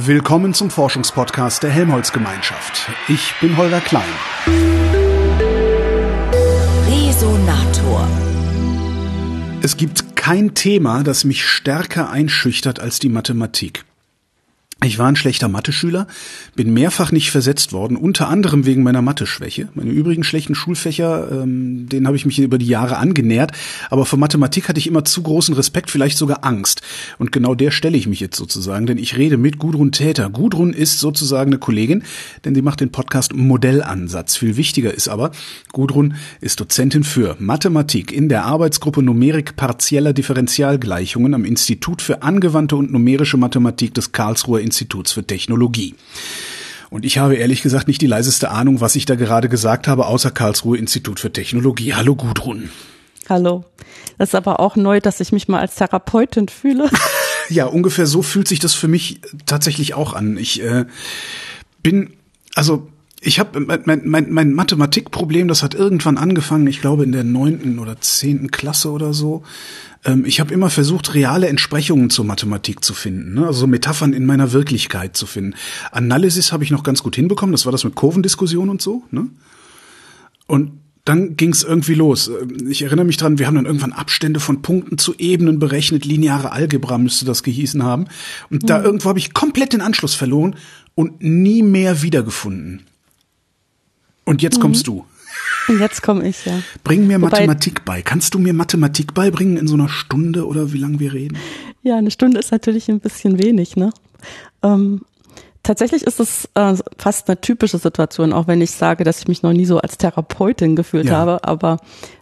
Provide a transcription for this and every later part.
Willkommen zum Forschungspodcast der Helmholtz-Gemeinschaft. Ich bin Holger Klein. Resonator. Es gibt kein Thema, das mich stärker einschüchtert als die Mathematik. Ich war ein schlechter Mathe-Schüler, bin mehrfach nicht versetzt worden, unter anderem wegen meiner Mathe-Schwäche. Meine übrigen schlechten Schulfächer, ähm, denen habe ich mich über die Jahre angenähert, aber für Mathematik hatte ich immer zu großen Respekt, vielleicht sogar Angst. Und genau der stelle ich mich jetzt sozusagen, denn ich rede mit Gudrun Täter. Gudrun ist sozusagen eine Kollegin, denn sie macht den Podcast Modellansatz. Viel wichtiger ist aber, Gudrun ist Dozentin für Mathematik in der Arbeitsgruppe Numerik partieller Differentialgleichungen am Institut für angewandte und numerische Mathematik des Karlsruher Instituts für Technologie. Und ich habe ehrlich gesagt nicht die leiseste Ahnung, was ich da gerade gesagt habe, außer Karlsruhe Institut für Technologie. Hallo Gudrun. Hallo. Das ist aber auch neu, dass ich mich mal als Therapeutin fühle. ja, ungefähr so fühlt sich das für mich tatsächlich auch an. Ich äh, bin, also ich habe mein, mein, mein Mathematikproblem, das hat irgendwann angefangen, ich glaube in der neunten oder zehnten Klasse oder so. Ähm, ich habe immer versucht, reale Entsprechungen zur Mathematik zu finden, ne? also Metaphern in meiner Wirklichkeit zu finden. Analysis habe ich noch ganz gut hinbekommen, das war das mit Kurvendiskussion und so. Ne? Und dann ging es irgendwie los. Ähm, ich erinnere mich dran, wir haben dann irgendwann Abstände von Punkten zu Ebenen berechnet, lineare Algebra müsste das gehießen haben. Und mhm. da irgendwo habe ich komplett den Anschluss verloren und nie mehr wiedergefunden. Und jetzt mhm. kommst du. Und jetzt komme ich, ja. Bring mir Wobei, Mathematik bei. Kannst du mir Mathematik beibringen in so einer Stunde oder wie lange wir reden? Ja, eine Stunde ist natürlich ein bisschen wenig, ne? Ähm, tatsächlich ist es äh, fast eine typische Situation, auch wenn ich sage, dass ich mich noch nie so als Therapeutin gefühlt ja. habe. Aber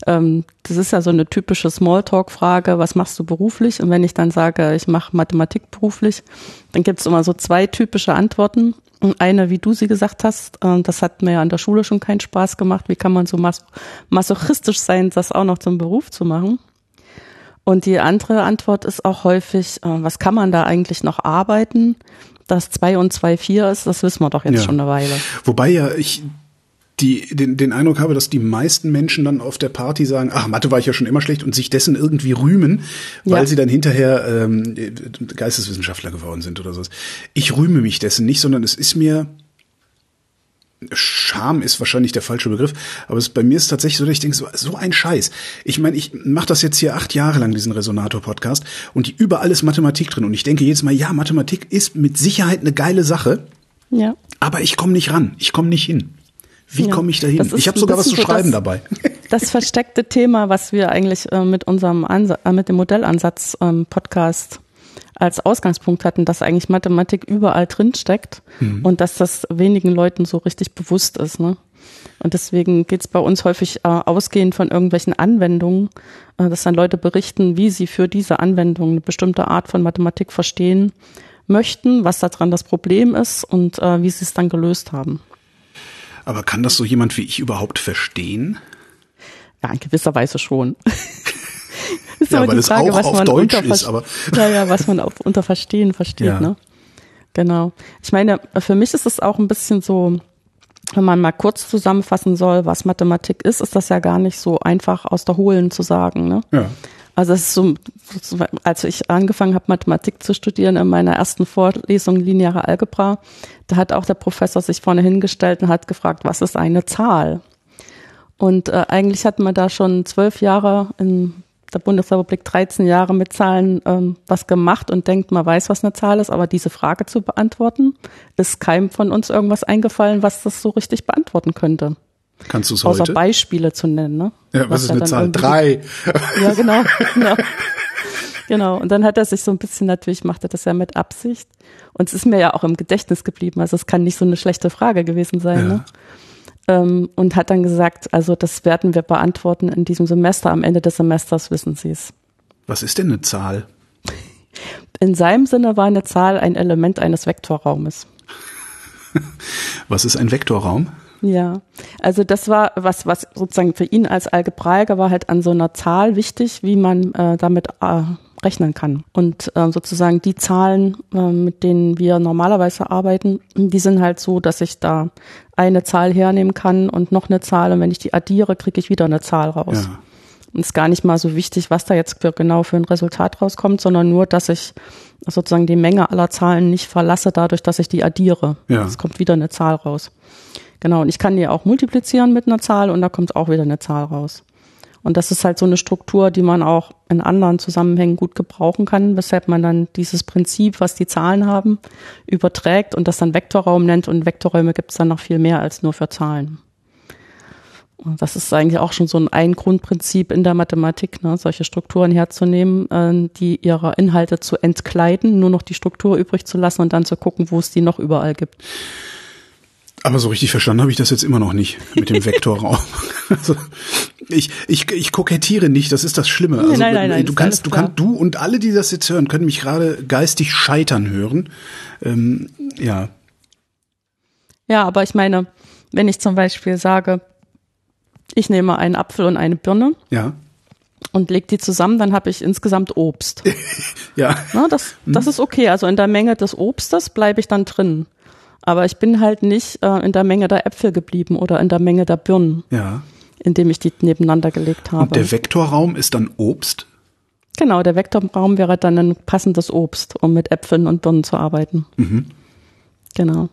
ähm, das ist ja so eine typische Smalltalk-Frage, was machst du beruflich? Und wenn ich dann sage, ich mache Mathematik beruflich, dann gibt es immer so zwei typische Antworten. Und eine, wie du sie gesagt hast, äh, das hat mir ja an der Schule schon keinen Spaß gemacht. Wie kann man so mas masochistisch sein, das auch noch zum Beruf zu machen? Und die andere Antwort ist auch häufig, äh, was kann man da eigentlich noch arbeiten? Dass zwei und zwei vier ist, das wissen wir doch jetzt ja. schon eine Weile. Wobei ja ich die, den, den Eindruck habe, dass die meisten Menschen dann auf der Party sagen, ach, Mathe war ich ja schon immer schlecht und sich dessen irgendwie rühmen, weil ja. sie dann hinterher ähm, Geisteswissenschaftler geworden sind oder so. Ich rühme mich dessen nicht, sondern es ist mir, Scham ist wahrscheinlich der falsche Begriff, aber es, bei mir ist tatsächlich so, dass ich denke, so, so ein Scheiß. Ich meine, ich mache das jetzt hier acht Jahre lang, diesen Resonator-Podcast, und die, überall ist Mathematik drin. Und ich denke jedes Mal, ja, Mathematik ist mit Sicherheit eine geile Sache, ja. aber ich komme nicht ran, ich komme nicht hin. Wie ja. komme ich da hin? Ich habe sogar was zu schreiben das, dabei. Das versteckte Thema, was wir eigentlich äh, mit unserem Ansatz, äh, mit dem Modellansatz ähm, Podcast als Ausgangspunkt hatten, dass eigentlich Mathematik überall drin steckt mhm. und dass das wenigen Leuten so richtig bewusst ist. Ne? Und deswegen geht es bei uns häufig äh, ausgehend von irgendwelchen Anwendungen, äh, dass dann Leute berichten, wie sie für diese Anwendung eine bestimmte Art von Mathematik verstehen möchten, was daran das Problem ist und äh, wie sie es dann gelöst haben. Aber kann das so jemand wie ich überhaupt verstehen? Ja, in gewisser Weise schon. ist ja, weil es Frage, auch auf Deutsch ist, aber. Ja, ja, was man auf, unter Verstehen versteht, ja. ne? Genau. Ich meine, für mich ist es auch ein bisschen so, wenn man mal kurz zusammenfassen soll, was Mathematik ist, ist das ja gar nicht so einfach aus der Hohlen zu sagen, ne? Ja. Also es ist so, als ich angefangen habe, Mathematik zu studieren, in meiner ersten Vorlesung lineare Algebra, da hat auch der Professor sich vorne hingestellt und hat gefragt, was ist eine Zahl? Und äh, eigentlich hat man da schon zwölf Jahre in der Bundesrepublik 13 Jahre mit Zahlen ähm, was gemacht und denkt, man weiß, was eine Zahl ist, aber diese Frage zu beantworten, ist keinem von uns irgendwas eingefallen, was das so richtig beantworten könnte. Kannst du es heute? Außer Beispiele zu nennen, ne? Ja, was, was ist eine Zahl? Drei. Ja, genau, genau. Genau. Und dann hat er sich so ein bisschen, natürlich macht er das ja mit Absicht. Und es ist mir ja auch im Gedächtnis geblieben. Also es kann nicht so eine schlechte Frage gewesen sein, ja. ne? Ähm, und hat dann gesagt, also das werden wir beantworten in diesem Semester. Am Ende des Semesters wissen Sie es. Was ist denn eine Zahl? In seinem Sinne war eine Zahl ein Element eines Vektorraumes. Was ist ein Vektorraum? Ja, also das war was, was sozusagen für ihn als Algebraiker war halt an so einer Zahl wichtig, wie man äh, damit äh, rechnen kann. Und äh, sozusagen die Zahlen, äh, mit denen wir normalerweise arbeiten, die sind halt so, dass ich da eine Zahl hernehmen kann und noch eine Zahl und wenn ich die addiere, kriege ich wieder eine Zahl raus. Ja. ist gar nicht mal so wichtig, was da jetzt für, genau für ein Resultat rauskommt, sondern nur, dass ich sozusagen die Menge aller Zahlen nicht verlasse, dadurch, dass ich die addiere. Ja. Es kommt wieder eine Zahl raus. Genau, und ich kann die auch multiplizieren mit einer Zahl und da kommt auch wieder eine Zahl raus. Und das ist halt so eine Struktur, die man auch in anderen Zusammenhängen gut gebrauchen kann, weshalb man dann dieses Prinzip, was die Zahlen haben, überträgt und das dann Vektorraum nennt. Und Vektorräume gibt es dann noch viel mehr als nur für Zahlen. Und das ist eigentlich auch schon so ein, ein Grundprinzip in der Mathematik, ne, solche Strukturen herzunehmen, äh, die ihre Inhalte zu entkleiden, nur noch die Struktur übrig zu lassen und dann zu gucken, wo es die noch überall gibt. Aber so richtig verstanden habe ich das jetzt immer noch nicht mit dem Vektorraum. also ich, ich, ich kokettiere nicht, das ist das Schlimme. Also, nein, nein, nein, du kannst, du kannst, du und alle, die das jetzt hören, können mich gerade geistig scheitern hören. Ähm, ja. Ja, aber ich meine, wenn ich zum Beispiel sage, ich nehme einen Apfel und eine Birne. Ja. Und leg die zusammen, dann habe ich insgesamt Obst. ja. Na, das, das ist okay. Also in der Menge des Obstes bleibe ich dann drin. Aber ich bin halt nicht äh, in der Menge der Äpfel geblieben oder in der Menge der Birnen. Ja. Indem ich die nebeneinander gelegt habe. Und der Vektorraum ist dann Obst? Genau, der Vektorraum wäre dann ein passendes Obst, um mit Äpfeln und Birnen zu arbeiten. Mhm. Genau.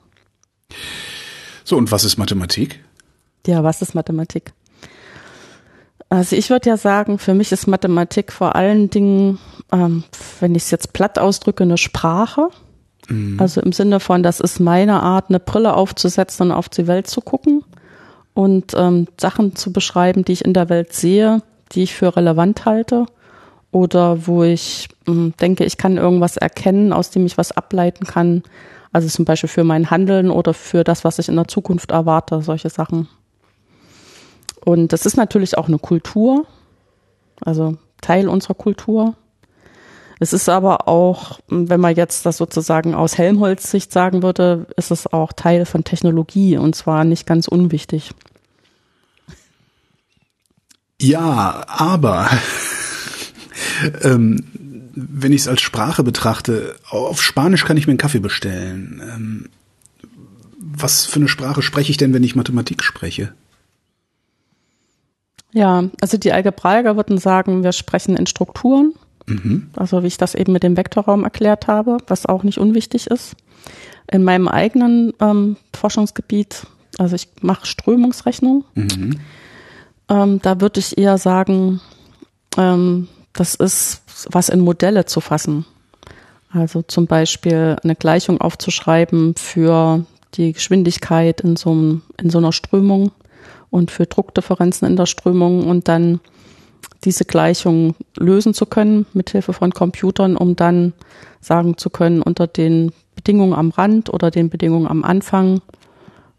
So, und was ist Mathematik? Ja, was ist Mathematik? Also ich würde ja sagen, für mich ist Mathematik vor allen Dingen, ähm, wenn ich es jetzt platt ausdrücke, eine Sprache. Mhm. Also im Sinne von, das ist meine Art, eine Brille aufzusetzen und auf die Welt zu gucken und ähm, Sachen zu beschreiben, die ich in der Welt sehe, die ich für relevant halte oder wo ich ähm, denke, ich kann irgendwas erkennen, aus dem ich was ableiten kann. Also zum Beispiel für mein Handeln oder für das, was ich in der Zukunft erwarte, solche Sachen. Und das ist natürlich auch eine Kultur, also Teil unserer Kultur. Es ist aber auch, wenn man jetzt das sozusagen aus Helmholtz-Sicht sagen würde, ist es auch Teil von Technologie und zwar nicht ganz unwichtig. Ja, aber ähm, wenn ich es als Sprache betrachte, auf Spanisch kann ich mir einen Kaffee bestellen. Ähm, was für eine Sprache spreche ich denn, wenn ich Mathematik spreche? Ja, also die Algebraiker würden sagen, wir sprechen in Strukturen. Mhm. Also wie ich das eben mit dem Vektorraum erklärt habe, was auch nicht unwichtig ist. In meinem eigenen ähm, Forschungsgebiet, also ich mache Strömungsrechnung, Mhm. ähm, da würde ich eher sagen, ähm, das ist was in Modelle zu fassen. Also zum Beispiel eine Gleichung aufzuschreiben für die Geschwindigkeit in so, einem, in so einer Strömung und für Druckdifferenzen in der Strömung und dann diese Gleichung lösen zu können mit Hilfe von Computern, um dann sagen zu können, unter den Bedingungen am Rand oder den Bedingungen am Anfang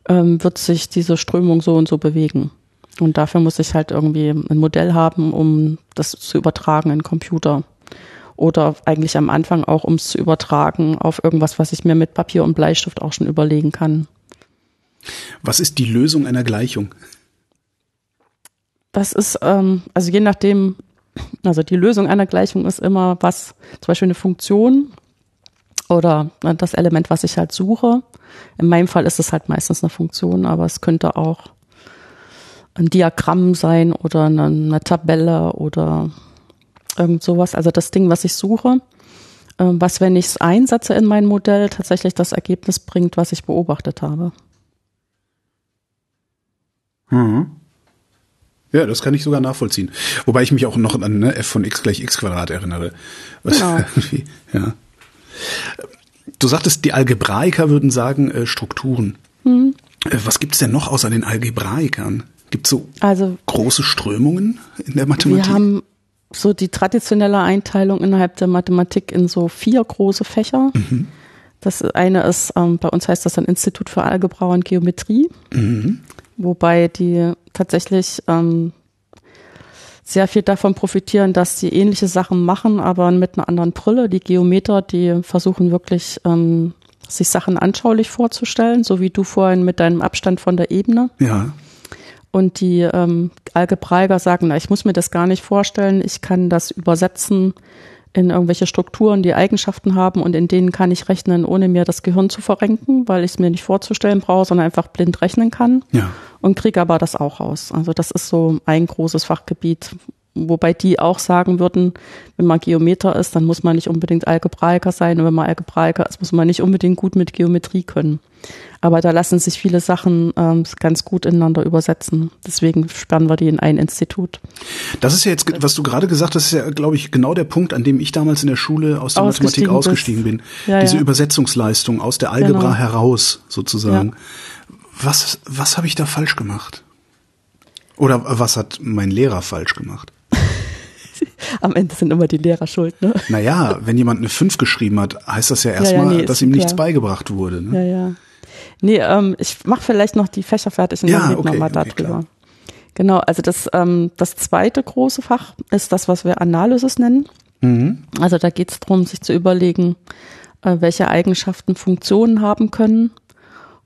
ähm, wird sich diese Strömung so und so bewegen. Und dafür muss ich halt irgendwie ein Modell haben, um das zu übertragen in Computer. Oder eigentlich am Anfang auch, um es zu übertragen auf irgendwas, was ich mir mit Papier und Bleistift auch schon überlegen kann. Was ist die Lösung einer Gleichung? Das ist, ähm, also je nachdem, also die Lösung einer Gleichung ist immer was, zum Beispiel eine Funktion oder äh, das Element, was ich halt suche. In meinem Fall ist es halt meistens eine Funktion, aber es könnte auch ein Diagramm sein oder eine, eine Tabelle oder irgend sowas. Also das Ding, was ich suche, äh, was, wenn ich es einsetze in mein Modell, tatsächlich das Ergebnis bringt, was ich beobachtet habe. Mhm. Ja, das kann ich sogar nachvollziehen. Wobei ich mich auch noch an ne, f von x gleich x Quadrat erinnere. Genau. ja. Du sagtest, die Algebraiker würden sagen äh, Strukturen. Mhm. Äh, was gibt's denn noch außer den Algebraikern? Gibt's so Also große Strömungen in der Mathematik? Wir haben so die traditionelle Einteilung innerhalb der Mathematik in so vier große Fächer. Das eine ist, ähm, bei uns heißt das dann Institut für Algebra und Geometrie, mhm. Wobei die tatsächlich ähm, sehr viel davon profitieren, dass sie ähnliche Sachen machen, aber mit einer anderen Brille. Die Geometer, die versuchen wirklich, ähm, sich Sachen anschaulich vorzustellen, so wie du vorhin mit deinem Abstand von der Ebene. Ja. Und die ähm, Algebraiker sagen, na, ich muss mir das gar nicht vorstellen, ich kann das übersetzen in irgendwelche Strukturen, die Eigenschaften haben und in denen kann ich rechnen, ohne mir das Gehirn zu verrenken, weil ich es mir nicht vorzustellen brauche, sondern einfach blind rechnen kann Ja. und kriege aber das auch raus. Also das ist so ein großes Fachgebiet, wobei die auch sagen würden, wenn man Geometer ist, dann muss man nicht unbedingt Algebraiker sein und wenn man Algebraiker ist, muss man nicht unbedingt gut mit Geometrie können. Aber da lassen sich viele Sachen ähm, ganz gut ineinander übersetzen. Deswegen sperren wir die in ein Institut. Das ist ja jetzt, was du gerade gesagt hast, ist ja, glaube ich, genau der Punkt, an dem ich damals in der Schule aus der Mathematik ausgestiegen bin. Ja, Diese ja. Übersetzungsleistung aus der Algebra genau. heraus, sozusagen. Ja. Was, was habe ich da falsch gemacht? Oder was hat mein Lehrer falsch gemacht? Am Ende sind immer die Lehrer schuld, ne? Naja, wenn jemand eine 5 geschrieben hat, heißt das ja erstmal, ja, ja, nee, dass ihm nichts beigebracht wurde. Ne? Ja, ja. Nee, ähm, ich mache vielleicht noch die Fächer fertig und ja, dann reden okay, wir mal okay, darüber. Klar. Genau, also das, ähm, das zweite große Fach ist das, was wir Analysis nennen. Mhm. Also da geht es darum, sich zu überlegen, äh, welche Eigenschaften Funktionen haben können.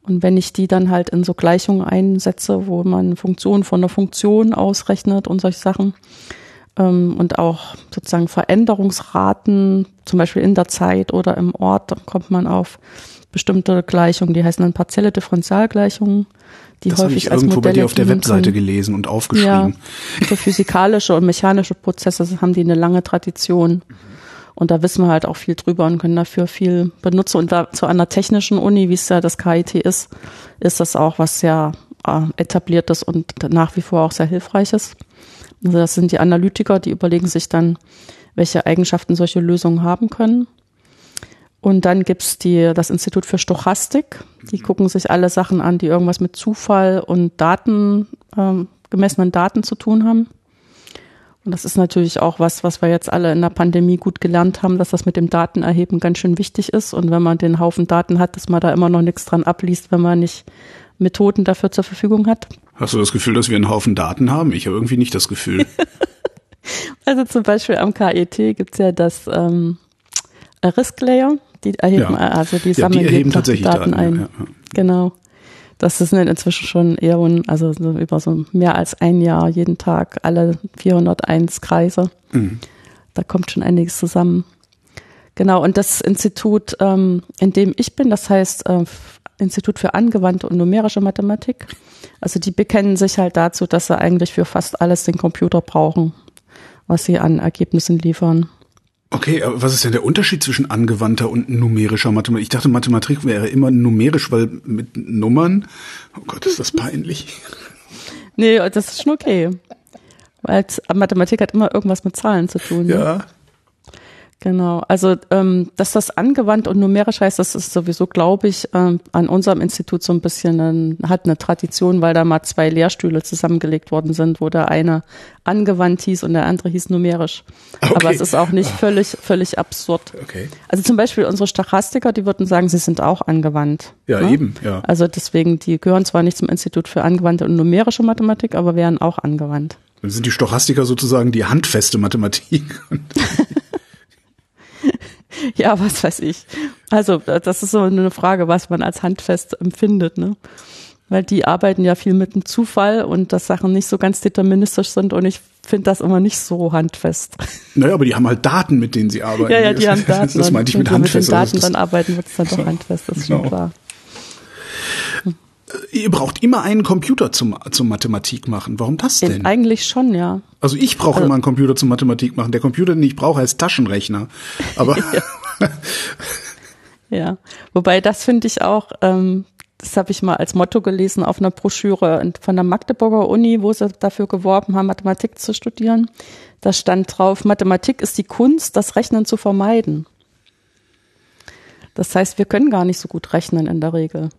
Und wenn ich die dann halt in so Gleichungen einsetze, wo man Funktion von der Funktion ausrechnet und solche Sachen, und auch sozusagen Veränderungsraten, zum Beispiel in der Zeit oder im Ort, dann kommt man auf bestimmte Gleichungen, die heißen dann partielle Differentialgleichungen, die das häufig ich als irgendwo Modelle bei dir auf der Webseite gelesen und aufgeschrieben. Ja, für physikalische und mechanische Prozesse haben die eine lange Tradition. Und da wissen wir halt auch viel drüber und können dafür viel benutzen. Und da zu einer technischen Uni, wie es ja das KIT ist, ist das auch was sehr äh, etabliertes und nach wie vor auch sehr hilfreiches. Also das sind die Analytiker, die überlegen sich dann, welche Eigenschaften solche Lösungen haben können. Und dann gibt's die, das Institut für Stochastik. Die gucken sich alle Sachen an, die irgendwas mit Zufall und Daten, ähm, gemessenen Daten zu tun haben. Und das ist natürlich auch was, was wir jetzt alle in der Pandemie gut gelernt haben, dass das mit dem Datenerheben ganz schön wichtig ist. Und wenn man den Haufen Daten hat, dass man da immer noch nichts dran abliest, wenn man nicht Methoden dafür zur Verfügung hat. Hast du das Gefühl, dass wir einen Haufen Daten haben? Ich habe irgendwie nicht das Gefühl. also zum Beispiel am KET gibt's ja das ähm, Risk Layer. Die erheben, ja. also die sammeln ja, die erheben tatsächlich Daten, Daten ein. Ja, genau. Das ist inzwischen schon eher also so über so mehr als ein Jahr jeden Tag alle 401 Kreise. Mhm. Da kommt schon einiges zusammen. Genau, und das Institut, ähm, in dem ich bin, das heißt äh, Institut für angewandte und numerische Mathematik. Also die bekennen sich halt dazu, dass sie eigentlich für fast alles den Computer brauchen, was sie an Ergebnissen liefern. Okay, aber was ist denn der Unterschied zwischen angewandter und numerischer Mathematik? Ich dachte, Mathematik wäre immer numerisch, weil mit Nummern, oh Gott, ist das peinlich. nee, das ist schon okay. Weil Mathematik hat immer irgendwas mit Zahlen zu tun. Ne? Genau, also ähm, dass das angewandt und numerisch heißt, das ist sowieso, glaube ich, ähm, an unserem Institut so ein bisschen ein, hat eine Tradition, weil da mal zwei Lehrstühle zusammengelegt worden sind, wo der eine angewandt hieß und der andere hieß numerisch. Okay. Aber es ist auch nicht völlig, völlig absurd. Okay. Also zum Beispiel unsere Stochastiker, die würden sagen, sie sind auch angewandt. Ja, ne? eben, ja. Also deswegen, die gehören zwar nicht zum Institut für angewandte und numerische Mathematik, aber wären auch angewandt. Dann sind die Stochastiker sozusagen die handfeste Mathematik. ja, was weiß ich. Also, das ist so eine Frage, was man als handfest empfindet, ne? Weil die arbeiten ja viel mit dem Zufall und dass Sachen nicht so ganz deterministisch sind und ich finde das immer nicht so handfest. Naja, aber die haben halt Daten, mit denen sie arbeiten. Ja, ja, die haben Daten. Das meinte ich mit handfest. Wenn wir mit den Daten dann arbeiten, wird es dann doch handfest, das ist genau. schon klar. Ihr braucht immer einen Computer zum, zum Mathematik machen. Warum das denn? Eigentlich schon, ja. Also ich brauche also, immer einen Computer zum Mathematik machen. Der Computer, den ich brauche, heißt Taschenrechner. Aber ja. ja. wobei das finde ich auch, ähm, das habe ich mal als Motto gelesen auf einer Broschüre von der Magdeburger Uni, wo sie dafür geworben haben, Mathematik zu studieren. Da stand drauf, Mathematik ist die Kunst, das Rechnen zu vermeiden. Das heißt, wir können gar nicht so gut rechnen in der Regel.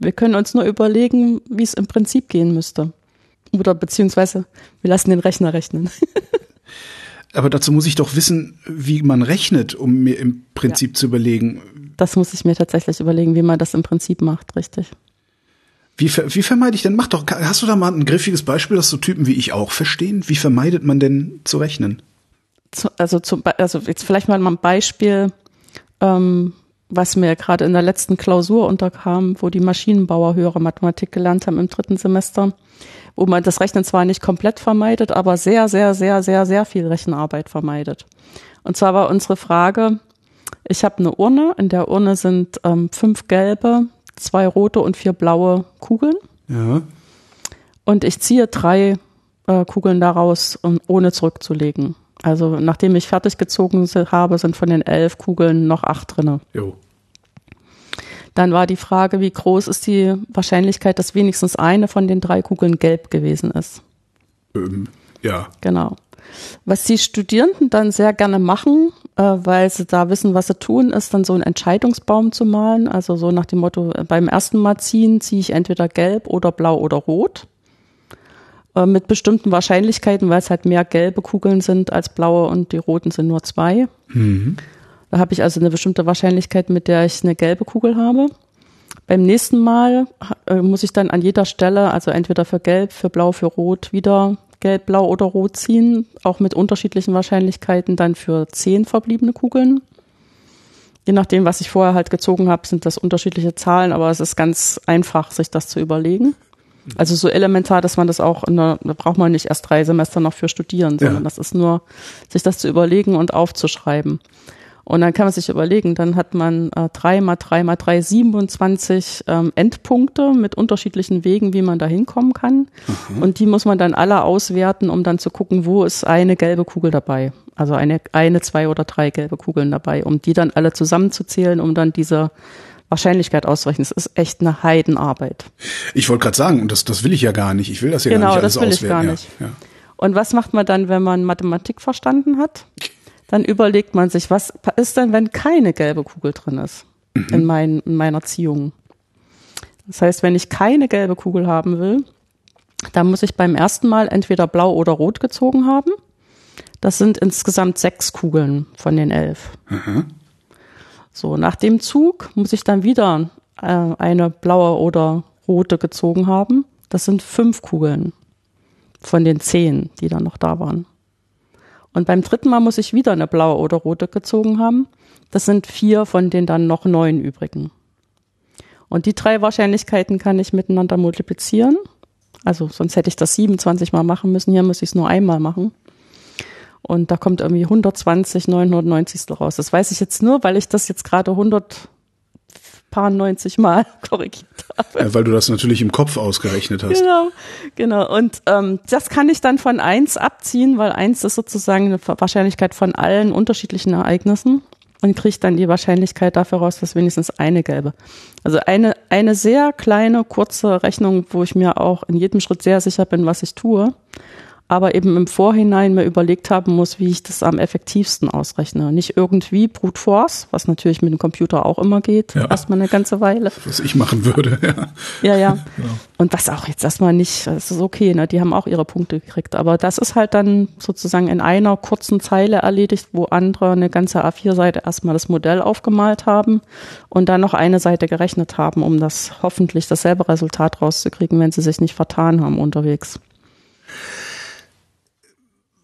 Wir können uns nur überlegen, wie es im Prinzip gehen müsste. Oder beziehungsweise wir lassen den Rechner rechnen. Aber dazu muss ich doch wissen, wie man rechnet, um mir im Prinzip ja. zu überlegen. Das muss ich mir tatsächlich überlegen, wie man das im Prinzip macht, richtig. Wie, wie vermeide ich denn? Mach doch, hast du da mal ein griffiges Beispiel, das so Typen wie ich auch verstehen? Wie vermeidet man denn zu rechnen? Zu, also, zum, also jetzt vielleicht mal ein Beispiel. Ähm, was mir gerade in der letzten Klausur unterkam, wo die Maschinenbauer höhere Mathematik gelernt haben im dritten Semester, wo man das Rechnen zwar nicht komplett vermeidet, aber sehr, sehr, sehr, sehr, sehr viel Rechenarbeit vermeidet. Und zwar war unsere Frage, ich habe eine Urne, in der Urne sind ähm, fünf gelbe, zwei rote und vier blaue Kugeln. Ja. Und ich ziehe drei äh, Kugeln daraus, um, ohne zurückzulegen. Also nachdem ich fertig gezogen habe, sind von den elf Kugeln noch acht drinne. Jo. Dann war die Frage, wie groß ist die Wahrscheinlichkeit, dass wenigstens eine von den drei Kugeln gelb gewesen ist? Ähm, ja. Genau. Was die Studierenden dann sehr gerne machen, äh, weil sie da wissen, was sie tun, ist dann so einen Entscheidungsbaum zu malen. Also so nach dem Motto, äh, beim ersten Mal ziehen ziehe ich entweder gelb oder blau oder rot. Äh, mit bestimmten Wahrscheinlichkeiten, weil es halt mehr gelbe Kugeln sind als blaue und die roten sind nur zwei. Mhm. Da habe ich also eine bestimmte Wahrscheinlichkeit, mit der ich eine gelbe Kugel habe. Beim nächsten Mal äh, muss ich dann an jeder Stelle, also entweder für gelb, für blau, für rot, wieder gelb, blau oder rot ziehen, auch mit unterschiedlichen Wahrscheinlichkeiten dann für zehn verbliebene Kugeln. Je nachdem, was ich vorher halt gezogen habe, sind das unterschiedliche Zahlen, aber es ist ganz einfach, sich das zu überlegen. Also so elementar, dass man das auch, der, da braucht man nicht erst drei Semester noch für studieren, sondern ja. das ist nur, sich das zu überlegen und aufzuschreiben. Und dann kann man sich überlegen, dann hat man äh, drei mal drei mal drei 27 ähm, Endpunkte mit unterschiedlichen Wegen, wie man da hinkommen kann. Mhm. Und die muss man dann alle auswerten, um dann zu gucken, wo ist eine gelbe Kugel dabei. Also eine, eine, zwei oder drei gelbe Kugeln dabei, um die dann alle zusammenzuzählen, um dann diese Wahrscheinlichkeit auszurechnen. Das ist echt eine Heidenarbeit. Ich wollte gerade sagen, und das, das will ich ja gar nicht. Ich will das ja genau, gar nicht alles Genau, das will ich gar nicht. Ja, ja. Und was macht man dann, wenn man Mathematik verstanden hat? dann überlegt man sich, was ist denn, wenn keine gelbe Kugel drin ist mhm. in, mein, in meiner Ziehung? Das heißt, wenn ich keine gelbe Kugel haben will, dann muss ich beim ersten Mal entweder blau oder rot gezogen haben. Das sind insgesamt sechs Kugeln von den elf. Mhm. So, nach dem Zug muss ich dann wieder äh, eine blaue oder rote gezogen haben. Das sind fünf Kugeln von den zehn, die dann noch da waren. Und beim dritten Mal muss ich wieder eine blaue oder rote gezogen haben. Das sind vier von den dann noch neun übrigen. Und die drei Wahrscheinlichkeiten kann ich miteinander multiplizieren. Also sonst hätte ich das 27 Mal machen müssen. Hier muss ich es nur einmal machen. Und da kommt irgendwie 120, 990 raus. Das weiß ich jetzt nur, weil ich das jetzt gerade 100 paar 90 Mal korrigiert habe. Ja, weil du das natürlich im Kopf ausgerechnet hast. Genau, genau. Und ähm, das kann ich dann von eins abziehen, weil eins ist sozusagen eine Wahrscheinlichkeit von allen unterschiedlichen Ereignissen und kriege dann die Wahrscheinlichkeit dafür raus, dass wenigstens eine gelbe. Also eine, eine sehr kleine, kurze Rechnung, wo ich mir auch in jedem Schritt sehr sicher bin, was ich tue aber eben im Vorhinein mir überlegt haben muss, wie ich das am effektivsten ausrechne. Nicht irgendwie Brute Force, was natürlich mit dem Computer auch immer geht, ja. erstmal eine ganze Weile. Was ich machen würde, ja. Ja, ja. Genau. Und was auch jetzt erstmal nicht, das ist okay, ne? die haben auch ihre Punkte gekriegt. Aber das ist halt dann sozusagen in einer kurzen Zeile erledigt, wo andere eine ganze A4-Seite erstmal das Modell aufgemalt haben und dann noch eine Seite gerechnet haben, um das hoffentlich dasselbe Resultat rauszukriegen, wenn sie sich nicht vertan haben unterwegs.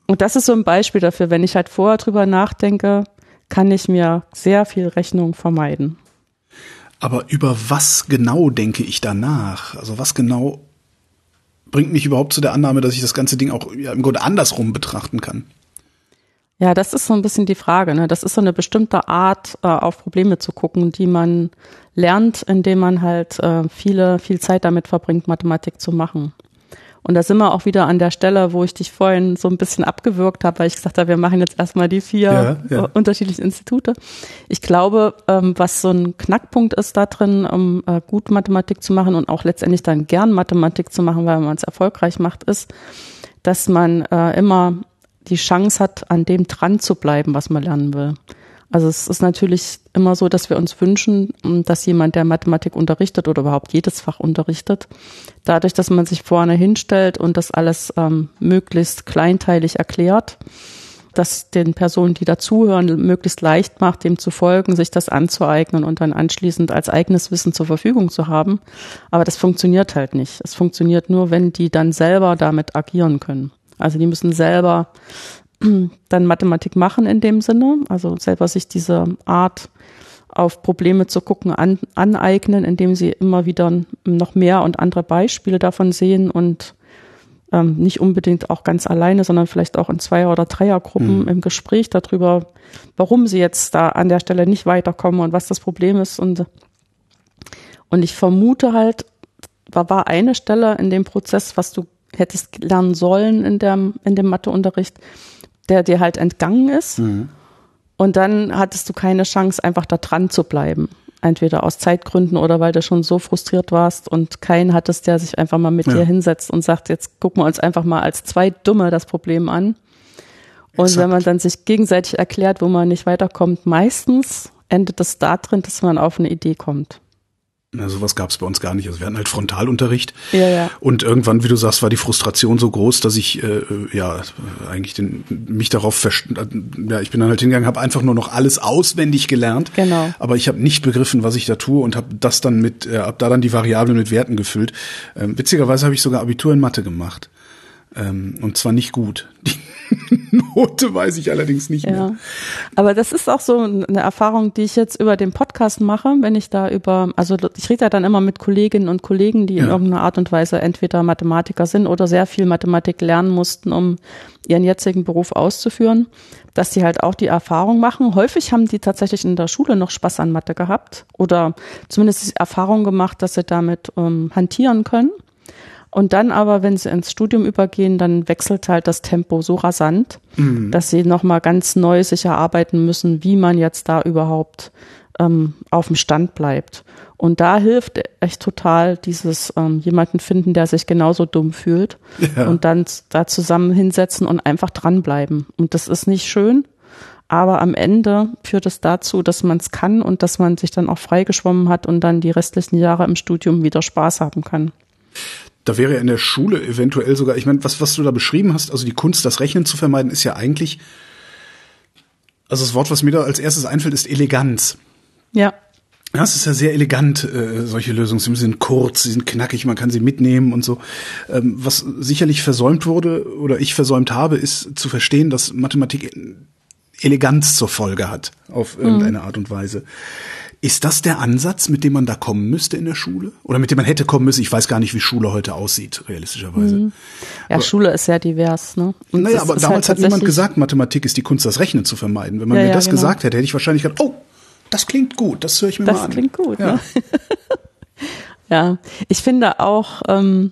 Und das ist so ein Beispiel dafür, wenn ich halt vorher drüber nachdenke, kann ich mir sehr viel Rechnung vermeiden. Aber über was genau denke ich danach? Also was genau bringt mich überhaupt zu der Annahme, dass ich das ganze Ding auch ja, im Grunde andersrum betrachten kann? Ja, das ist so ein bisschen die Frage. Ne? Das ist so eine bestimmte Art, äh, auf Probleme zu gucken, die man lernt, indem man halt äh, viele, viel Zeit damit verbringt, Mathematik zu machen. Und da sind wir auch wieder an der Stelle, wo ich dich vorhin so ein bisschen abgewürgt habe, weil ich gesagt habe, wir machen jetzt erstmal die vier ja, ja. unterschiedlichen Institute. Ich glaube, ähm, was so ein Knackpunkt ist da drin, um äh, gut Mathematik zu machen und auch letztendlich dann gern Mathematik zu machen, weil man es erfolgreich macht, ist, dass man äh, immer die Chance hat, an dem dran zu bleiben, was man lernen will. Also es ist natürlich immer so, dass wir uns wünschen, dass jemand, der Mathematik unterrichtet oder überhaupt jedes Fach unterrichtet, dadurch, dass man sich vorne hinstellt und das alles ähm, möglichst kleinteilig erklärt, dass den Personen, die dazuhören, möglichst leicht macht, dem zu folgen, sich das anzueignen und dann anschließend als eigenes Wissen zur Verfügung zu haben. Aber das funktioniert halt nicht. Es funktioniert nur, wenn die dann selber damit agieren können. Also die müssen selber dann Mathematik machen in dem Sinne, also selber sich diese Art auf Probleme zu gucken an, aneignen, indem sie immer wieder noch mehr und andere Beispiele davon sehen und ähm, nicht unbedingt auch ganz alleine, sondern vielleicht auch in Zweier- oder Dreiergruppen mhm. im Gespräch darüber, warum sie jetzt da an der Stelle nicht weiterkommen und was das Problem ist. Und, und ich vermute halt, war, war eine Stelle in dem Prozess, was du hättest lernen sollen in, der, in dem Matheunterricht, der dir halt entgangen ist. Mhm. Und dann hattest du keine Chance, einfach da dran zu bleiben. Entweder aus Zeitgründen oder weil du schon so frustriert warst und keinen hattest, der sich einfach mal mit ja. dir hinsetzt und sagt, jetzt gucken wir uns einfach mal als zwei Dumme das Problem an. Und Exakt. wenn man dann sich gegenseitig erklärt, wo man nicht weiterkommt, meistens endet es da drin, dass man auf eine Idee kommt. Na, sowas gab es bei uns gar nicht. Also wir hatten halt Frontalunterricht. Ja, ja. Und irgendwann, wie du sagst, war die Frustration so groß, dass ich äh, ja eigentlich den, mich darauf ja, ich bin dann halt hingegangen, habe einfach nur noch alles auswendig gelernt. Genau. Aber ich habe nicht begriffen, was ich da tue und habe das dann mit, äh, hab da dann die Variablen mit Werten gefüllt. Ähm, witzigerweise habe ich sogar Abitur in Mathe gemacht. Ähm, und zwar nicht gut. Die Note weiß ich allerdings nicht ja. mehr. Aber das ist auch so eine Erfahrung, die ich jetzt über den Podcast mache, wenn ich da über, also ich rede ja dann immer mit Kolleginnen und Kollegen, die ja. in irgendeiner Art und Weise entweder Mathematiker sind oder sehr viel Mathematik lernen mussten, um ihren jetzigen Beruf auszuführen, dass die halt auch die Erfahrung machen. Häufig haben die tatsächlich in der Schule noch Spaß an Mathe gehabt oder zumindest die Erfahrung gemacht, dass sie damit ähm, hantieren können. Und dann aber, wenn sie ins Studium übergehen, dann wechselt halt das Tempo so rasant, mhm. dass sie nochmal ganz neu sich erarbeiten müssen, wie man jetzt da überhaupt ähm, auf dem Stand bleibt. Und da hilft echt total dieses ähm, jemanden finden, der sich genauso dumm fühlt ja. und dann da zusammen hinsetzen und einfach dranbleiben. Und das ist nicht schön, aber am Ende führt es dazu, dass man es kann und dass man sich dann auch freigeschwommen hat und dann die restlichen Jahre im Studium wieder Spaß haben kann da wäre ja in der Schule eventuell sogar, ich meine, was, was du da beschrieben hast, also die Kunst, das Rechnen zu vermeiden, ist ja eigentlich, also das Wort, was mir da als erstes einfällt, ist Eleganz. Ja. Es ist ja sehr elegant, äh, solche Lösungen. Sie sind kurz, sie sind knackig, man kann sie mitnehmen und so. Ähm, was sicherlich versäumt wurde oder ich versäumt habe, ist zu verstehen, dass Mathematik Eleganz zur Folge hat, auf irgendeine mhm. Art und Weise. Ist das der Ansatz, mit dem man da kommen müsste in der Schule? Oder mit dem man hätte kommen müssen? Ich weiß gar nicht, wie Schule heute aussieht, realistischerweise. Mhm. Ja, aber, Schule ist sehr divers, ne? Und naja, aber damals halt hat niemand gesagt, Mathematik ist die Kunst, das Rechnen zu vermeiden. Wenn man ja, mir ja, das genau. gesagt hätte, hätte ich wahrscheinlich gedacht, oh, das klingt gut, das höre ich mir das mal an. Das klingt gut, ja. Ne? ja, ich finde auch, ähm,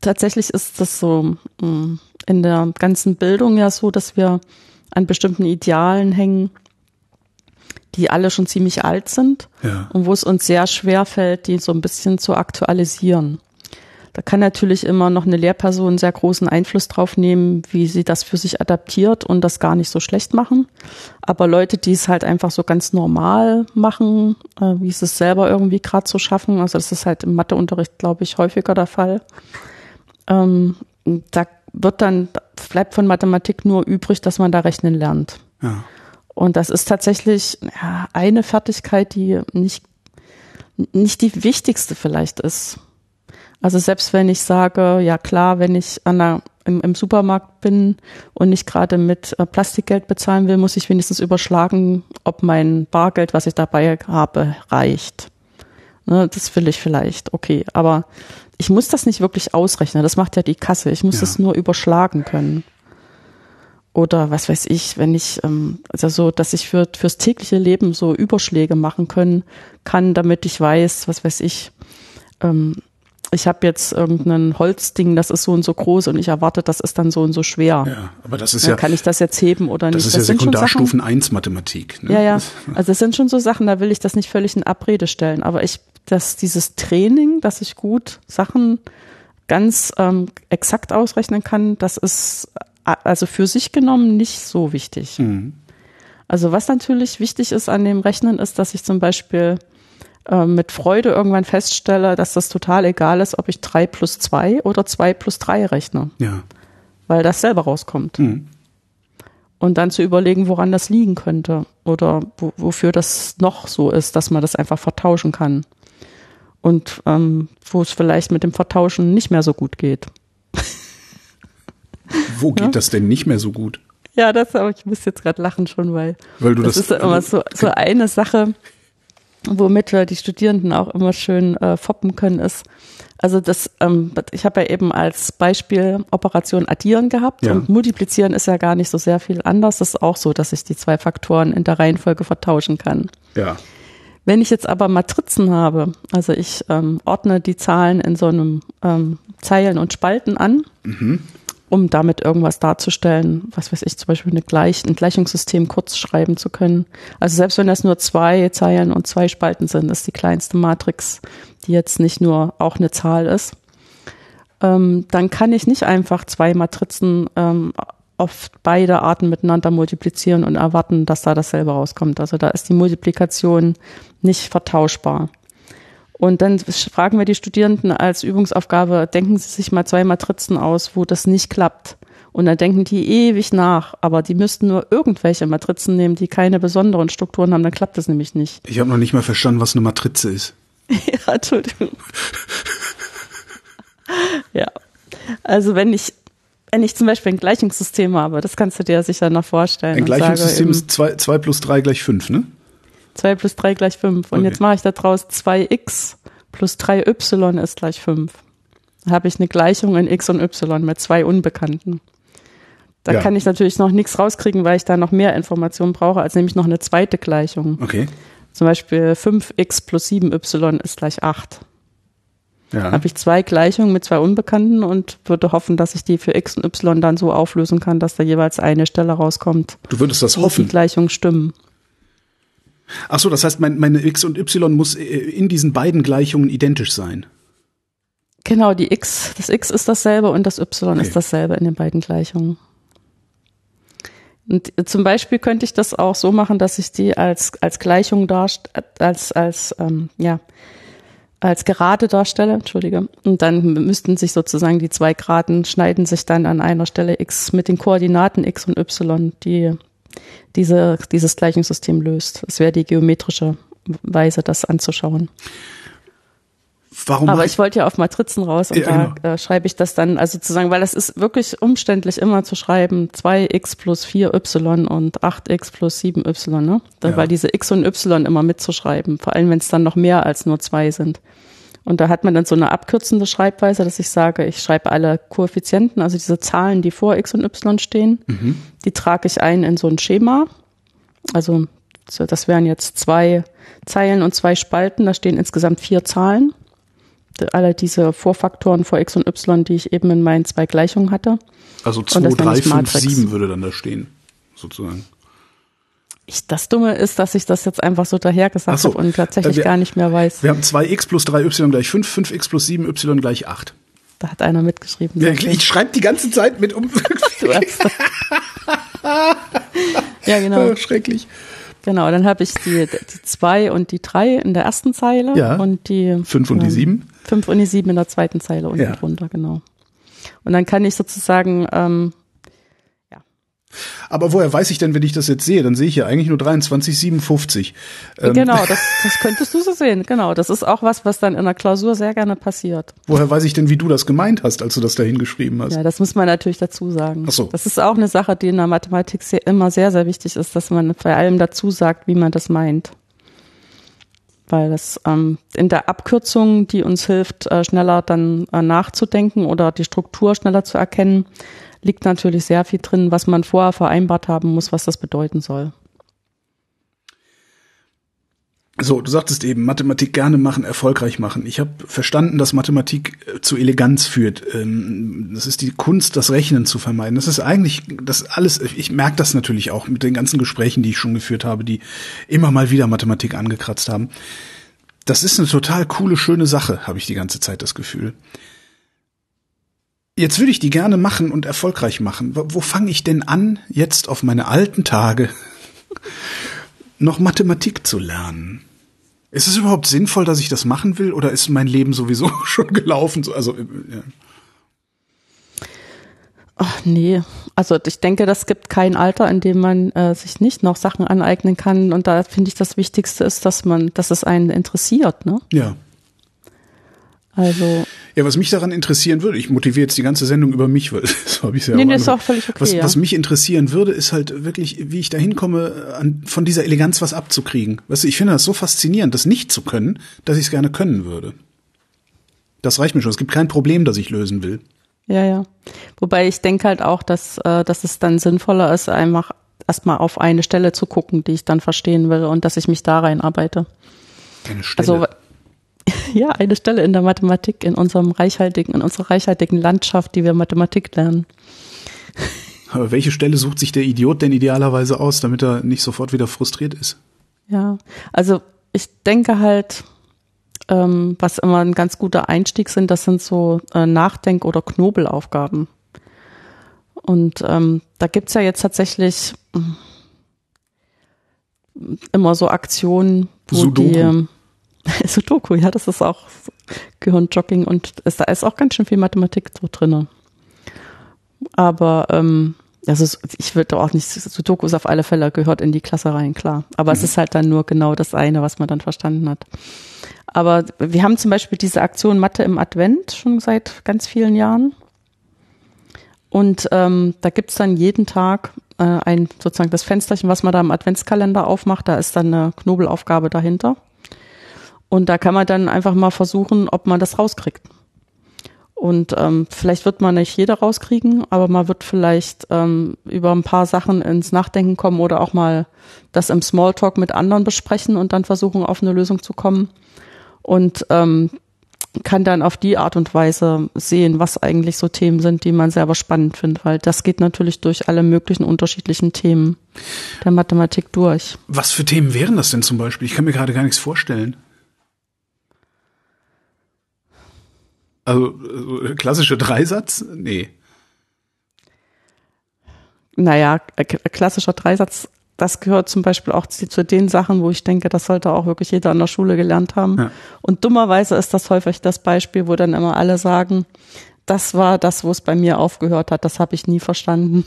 tatsächlich ist das so mh, mm, in der ganzen Bildung ja so, dass wir an bestimmten Idealen hängen, die alle schon ziemlich alt sind ja. und wo es uns sehr schwer fällt, die so ein bisschen zu aktualisieren. Da kann natürlich immer noch eine Lehrperson sehr großen Einfluss drauf nehmen, wie sie das für sich adaptiert und das gar nicht so schlecht machen. Aber Leute, die es halt einfach so ganz normal machen, äh, wie sie es selber irgendwie gerade so schaffen, also das ist halt im Matheunterricht, glaube ich, häufiger der Fall. Ähm, da wird dann, bleibt von Mathematik nur übrig, dass man da rechnen lernt. Ja. Und das ist tatsächlich ja, eine Fertigkeit, die nicht, nicht die wichtigste vielleicht ist. Also selbst wenn ich sage, ja klar, wenn ich an der, im, im Supermarkt bin und nicht gerade mit äh, Plastikgeld bezahlen will, muss ich wenigstens überschlagen, ob mein Bargeld, was ich dabei habe, reicht. Ne, das will ich vielleicht, okay. Aber ich muss das nicht wirklich ausrechnen. Das macht ja die Kasse. Ich muss ja. das nur überschlagen können. Oder was weiß ich, wenn ich, ähm, also so, dass ich für, fürs tägliche Leben so Überschläge machen können kann, damit ich weiß, was weiß ich, ähm, ich habe jetzt irgendein Holzding, das ist so und so groß und ich erwarte, das ist dann so und so schwer. Ja, aber das ist ja. Kann ich das jetzt heben oder das nicht? Ist das ist ja Sekundarstufen 1 Mathematik. Ne? Ja, ja. Also das sind schon so Sachen, da will ich das nicht völlig in Abrede stellen. Aber ich, dass dieses Training, dass ich gut Sachen ganz ähm, exakt ausrechnen kann, das ist also für sich genommen nicht so wichtig. Mhm. Also was natürlich wichtig ist an dem Rechnen ist, dass ich zum Beispiel äh, mit Freude irgendwann feststelle, dass das total egal ist, ob ich drei plus zwei oder zwei plus drei rechne. Ja. Weil das selber rauskommt. Mhm. Und dann zu überlegen, woran das liegen könnte oder wo, wofür das noch so ist, dass man das einfach vertauschen kann. Und ähm, wo es vielleicht mit dem Vertauschen nicht mehr so gut geht. Wo geht ja? das denn nicht mehr so gut? Ja, das, aber ich muss jetzt gerade lachen schon, weil, weil du das, das ist ja immer so, so eine Sache, womit wir die Studierenden auch immer schön äh, foppen können, ist, also das, ähm, ich habe ja eben als Beispiel Operation addieren gehabt ja. und multiplizieren ist ja gar nicht so sehr viel anders. Das ist auch so, dass ich die zwei Faktoren in der Reihenfolge vertauschen kann. Ja. Wenn ich jetzt aber Matrizen habe, also ich ähm, ordne die Zahlen in so einem ähm, Zeilen und Spalten an, mhm. Um damit irgendwas darzustellen, was weiß ich, zum Beispiel eine Gleich ein Gleichungssystem kurz schreiben zu können. Also selbst wenn das nur zwei Zeilen und zwei Spalten sind, ist die kleinste Matrix, die jetzt nicht nur auch eine Zahl ist, ähm, dann kann ich nicht einfach zwei Matrizen ähm, auf beide Arten miteinander multiplizieren und erwarten, dass da dasselbe rauskommt. Also da ist die Multiplikation nicht vertauschbar. Und dann fragen wir die Studierenden als Übungsaufgabe, denken Sie sich mal zwei Matrizen aus, wo das nicht klappt. Und dann denken die ewig nach, aber die müssten nur irgendwelche Matrizen nehmen, die keine besonderen Strukturen haben, dann klappt das nämlich nicht. Ich habe noch nicht mal verstanden, was eine Matrize ist. ja, Entschuldigung. ja. Also wenn ich wenn ich zum Beispiel ein Gleichungssystem habe, das kannst du dir sicher noch vorstellen. Ein Gleichungssystem ist 2 plus 3 gleich 5, ne? 2 plus 3 gleich 5. Und okay. jetzt mache ich daraus 2x plus 3y ist gleich 5. Da habe ich eine Gleichung in x und y mit zwei Unbekannten. Da ja. kann ich natürlich noch nichts rauskriegen, weil ich da noch mehr Informationen brauche, als nämlich noch eine zweite Gleichung. Okay. Zum Beispiel 5x plus 7y ist gleich 8. Ja. Habe ich zwei Gleichungen mit zwei Unbekannten und würde hoffen, dass ich die für x und y dann so auflösen kann, dass da jeweils eine Stelle rauskommt. Du würdest das hoffen? Die Gleichungen stimmen. Ach so, das heißt, mein, meine x und y muss äh, in diesen beiden Gleichungen identisch sein. Genau, die x, das x ist dasselbe und das y okay. ist dasselbe in den beiden Gleichungen. Und zum Beispiel könnte ich das auch so machen, dass ich die als als Gleichung darst als als ähm, ja als Gerade darstelle, entschuldige. Und dann müssten sich sozusagen die zwei Geraden schneiden sich dann an einer Stelle x mit den Koordinaten x und y, die diese, dieses Gleichungssystem löst. Das wäre die geometrische Weise, das anzuschauen. Warum Aber ich wollte ja auf Matrizen raus und ja, da genau. äh, schreibe ich das dann, also sozusagen, weil es ist wirklich umständlich immer zu schreiben, 2x plus 4y und 8x plus 7y, ne? Ja. Weil diese x und y immer mitzuschreiben, vor allem wenn es dann noch mehr als nur zwei sind. Und da hat man dann so eine abkürzende Schreibweise, dass ich sage, ich schreibe alle Koeffizienten, also diese Zahlen, die vor x und y stehen, mhm. die trage ich ein in so ein Schema. Also das wären jetzt zwei Zeilen und zwei Spalten, da stehen insgesamt vier Zahlen alle diese Vorfaktoren vor x und y, die ich eben in meinen zwei Gleichungen hatte. Also 2, 3, 5, 7 würde dann da stehen, sozusagen. Ich, das Dumme ist, dass ich das jetzt einfach so dahergesagt so, habe und tatsächlich äh, wir, gar nicht mehr weiß. Wir haben 2x plus 3y gleich 5, 5x plus 7y gleich 8. Da hat einer mitgeschrieben. Ja, ich, schreibe die ganze Zeit mit um. ja, genau. Schrecklich. Genau, dann habe ich die, die zwei und die drei in der ersten Zeile ja, und die fünf und ähm, die sieben. Fünf und die sieben in der zweiten Zeile unten ja. drunter, genau. Und dann kann ich sozusagen ähm, aber woher weiß ich denn, wenn ich das jetzt sehe? Dann sehe ich ja eigentlich nur 23,57. Ähm genau, das, das könntest du so sehen. Genau, das ist auch was, was dann in der Klausur sehr gerne passiert. Woher weiß ich denn, wie du das gemeint hast, als du das da hingeschrieben hast? Ja, das muss man natürlich dazu sagen. Ach so. Das ist auch eine Sache, die in der Mathematik sehr, immer sehr, sehr wichtig ist, dass man vor allem dazu sagt, wie man das meint. Weil das ähm, in der Abkürzung, die uns hilft, äh, schneller dann äh, nachzudenken oder die Struktur schneller zu erkennen, liegt natürlich sehr viel drin, was man vorher vereinbart haben muss, was das bedeuten soll. So, du sagtest eben, Mathematik gerne machen, erfolgreich machen. Ich habe verstanden, dass Mathematik äh, zu Eleganz führt. Ähm, das ist die Kunst, das Rechnen zu vermeiden. Das ist eigentlich, das alles, ich merke das natürlich auch mit den ganzen Gesprächen, die ich schon geführt habe, die immer mal wieder Mathematik angekratzt haben. Das ist eine total coole, schöne Sache, habe ich die ganze Zeit das Gefühl. Jetzt würde ich die gerne machen und erfolgreich machen. Wo, wo fange ich denn an, jetzt auf meine alten Tage noch Mathematik zu lernen? Ist es überhaupt sinnvoll, dass ich das machen will, oder ist mein Leben sowieso schon gelaufen? Also, äh, ja. Ach nee, also ich denke, das gibt kein Alter, in dem man äh, sich nicht noch Sachen aneignen kann. Und da finde ich, das Wichtigste ist, dass man, dass es einen interessiert, ne? Ja. Also. Ja, was mich daran interessieren würde, ich motiviere jetzt die ganze Sendung über mich, weil so habe ich ja nee, nee, ist auch völlig okay. Was, ja. was mich interessieren würde, ist halt wirklich, wie ich da hinkomme, an, von dieser Eleganz was abzukriegen. Weißt du, ich finde das so faszinierend, das nicht zu können, dass ich es gerne können würde. Das reicht mir schon. Es gibt kein Problem, das ich lösen will. Ja, ja. Wobei ich denke halt auch, dass, äh, dass es dann sinnvoller ist, einfach erstmal auf eine Stelle zu gucken, die ich dann verstehen will und dass ich mich da reinarbeite. Eine Stelle. Also Ja, eine Stelle in der Mathematik, in unserem reichhaltigen, in unserer reichhaltigen Landschaft, die wir Mathematik lernen. Aber welche Stelle sucht sich der Idiot denn idealerweise aus, damit er nicht sofort wieder frustriert ist? Ja, also ich denke halt, ähm, was immer ein ganz guter Einstieg sind, das sind so äh, Nachdenk- oder Knobelaufgaben. Und ähm, da gibt's ja jetzt tatsächlich mm, immer so Aktionen, wo Sudoku. die ähm, Sudoku, ja, das ist auch Gehirnjogging und ist, da ist auch ganz schön viel Mathematik so drinne. Aber ähm, das ist, ich würde auch nicht, Sudoku ist auf alle Fälle gehört in die Klasse rein, klar. Aber es ist halt dann nur genau das eine, was man dann verstanden hat. Aber wir haben zum Beispiel diese Aktion Mathe im Advent schon seit ganz vielen Jahren. Und ähm, da gibt's dann jeden Tag äh, ein sozusagen das Fensterchen, was man da im Adventskalender aufmacht, da ist dann eine Knobelaufgabe dahinter. Und da kann man dann einfach mal versuchen, ob man das rauskriegt. Und ähm, vielleicht wird man nicht jeder rauskriegen, aber man wird vielleicht ähm, über ein paar Sachen ins Nachdenken kommen oder auch mal das im Smalltalk mit anderen besprechen und dann versuchen, auf eine Lösung zu kommen. Und ähm, kann dann auf die Art und Weise sehen, was eigentlich so Themen sind, die man selber spannend findet, weil das geht natürlich durch alle möglichen unterschiedlichen Themen der Mathematik durch. Was für Themen wären das denn zum Beispiel? Ich kann mir gerade gar nichts vorstellen. Also äh, klassische Dreisatz? Nee. Naja, äh, klassischer Dreisatz, das gehört zum Beispiel auch zu, zu, den Sachen, wo ich denke, das sollte auch wirklich jeder an der Schule gelernt haben. Ja. Und dummerweise ist das häufig das Beispiel, wo dann immer alle sagen, das war das, wo es bei mir aufgehört hat, das habe ich nie verstanden.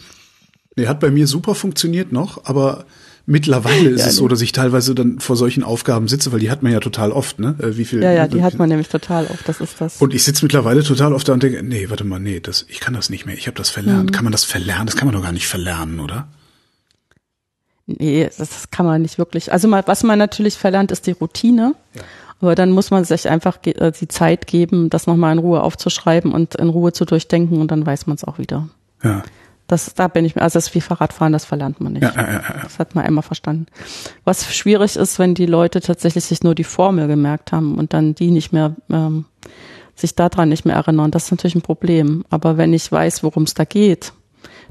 Nee, hat bei mir super funktioniert noch, aber Mittlerweile ist ja, es so, dass ich teilweise dann vor solchen Aufgaben sitze, weil die hat man ja total oft, ne? Äh, wie viel? Ja, ja, die hat man nämlich total oft. Das ist das. Und ich sitze mittlerweile total oft da und denke, nee, warte mal, nee, das, ich kann das nicht mehr. Ich habe das verlernt. Mhm. Kann man das verlernen? Das kann man doch gar nicht verlernen, oder? Nee, das kann man nicht wirklich. Also mal, was man natürlich verlernt, ist die Routine. Ja. Aber dann muss man sich einfach äh, die Zeit geben, das nochmal in Ruhe aufzuschreiben und in Ruhe zu durchdenken und dann weiß man es auch wieder. Ja. Das, da bin ich mir, also das ist wie Fahrradfahren, das verlernt man nicht. Ja, ja, ja, Das hat man einmal verstanden. Was schwierig ist, wenn die Leute tatsächlich sich nur die Formel gemerkt haben und dann die nicht mehr, ähm, sich daran nicht mehr erinnern, das ist natürlich ein Problem. Aber wenn ich weiß, worum es da geht,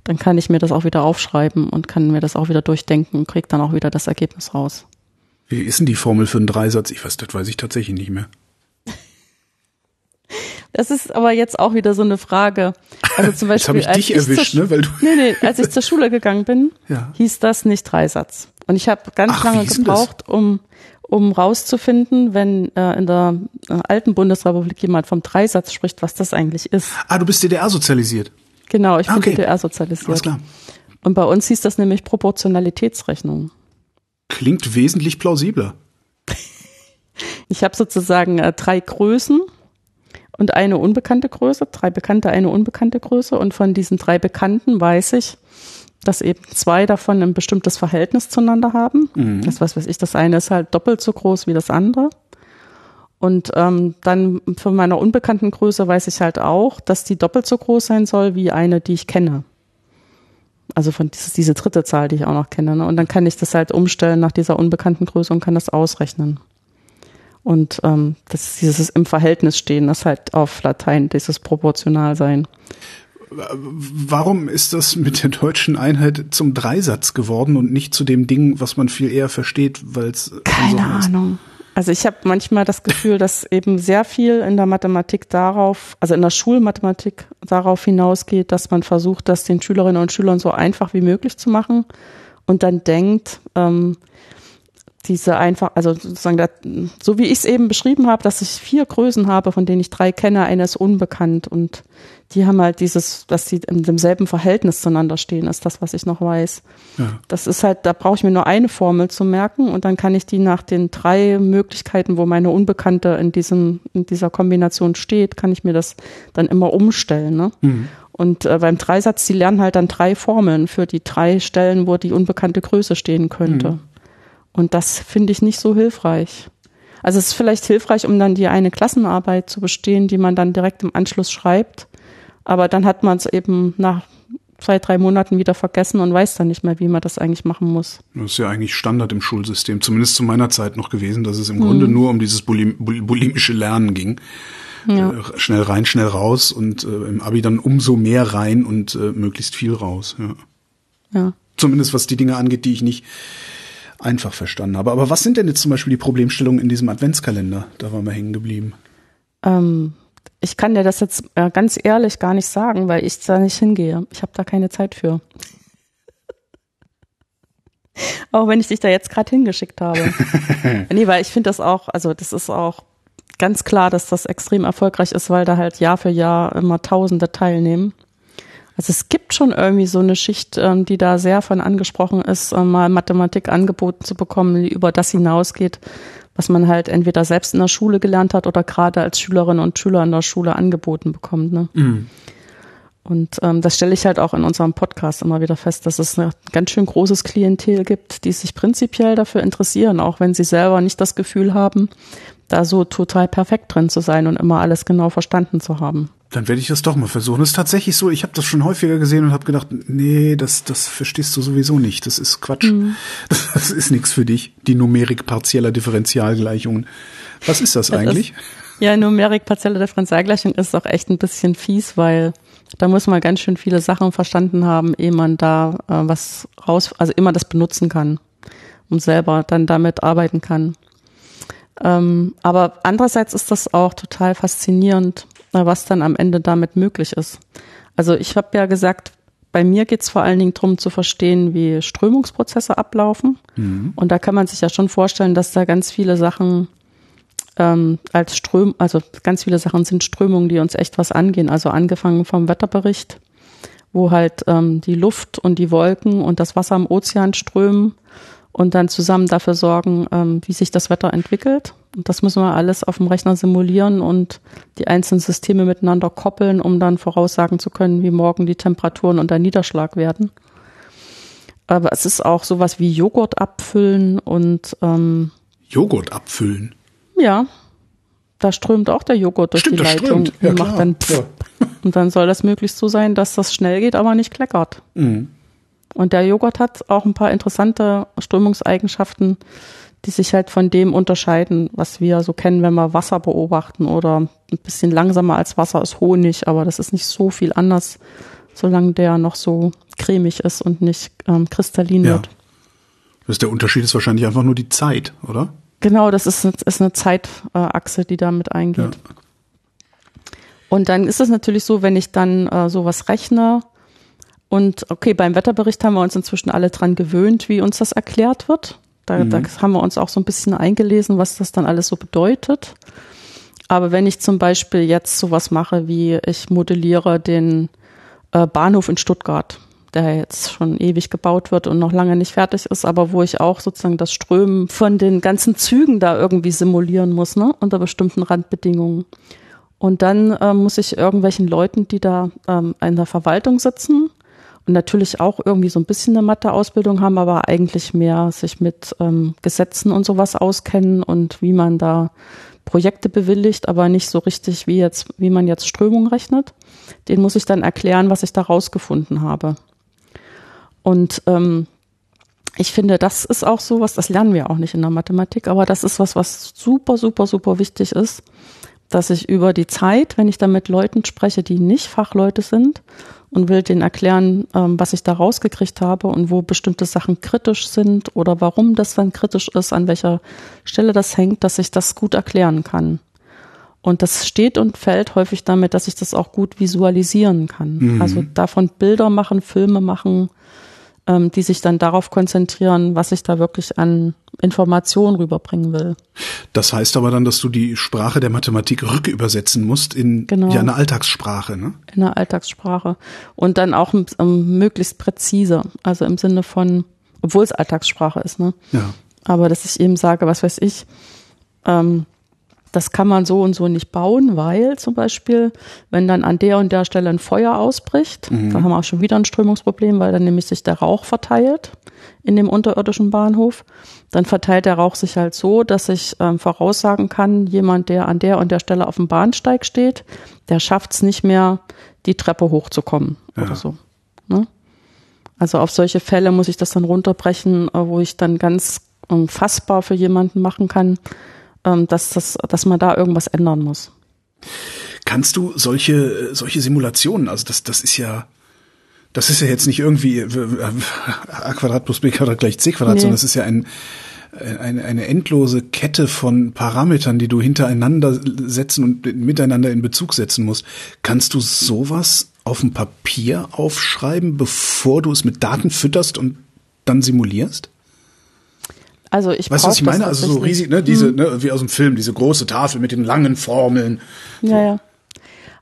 dann kann ich mir das auch wieder aufschreiben und kann mir das auch wieder durchdenken und kriege dann auch wieder das Ergebnis raus. Wie ist denn die Formel für einen Dreisatz? Ich weiß, das weiß ich tatsächlich nicht mehr. Das ist aber jetzt auch wieder so eine Frage. Also zum Beispiel, jetzt habe ich dich erwischt, ne? Weil du nee, nee, als ich zur Schule gegangen bin, ja. hieß das nicht Dreisatz. Und ich habe ganz Ach, lange gebraucht, um um rauszufinden, wenn äh, in der äh, alten Bundesrepublik jemand vom Dreisatz spricht, was das eigentlich ist. Ah, du bist DDR sozialisiert. Genau, ich bin okay. DDR sozialisiert. Alles klar. Und bei uns hieß das nämlich Proportionalitätsrechnung. Klingt wesentlich plausibler. ich habe sozusagen äh, drei Größen und eine unbekannte Größe, drei bekannte, eine unbekannte Größe. Und von diesen drei Bekannten weiß ich, dass eben zwei davon ein bestimmtes Verhältnis zueinander haben. Mhm. Das was weiß ich, das eine ist halt doppelt so groß wie das andere. Und ähm, dann von meiner unbekannten Größe weiß ich halt auch, dass die doppelt so groß sein soll wie eine, die ich kenne. Also von diese, diese dritte Zahl, die ich auch noch kenne. Ne? Und dann kann ich das halt umstellen nach dieser unbekannten Größe und kann das ausrechnen. Und ähm, das ist dieses im Verhältnis stehen, das halt auf Latein, dieses proportional sein. Warum ist das mit der deutschen Einheit zum Dreisatz geworden und nicht zu dem Ding, was man viel eher versteht, weil es keine Ahnung. Also ich habe manchmal das Gefühl, dass eben sehr viel in der Mathematik darauf, also in der Schulmathematik darauf hinausgeht, dass man versucht, das den Schülerinnen und Schülern so einfach wie möglich zu machen und dann denkt, ähm, diese einfach, also sozusagen, so wie ich es eben beschrieben habe, dass ich vier Größen habe, von denen ich drei kenne, eine ist unbekannt und die haben halt dieses, dass sie in demselben Verhältnis zueinander stehen, ist das, was ich noch weiß. Ja. Das ist halt, da brauche ich mir nur eine Formel zu merken und dann kann ich die nach den drei Möglichkeiten, wo meine Unbekannte in diesem, in dieser Kombination steht, kann ich mir das dann immer umstellen. Ne? Mhm. Und äh, beim Dreisatz, die lernen halt dann drei Formeln für die drei Stellen, wo die unbekannte Größe stehen könnte. Mhm. Und das finde ich nicht so hilfreich. Also es ist vielleicht hilfreich, um dann die eine Klassenarbeit zu bestehen, die man dann direkt im Anschluss schreibt. Aber dann hat man es eben nach zwei, drei Monaten wieder vergessen und weiß dann nicht mehr, wie man das eigentlich machen muss. Das ist ja eigentlich Standard im Schulsystem, zumindest zu meiner Zeit noch gewesen, dass es im mhm. Grunde nur um dieses bulim bulimische Lernen ging. Ja. Äh, schnell rein, schnell raus und äh, im Abi dann umso mehr rein und äh, möglichst viel raus. Ja. ja. Zumindest was die Dinge angeht, die ich nicht einfach verstanden habe. Aber was sind denn jetzt zum Beispiel die Problemstellungen in diesem Adventskalender? Da waren wir hängen geblieben. Ähm, ich kann dir das jetzt äh, ganz ehrlich gar nicht sagen, weil ich da nicht hingehe. Ich habe da keine Zeit für. auch wenn ich dich da jetzt gerade hingeschickt habe. nee, weil ich finde das auch, also das ist auch ganz klar, dass das extrem erfolgreich ist, weil da halt Jahr für Jahr immer Tausende teilnehmen. Also es gibt schon irgendwie so eine Schicht, ähm, die da sehr von angesprochen ist, äh, mal Mathematik angeboten zu bekommen, die über das hinausgeht, was man halt entweder selbst in der Schule gelernt hat oder gerade als Schülerin und Schüler in der Schule angeboten bekommt. Ne? Mhm. Und ähm, das stelle ich halt auch in unserem Podcast immer wieder fest, dass es ein ganz schön großes Klientel gibt, die sich prinzipiell dafür interessieren, auch wenn sie selber nicht das Gefühl haben, da so total perfekt drin zu sein und immer alles genau verstanden zu haben. Dann werde ich das doch mal versuchen. Es ist tatsächlich so, ich habe das schon häufiger gesehen und habe gedacht, nee, das, das verstehst du sowieso nicht. Das ist Quatsch. Mhm. Das ist nichts für dich. Die Numerik partieller Differentialgleichungen. Was ist das eigentlich? ja, Numerik partielle Differentialgleichung ist auch echt ein bisschen fies, weil da muss man ganz schön viele Sachen verstanden haben, ehe man da äh, was raus, also immer das benutzen kann und selber dann damit arbeiten kann. Ähm, aber andererseits ist das auch total faszinierend, was dann am Ende damit möglich ist. Also ich habe ja gesagt, bei mir geht es vor allen Dingen darum zu verstehen, wie Strömungsprozesse ablaufen. Mhm. Und da kann man sich ja schon vorstellen, dass da ganz viele Sachen ähm, als Ström, also ganz viele Sachen sind Strömungen, die uns echt was angehen. Also angefangen vom Wetterbericht, wo halt ähm, die Luft und die Wolken und das Wasser im Ozean strömen und dann zusammen dafür sorgen, ähm, wie sich das Wetter entwickelt. Und das müssen wir alles auf dem Rechner simulieren und die einzelnen Systeme miteinander koppeln, um dann voraussagen zu können, wie morgen die Temperaturen und der Niederschlag werden. Aber es ist auch sowas wie Joghurt abfüllen und ähm, Joghurt abfüllen? Ja. Da strömt auch der Joghurt durch Stimmt, die Leitung ja, und macht dann ja. und dann soll das möglichst so sein, dass das schnell geht, aber nicht kleckert. Mhm. Und der Joghurt hat auch ein paar interessante Strömungseigenschaften, die sich halt von dem unterscheiden, was wir so kennen, wenn wir Wasser beobachten oder ein bisschen langsamer als Wasser ist Honig, aber das ist nicht so viel anders, solange der noch so cremig ist und nicht ähm, kristallin ja. wird. Das der Unterschied ist wahrscheinlich einfach nur die Zeit, oder? Genau, das ist, ist eine Zeitachse, die da mit eingeht. Ja. Und dann ist es natürlich so, wenn ich dann äh, sowas rechne, und okay, beim Wetterbericht haben wir uns inzwischen alle dran gewöhnt, wie uns das erklärt wird. Da, mhm. da haben wir uns auch so ein bisschen eingelesen, was das dann alles so bedeutet. Aber wenn ich zum Beispiel jetzt sowas mache, wie ich modelliere den äh, Bahnhof in Stuttgart, der jetzt schon ewig gebaut wird und noch lange nicht fertig ist, aber wo ich auch sozusagen das Strömen von den ganzen Zügen da irgendwie simulieren muss, ne, unter bestimmten Randbedingungen. Und dann äh, muss ich irgendwelchen Leuten, die da ähm, in der Verwaltung sitzen, natürlich auch irgendwie so ein bisschen eine Mathe-Ausbildung haben, aber eigentlich mehr sich mit ähm, Gesetzen und sowas auskennen und wie man da Projekte bewilligt, aber nicht so richtig, wie jetzt, wie man jetzt Strömung rechnet. Den muss ich dann erklären, was ich da rausgefunden habe. Und ähm, ich finde, das ist auch so was, das lernen wir auch nicht in der Mathematik, aber das ist was, was super, super, super wichtig ist, dass ich über die Zeit, wenn ich da mit Leuten spreche, die nicht Fachleute sind und will denen erklären, ähm, was ich da rausgekriegt habe und wo bestimmte Sachen kritisch sind oder warum das dann kritisch ist, an welcher Stelle das hängt, dass ich das gut erklären kann. Und das steht und fällt häufig damit, dass ich das auch gut visualisieren kann. Mhm. Also davon Bilder machen, Filme machen, ähm, die sich dann darauf konzentrieren, was ich da wirklich an Informationen rüberbringen will. Das heißt aber dann, dass du die Sprache der Mathematik rückübersetzen musst in genau. ja, eine Alltagssprache, ne? In eine Alltagssprache. Und dann auch um, möglichst präzise. Also im Sinne von, obwohl es Alltagssprache ist, ne? Ja. Aber dass ich eben sage, was weiß ich, ähm, das kann man so und so nicht bauen, weil zum Beispiel, wenn dann an der und der Stelle ein Feuer ausbricht, mhm. dann haben wir auch schon wieder ein Strömungsproblem, weil dann nämlich sich der Rauch verteilt in dem unterirdischen Bahnhof. Dann verteilt der Rauch sich halt so, dass ich ähm, voraussagen kann, jemand, der an der und der Stelle auf dem Bahnsteig steht, der schafft es nicht mehr, die Treppe hochzukommen ja. oder so. Ne? Also auf solche Fälle muss ich das dann runterbrechen, äh, wo ich dann ganz ähm, fassbar für jemanden machen kann, ähm, dass, das, dass man da irgendwas ändern muss. Kannst du solche, solche Simulationen, also das, das ist ja, das ist ja jetzt nicht irgendwie a Quadrat plus b Quadrat gleich c Quadrat, nee. sondern das ist ja ein, eine, eine endlose Kette von Parametern, die du hintereinander setzen und miteinander in Bezug setzen musst. Kannst du sowas auf dem Papier aufschreiben, bevor du es mit Daten fütterst und dann simulierst? Also ich Weißt du, was ich meine? Also so riesig, ne, diese, hm. ne, wie aus dem Film, diese große Tafel mit den langen Formeln. So. Ja, ja.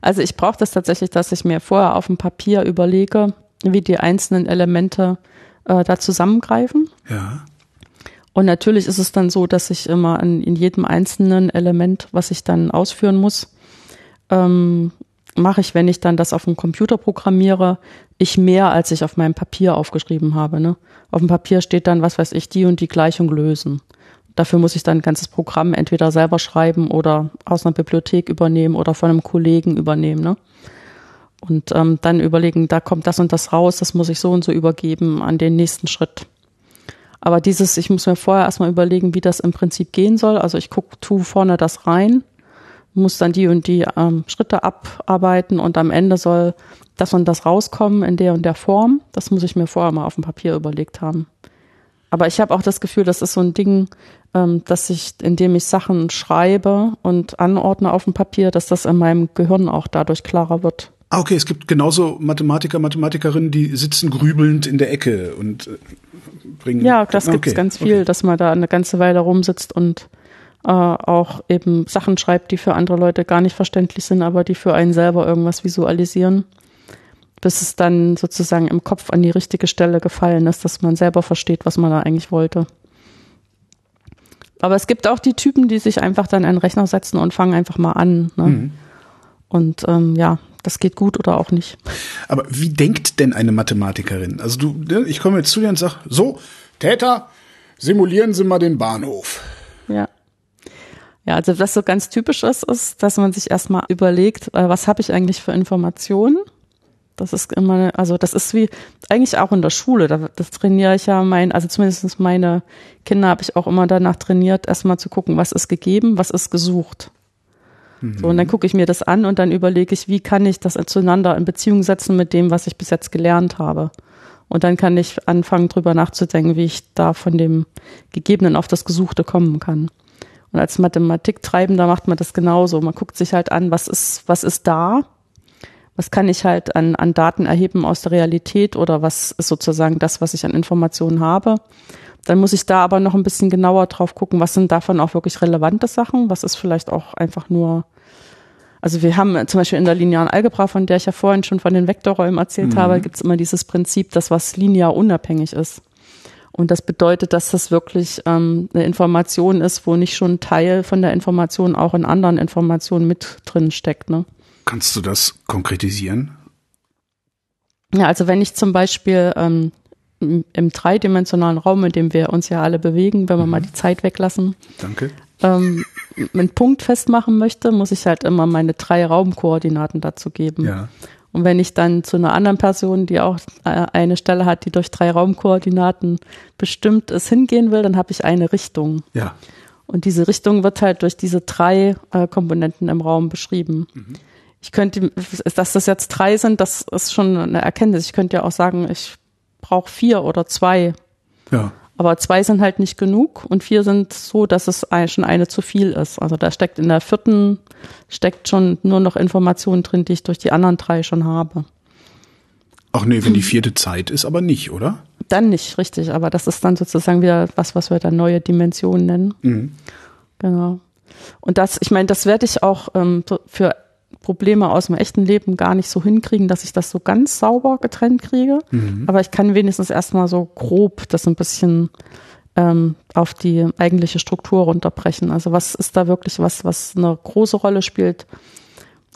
Also ich brauche das tatsächlich, dass ich mir vorher auf dem Papier überlege, wie die einzelnen Elemente äh, da zusammengreifen. Ja. Und natürlich ist es dann so, dass ich immer in, in jedem einzelnen Element, was ich dann ausführen muss, ähm, mache ich, wenn ich dann das auf dem Computer programmiere, ich mehr, als ich auf meinem Papier aufgeschrieben habe. Ne? Auf dem Papier steht dann, was weiß ich, die und die Gleichung lösen. Dafür muss ich dann ein ganzes Programm entweder selber schreiben oder aus einer Bibliothek übernehmen oder von einem Kollegen übernehmen. Ne? Und ähm, dann überlegen, da kommt das und das raus, das muss ich so und so übergeben an den nächsten Schritt. Aber dieses, ich muss mir vorher erstmal überlegen, wie das im Prinzip gehen soll. Also ich gucke, tu vorne das rein, muss dann die und die ähm, Schritte abarbeiten und am Ende soll das und das rauskommen in der und der Form. Das muss ich mir vorher mal auf dem Papier überlegt haben. Aber ich habe auch das Gefühl, das ist so ein Ding, ähm, dass ich, indem ich Sachen schreibe und anordne auf dem Papier, dass das in meinem Gehirn auch dadurch klarer wird. Ah, okay, es gibt genauso Mathematiker, Mathematikerinnen, die sitzen grübelnd in der Ecke und äh, bringen. Ja, das okay, gibt's ganz viel, okay. dass man da eine ganze Weile rumsitzt und äh, auch eben Sachen schreibt, die für andere Leute gar nicht verständlich sind, aber die für einen selber irgendwas visualisieren, bis es dann sozusagen im Kopf an die richtige Stelle gefallen ist, dass man selber versteht, was man da eigentlich wollte. Aber es gibt auch die Typen, die sich einfach dann einen Rechner setzen und fangen einfach mal an. Ne? Mhm. Und ähm, ja, das geht gut oder auch nicht. Aber wie denkt denn eine Mathematikerin? Also du, ne, ich komme jetzt zu dir und sag, so, Täter, simulieren Sie mal den Bahnhof. Ja. Ja, also was so ganz typisch ist, ist, dass man sich erstmal überlegt, äh, was habe ich eigentlich für Informationen? Das ist immer, also das ist wie eigentlich auch in der Schule. Da, das trainiere ich ja mein, also zumindest meine Kinder habe ich auch immer danach trainiert, erstmal zu gucken, was ist gegeben, was ist gesucht. Mhm. So, und dann gucke ich mir das an und dann überlege ich, wie kann ich das zueinander in Beziehung setzen mit dem, was ich bis jetzt gelernt habe. Und dann kann ich anfangen, drüber nachzudenken, wie ich da von dem Gegebenen auf das Gesuchte kommen kann. Und als Mathematiktreibender macht man das genauso. Man guckt sich halt an, was ist, was ist da? Was kann ich halt an, an Daten erheben aus der Realität oder was ist sozusagen das, was ich an Informationen habe? Dann muss ich da aber noch ein bisschen genauer drauf gucken, was sind davon auch wirklich relevante Sachen? Was ist vielleicht auch einfach nur also wir haben zum Beispiel in der linearen Algebra, von der ich ja vorhin schon von den Vektorräumen erzählt mhm. habe, gibt es immer dieses Prinzip, dass was linear unabhängig ist. Und das bedeutet, dass das wirklich ähm, eine Information ist, wo nicht schon Teil von der Information auch in anderen Informationen mit drin steckt. Ne? Kannst du das konkretisieren? Ja, also wenn ich zum Beispiel ähm, im dreidimensionalen Raum, in dem wir uns ja alle bewegen, wenn wir mhm. mal die Zeit weglassen, Danke. Ähm, einen Punkt festmachen möchte, muss ich halt immer meine drei Raumkoordinaten dazu geben. Ja. Und wenn ich dann zu einer anderen Person, die auch äh, eine Stelle hat, die durch drei Raumkoordinaten bestimmt ist, hingehen will, dann habe ich eine Richtung. Ja. Und diese Richtung wird halt durch diese drei äh, Komponenten im Raum beschrieben. Mhm. Ich könnte, dass das jetzt drei sind, das ist schon eine Erkenntnis. Ich könnte ja auch sagen, ich brauche vier oder zwei. Ja. Aber zwei sind halt nicht genug und vier sind so, dass es schon eine zu viel ist. Also da steckt in der vierten, steckt schon nur noch Informationen drin, die ich durch die anderen drei schon habe. Ach nee, wenn die vierte Zeit ist, aber nicht, oder? Dann nicht, richtig. Aber das ist dann sozusagen wieder was, was wir dann neue Dimensionen nennen. Mhm. Genau. Und das, ich meine, das werde ich auch ähm, für Probleme aus dem echten Leben gar nicht so hinkriegen, dass ich das so ganz sauber getrennt kriege. Mhm. Aber ich kann wenigstens erstmal so grob das ein bisschen ähm, auf die eigentliche Struktur runterbrechen. Also was ist da wirklich was, was eine große Rolle spielt?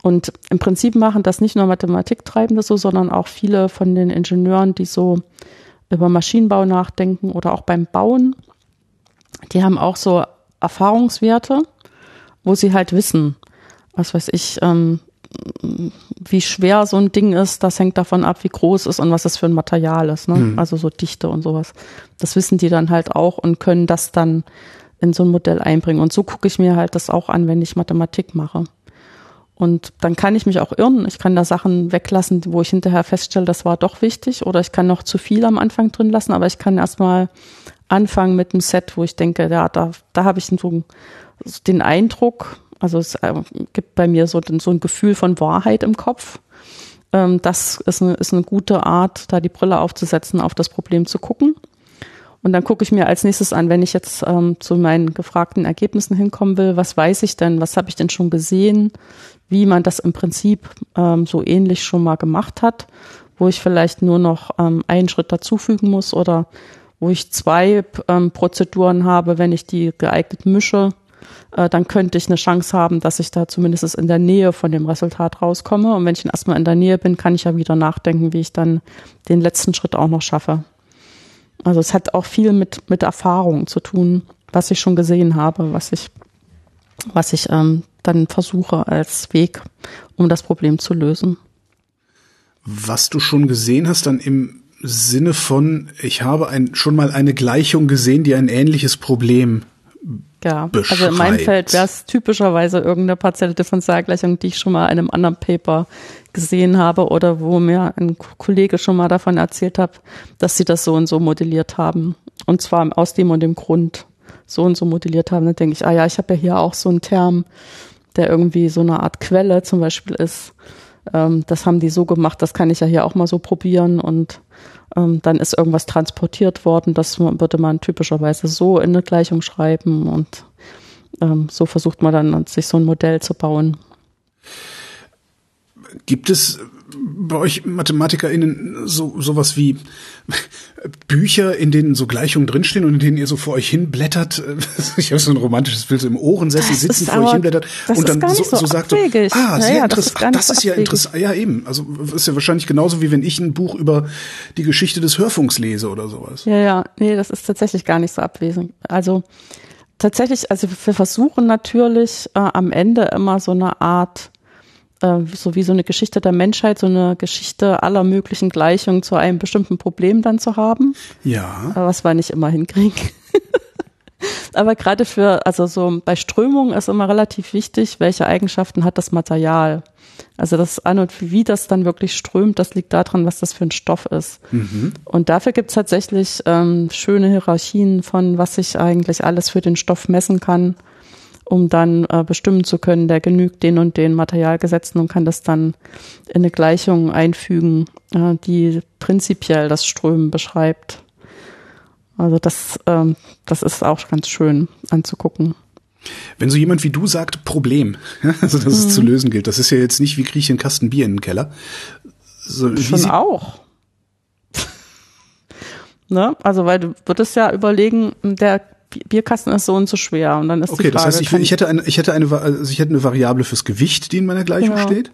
Und im Prinzip machen das nicht nur Mathematiktreibende so, sondern auch viele von den Ingenieuren, die so über Maschinenbau nachdenken oder auch beim Bauen. Die haben auch so Erfahrungswerte, wo sie halt wissen, was weiß ich, ähm, wie schwer so ein Ding ist, das hängt davon ab, wie groß es ist und was es für ein Material ist. Ne? Mhm. Also so Dichte und sowas. Das wissen die dann halt auch und können das dann in so ein Modell einbringen. Und so gucke ich mir halt das auch an, wenn ich Mathematik mache. Und dann kann ich mich auch irren. Ich kann da Sachen weglassen, wo ich hinterher feststelle, das war doch wichtig. Oder ich kann noch zu viel am Anfang drin lassen, aber ich kann erstmal anfangen mit einem Set, wo ich denke, ja, da, da habe ich so den Eindruck, also es äh, gibt bei mir so, so ein Gefühl von Wahrheit im Kopf. Ähm, das ist eine, ist eine gute Art, da die Brille aufzusetzen, auf das Problem zu gucken. Und dann gucke ich mir als nächstes an, wenn ich jetzt ähm, zu meinen gefragten Ergebnissen hinkommen will, was weiß ich denn, was habe ich denn schon gesehen, wie man das im Prinzip ähm, so ähnlich schon mal gemacht hat, wo ich vielleicht nur noch ähm, einen Schritt dazufügen muss oder wo ich zwei ähm, Prozeduren habe, wenn ich die geeignet mische, äh, dann könnte ich eine Chance haben, dass ich da zumindest in der Nähe von dem Resultat rauskomme. Und wenn ich erstmal in der Nähe bin, kann ich ja wieder nachdenken, wie ich dann den letzten Schritt auch noch schaffe. Also es hat auch viel mit, mit Erfahrung zu tun, was ich schon gesehen habe, was ich, was ich ähm, dann versuche als Weg, um das Problem zu lösen. Was du schon gesehen hast, dann im Sinne von, ich habe ein, schon mal eine Gleichung gesehen, die ein ähnliches Problem ja, also in meinem Feld wäre es typischerweise irgendeine partielle Differentialgleichung, die ich schon mal in einem anderen Paper gesehen habe oder wo mir ein Kollege schon mal davon erzählt hat, dass sie das so und so modelliert haben. Und zwar aus dem und dem Grund so und so modelliert haben. Dann denke ich, ah ja, ich habe ja hier auch so einen Term, der irgendwie so eine Art Quelle zum Beispiel ist. Ähm, das haben die so gemacht, das kann ich ja hier auch mal so probieren und ähm, dann ist irgendwas transportiert worden. Das würde man typischerweise so in eine Gleichung schreiben und ähm, so versucht man dann, sich so ein Modell zu bauen. Gibt es bei euch MathematikerInnen so sowas wie Bücher, in denen so Gleichungen drinstehen und in denen ihr so vor euch hinblättert? Ich habe so ein romantisches Bild so im Ohrensessel sitzen, vor euch hinblättert und dann so, so, so sagt, ah, sehr ja, interessant, ach, das ist so ja interessant. Ja, eben. Also ist ja wahrscheinlich genauso wie wenn ich ein Buch über die Geschichte des Hörfunks lese oder sowas. Ja, ja, nee, das ist tatsächlich gar nicht so abwesend. Also tatsächlich, also wir versuchen natürlich äh, am Ende immer so eine Art äh, so wie so eine Geschichte der Menschheit, so eine Geschichte aller möglichen Gleichungen zu einem bestimmten Problem dann zu haben. Ja. Was wir nicht immer hinkriegen. Aber gerade für, also so bei Strömungen ist immer relativ wichtig, welche Eigenschaften hat das Material. Also das an und wie das dann wirklich strömt, das liegt daran, was das für ein Stoff ist. Mhm. Und dafür gibt es tatsächlich ähm, schöne Hierarchien von, was ich eigentlich alles für den Stoff messen kann um dann äh, bestimmen zu können, der genügt den und den Materialgesetzen und kann das dann in eine Gleichung einfügen, äh, die prinzipiell das Strömen beschreibt. Also das, ähm, das ist auch ganz schön anzugucken. Wenn so jemand wie du sagt, Problem, also dass mhm. es zu lösen gilt, das ist ja jetzt nicht, wie kriege ich einen Kasten Bier in den Keller. So, Schon auch. ne? Also weil du würdest ja überlegen, der Bierkasten ist so und so schwer und dann ist okay, die Frage. Okay, das heißt, ich, ich, hätte eine, ich hätte eine, also ich hätte eine Variable fürs Gewicht, die in meiner Gleichung genau. steht.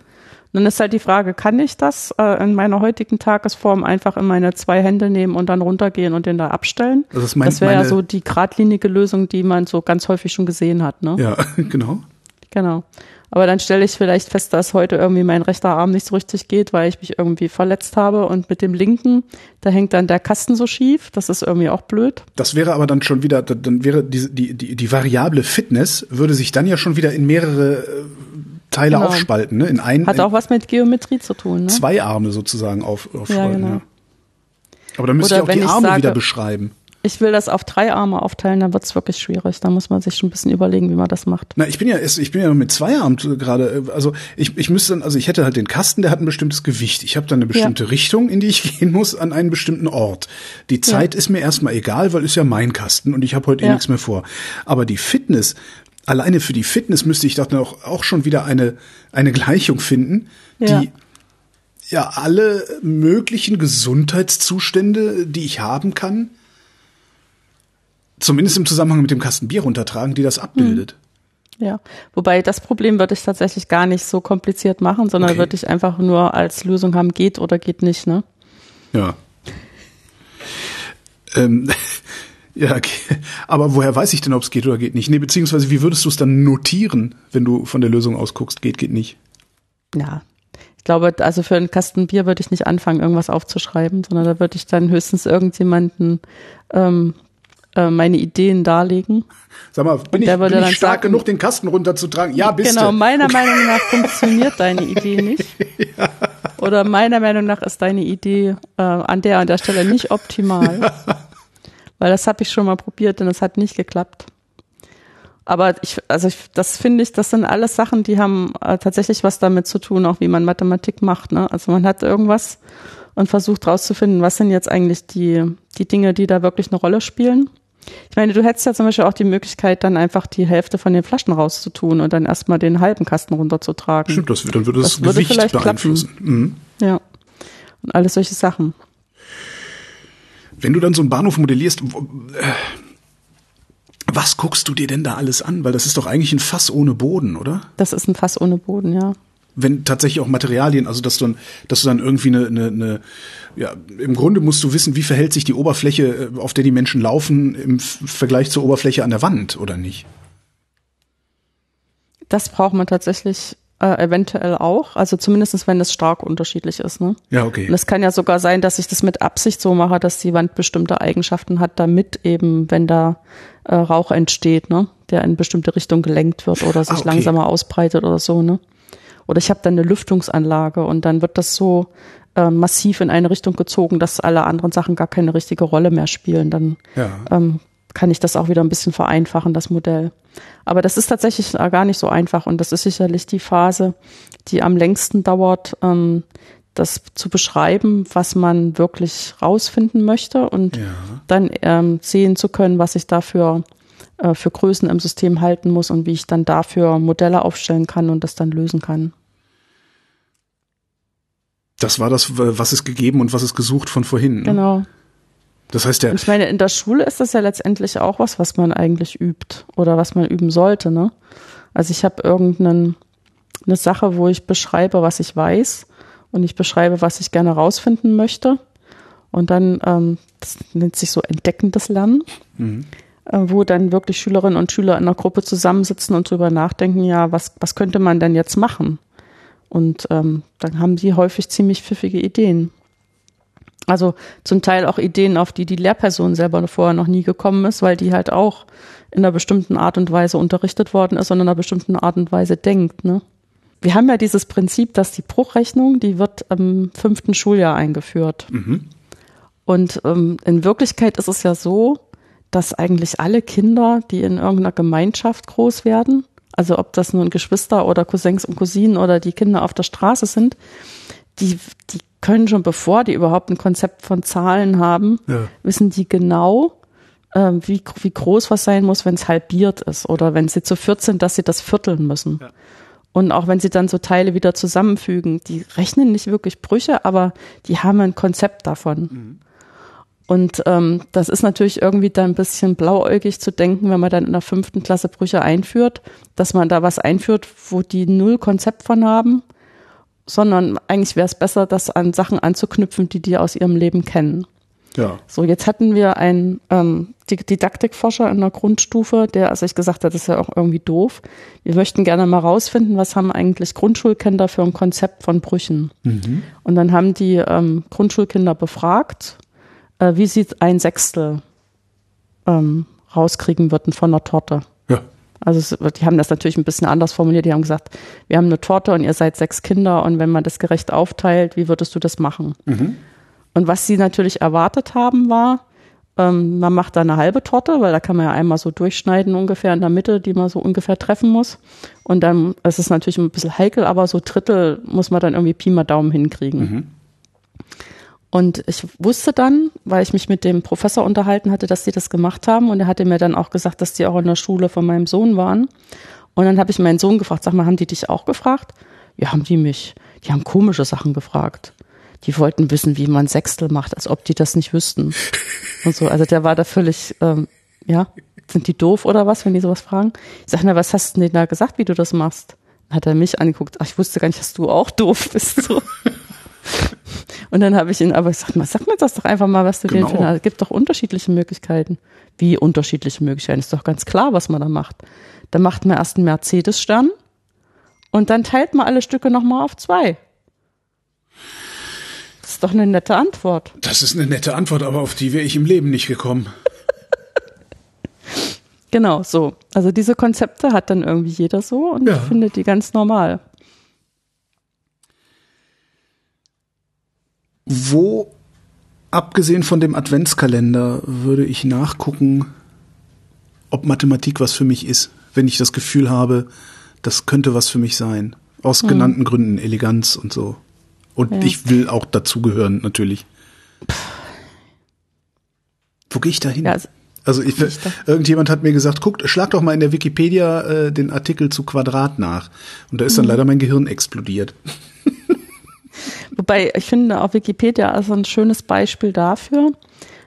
dann ist halt die Frage, kann ich das äh, in meiner heutigen Tagesform einfach in meine zwei Hände nehmen und dann runtergehen und den da abstellen? Also das, mein, das wäre ja so die geradlinige Lösung, die man so ganz häufig schon gesehen hat, ne? Ja, genau. Genau. Aber dann stelle ich vielleicht fest, dass heute irgendwie mein rechter Arm nicht so richtig geht, weil ich mich irgendwie verletzt habe und mit dem linken, da hängt dann der Kasten so schief. Das ist irgendwie auch blöd. Das wäre aber dann schon wieder, dann wäre die, die, die, die Variable Fitness würde sich dann ja schon wieder in mehrere äh, Teile genau. aufspalten. Ne? In ein, Hat auch was mit Geometrie zu tun. Ne? Zwei Arme sozusagen auf, aufspalten. Ja, genau. ja. Aber dann müsste ich auch die Arme sage, wieder beschreiben ich will das auf drei Arme aufteilen, dann wird es wirklich schwierig. Da muss man sich schon ein bisschen überlegen, wie man das macht. Na, ich bin ja ich bin ja mit zwei Armen gerade. Also ich, ich müsste dann, also ich hätte halt den Kasten, der hat ein bestimmtes Gewicht. Ich habe dann eine bestimmte ja. Richtung, in die ich gehen muss, an einen bestimmten Ort. Die Zeit ja. ist mir erstmal egal, weil ist ja mein Kasten und ich habe heute eh ja. nichts mehr vor. Aber die Fitness, alleine für die Fitness müsste ich doch auch, auch schon wieder eine, eine Gleichung finden, die ja alle möglichen Gesundheitszustände, die ich haben kann, zumindest im Zusammenhang mit dem Kasten Bier runtertragen, die das abbildet. Hm. Ja, wobei das Problem würde ich tatsächlich gar nicht so kompliziert machen, sondern okay. würde ich einfach nur als Lösung haben, geht oder geht nicht, ne? Ja. Ähm, ja, okay. aber woher weiß ich denn, ob es geht oder geht nicht? Nee, beziehungsweise wie würdest du es dann notieren, wenn du von der Lösung ausguckst, geht, geht nicht? ja, ich glaube, also für einen Kasten Bier würde ich nicht anfangen, irgendwas aufzuschreiben, sondern da würde ich dann höchstens irgendjemanden ähm, äh, meine Ideen darlegen. Sag mal, bin ich, bin ich stark sagen, genug, den Kasten runterzutragen? Ja, bist Genau, du. meiner Meinung nach funktioniert deine Idee nicht. ja. Oder meiner Meinung nach ist deine Idee äh, an der an der Stelle nicht optimal. Ja. Weil das habe ich schon mal probiert und es hat nicht geklappt. Aber ich, also ich, das finde ich, das sind alles Sachen, die haben äh, tatsächlich was damit zu tun, auch wie man Mathematik macht. Ne? Also man hat irgendwas und versucht rauszufinden, was sind jetzt eigentlich die, die Dinge, die da wirklich eine Rolle spielen. Ich meine, du hättest ja zum Beispiel auch die Möglichkeit, dann einfach die Hälfte von den Flaschen rauszutun und dann erstmal den halben Kasten runterzutragen. Stimmt, das, dann würde das, das Gewicht würde beeinflussen. Mhm. Ja. Und alles solche Sachen. Wenn du dann so einen Bahnhof modellierst, äh, was guckst du dir denn da alles an? Weil das ist doch eigentlich ein Fass ohne Boden, oder? Das ist ein Fass ohne Boden, ja wenn tatsächlich auch Materialien, also dass du dann, dass du dann irgendwie eine, eine, eine, ja, im Grunde musst du wissen, wie verhält sich die Oberfläche, äh, auf der die Menschen laufen, im Vergleich zur Oberfläche an der Wand, oder nicht? Das braucht man tatsächlich äh, eventuell auch, also zumindestens wenn es stark unterschiedlich ist. Ne? Ja, okay. Und es kann ja sogar sein, dass ich das mit Absicht so mache, dass die Wand bestimmte Eigenschaften hat, damit eben, wenn da äh, Rauch entsteht, ne, der in bestimmte Richtung gelenkt wird oder sich ah, okay. langsamer ausbreitet oder so. Ne? Oder ich habe dann eine Lüftungsanlage und dann wird das so äh, massiv in eine Richtung gezogen, dass alle anderen Sachen gar keine richtige Rolle mehr spielen. Dann ja. ähm, kann ich das auch wieder ein bisschen vereinfachen, das Modell. Aber das ist tatsächlich gar nicht so einfach und das ist sicherlich die Phase, die am längsten dauert, ähm, das zu beschreiben, was man wirklich rausfinden möchte und ja. dann ähm, sehen zu können, was ich dafür äh, für Größen im System halten muss und wie ich dann dafür Modelle aufstellen kann und das dann lösen kann. Das war das, was ist gegeben und was ist gesucht von vorhin. Ne? Genau. Das heißt ja. Ich meine, in der Schule ist das ja letztendlich auch was, was man eigentlich übt oder was man üben sollte, ne? Also ich habe irgendeine eine Sache, wo ich beschreibe, was ich weiß und ich beschreibe, was ich gerne rausfinden möchte. Und dann, ähm, das nennt sich so entdeckendes Lernen, mhm. äh, wo dann wirklich Schülerinnen und Schüler in einer Gruppe zusammensitzen und drüber nachdenken, ja, was, was könnte man denn jetzt machen? Und ähm, dann haben die häufig ziemlich pfiffige Ideen. Also zum Teil auch Ideen, auf die die Lehrperson selber vorher noch nie gekommen ist, weil die halt auch in einer bestimmten Art und Weise unterrichtet worden ist und in einer bestimmten Art und Weise denkt. Ne? Wir haben ja dieses Prinzip, dass die Bruchrechnung, die wird im fünften Schuljahr eingeführt. Mhm. Und ähm, in Wirklichkeit ist es ja so, dass eigentlich alle Kinder, die in irgendeiner Gemeinschaft groß werden, also ob das nun Geschwister oder Cousins und Cousinen oder die Kinder auf der Straße sind, die, die können schon bevor die überhaupt ein Konzept von Zahlen haben, ja. wissen die genau, äh, wie, wie groß was sein muss, wenn es halbiert ist oder wenn sie zu viert sind, dass sie das vierteln müssen. Ja. Und auch wenn sie dann so Teile wieder zusammenfügen, die rechnen nicht wirklich Brüche, aber die haben ein Konzept davon. Mhm. Und ähm, das ist natürlich irgendwie dann ein bisschen blauäugig zu denken, wenn man dann in der fünften Klasse Brüche einführt, dass man da was einführt, wo die null Konzept von haben, sondern eigentlich wäre es besser, das an Sachen anzuknüpfen, die die aus ihrem Leben kennen. Ja. So, jetzt hatten wir einen ähm, Didaktikforscher in der Grundstufe, der sich gesagt hat, das ist ja auch irgendwie doof. Wir möchten gerne mal rausfinden, was haben eigentlich Grundschulkinder für ein Konzept von Brüchen. Mhm. Und dann haben die ähm, Grundschulkinder befragt äh, wie sie ein Sechstel ähm, rauskriegen würden von einer Torte. Ja. Also die haben das natürlich ein bisschen anders formuliert. Die haben gesagt, wir haben eine Torte und ihr seid sechs Kinder und wenn man das gerecht aufteilt, wie würdest du das machen? Mhm. Und was sie natürlich erwartet haben, war, ähm, man macht da eine halbe Torte, weil da kann man ja einmal so durchschneiden ungefähr in der Mitte, die man so ungefähr treffen muss. Und dann, es ist natürlich ein bisschen heikel, aber so Drittel muss man dann irgendwie Pi mal Daumen hinkriegen. Mhm. Und ich wusste dann, weil ich mich mit dem Professor unterhalten hatte, dass die das gemacht haben. Und er hatte mir dann auch gesagt, dass die auch in der Schule von meinem Sohn waren. Und dann habe ich meinen Sohn gefragt, sag mal, haben die dich auch gefragt? Ja, haben die mich. Die haben komische Sachen gefragt. Die wollten wissen, wie man Sechstel macht, als ob die das nicht wüssten. Und so, also der war da völlig, ähm, ja, sind die doof oder was, wenn die sowas fragen? Ich sage, na, was hast du denn da gesagt, wie du das machst? Dann hat er mich angeguckt, ach, ich wusste gar nicht, dass du auch doof bist. So. Und dann habe ich ihn aber gesagt, sag mir das doch einfach mal, was du genau. den findest. Es gibt doch unterschiedliche Möglichkeiten. Wie unterschiedliche Möglichkeiten? Ist doch ganz klar, was man da macht. Da macht man erst einen Mercedes-Stern Und dann teilt man alle Stücke nochmal auf zwei. Das ist doch eine nette Antwort. Das ist eine nette Antwort, aber auf die wäre ich im Leben nicht gekommen. genau, so. Also diese Konzepte hat dann irgendwie jeder so und ja. ich finde die ganz normal. Wo, abgesehen von dem Adventskalender, würde ich nachgucken, ob Mathematik was für mich ist, wenn ich das Gefühl habe, das könnte was für mich sein. Aus mhm. genannten Gründen, Eleganz und so. Und ja. ich will auch dazugehören, natürlich. Wo gehe ich da hin? Ja, also, also ich, ich irgendjemand hat mir gesagt, guck, schlag doch mal in der Wikipedia äh, den Artikel zu Quadrat nach. Und da ist dann mhm. leider mein Gehirn explodiert. Wobei, ich finde, auf Wikipedia ist ein schönes Beispiel dafür,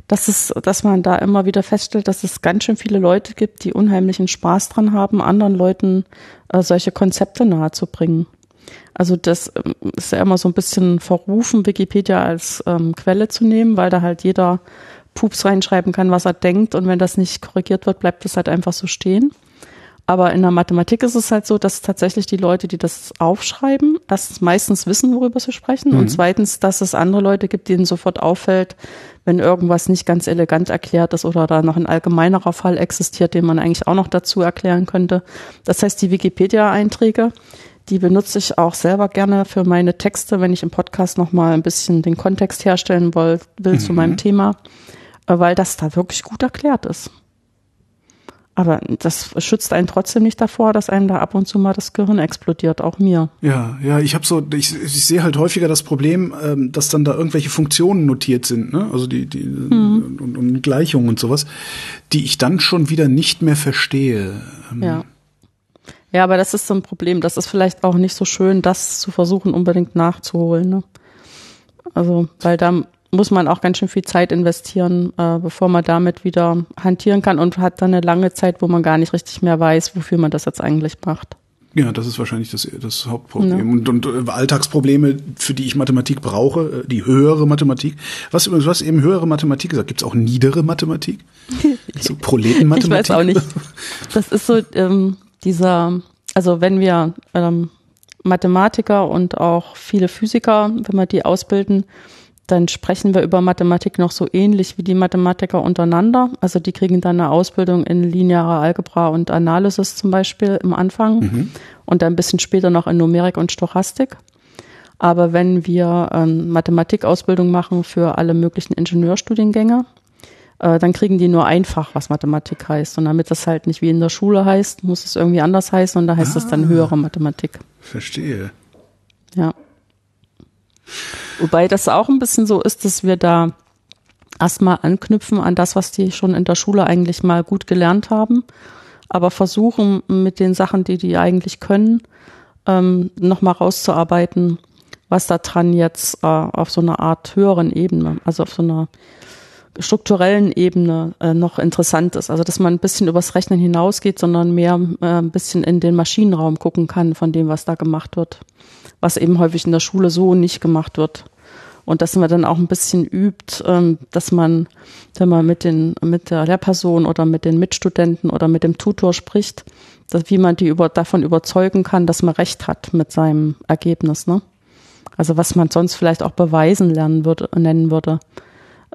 dass es, dass man da immer wieder feststellt, dass es ganz schön viele Leute gibt, die unheimlichen Spaß dran haben, anderen Leuten äh, solche Konzepte nahezubringen. Also das ähm, ist ja immer so ein bisschen verrufen, Wikipedia als ähm, Quelle zu nehmen, weil da halt jeder Pups reinschreiben kann, was er denkt und wenn das nicht korrigiert wird, bleibt es halt einfach so stehen. Aber in der Mathematik ist es halt so, dass tatsächlich die Leute, die das aufschreiben, erstens meistens wissen, worüber sie sprechen mhm. und zweitens, dass es andere Leute gibt, denen sofort auffällt, wenn irgendwas nicht ganz elegant erklärt ist oder da noch ein allgemeinerer Fall existiert, den man eigentlich auch noch dazu erklären könnte. Das heißt, die Wikipedia-Einträge, die benutze ich auch selber gerne für meine Texte, wenn ich im Podcast nochmal ein bisschen den Kontext herstellen will, will mhm. zu meinem Thema, äh, weil das da wirklich gut erklärt ist. Aber das schützt einen trotzdem nicht davor, dass einem da ab und zu mal das Gehirn explodiert, auch mir. Ja, ja, ich habe so, ich, ich sehe halt häufiger das Problem, ähm, dass dann da irgendwelche Funktionen notiert sind, ne? Also die, die mhm. und, und Gleichungen und sowas, die ich dann schon wieder nicht mehr verstehe. Ähm, ja. Ja, aber das ist so ein Problem. Das ist vielleicht auch nicht so schön, das zu versuchen, unbedingt nachzuholen. Ne? Also, weil da muss man auch ganz schön viel Zeit investieren, äh, bevor man damit wieder hantieren kann und hat dann eine lange Zeit, wo man gar nicht richtig mehr weiß, wofür man das jetzt eigentlich macht. Ja, das ist wahrscheinlich das, das Hauptproblem. Ja. Und, und äh, Alltagsprobleme, für die ich Mathematik brauche, äh, die höhere Mathematik. Was übrigens, was eben höhere Mathematik gesagt, gibt es auch niedere Mathematik? So Proletenmathematik? ich weiß auch nicht. Das ist so ähm, dieser, also wenn wir ähm, Mathematiker und auch viele Physiker, wenn wir die ausbilden, dann sprechen wir über Mathematik noch so ähnlich wie die Mathematiker untereinander. Also die kriegen dann eine Ausbildung in linearer Algebra und Analysis zum Beispiel im Anfang mhm. und dann ein bisschen später noch in Numerik und Stochastik. Aber wenn wir ähm, Mathematikausbildung machen für alle möglichen Ingenieurstudiengänge, äh, dann kriegen die nur einfach, was Mathematik heißt. Und damit das halt nicht wie in der Schule heißt, muss es irgendwie anders heißen und da heißt es ah, dann höhere Mathematik. Verstehe. Ja. Wobei das auch ein bisschen so ist, dass wir da erstmal anknüpfen an das, was die schon in der Schule eigentlich mal gut gelernt haben, aber versuchen mit den Sachen, die die eigentlich können, ähm, nochmal rauszuarbeiten, was da dran jetzt äh, auf so einer Art höheren Ebene, also auf so einer strukturellen Ebene äh, noch interessant ist. Also dass man ein bisschen übers Rechnen hinausgeht, sondern mehr äh, ein bisschen in den Maschinenraum gucken kann von dem, was da gemacht wird was eben häufig in der Schule so nicht gemacht wird. Und dass man dann auch ein bisschen übt, ähm, dass man, wenn man mit den, mit der Lehrperson oder mit den Mitstudenten oder mit dem Tutor spricht, dass, wie man die über, davon überzeugen kann, dass man recht hat mit seinem Ergebnis, ne? Also was man sonst vielleicht auch beweisen lernen würde, nennen würde.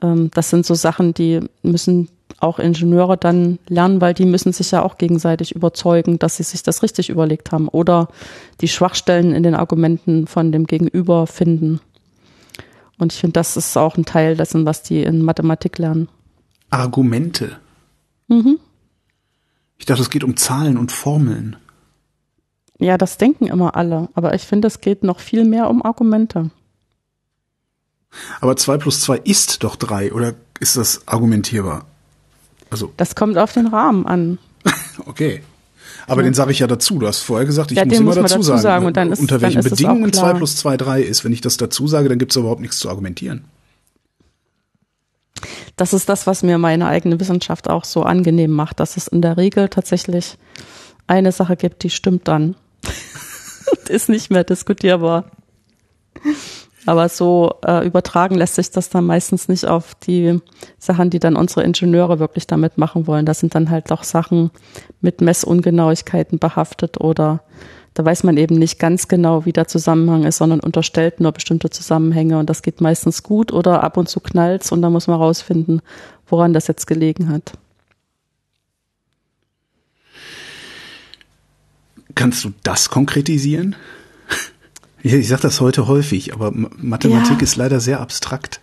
Ähm, das sind so Sachen, die müssen auch Ingenieure dann lernen, weil die müssen sich ja auch gegenseitig überzeugen, dass sie sich das richtig überlegt haben oder die Schwachstellen in den Argumenten von dem Gegenüber finden. Und ich finde, das ist auch ein Teil dessen, was die in Mathematik lernen. Argumente. Mhm. Ich dachte, es geht um Zahlen und Formeln. Ja, das denken immer alle, aber ich finde, es geht noch viel mehr um Argumente. Aber zwei plus zwei ist doch drei, oder ist das argumentierbar? Also. Das kommt auf den Rahmen an. okay. Aber ja. den sage ich ja dazu. Du hast vorher gesagt, ich ja, muss immer muss dazu, dazu sagen, und dann ist, unter welchen Bedingungen 2 plus 2 3 ist. Wenn ich das dazu sage, dann gibt es überhaupt nichts zu argumentieren. Das ist das, was mir meine eigene Wissenschaft auch so angenehm macht, dass es in der Regel tatsächlich eine Sache gibt, die stimmt dann. ist nicht mehr diskutierbar. Aber so äh, übertragen lässt sich das dann meistens nicht auf die Sachen, die dann unsere Ingenieure wirklich damit machen wollen. Das sind dann halt doch Sachen mit Messungenauigkeiten behaftet oder da weiß man eben nicht ganz genau, wie der Zusammenhang ist, sondern unterstellt nur bestimmte Zusammenhänge und das geht meistens gut oder ab und zu knallt's und da muss man rausfinden, woran das jetzt gelegen hat. Kannst du das konkretisieren? Ich sage das heute häufig, aber Mathematik ja. ist leider sehr abstrakt.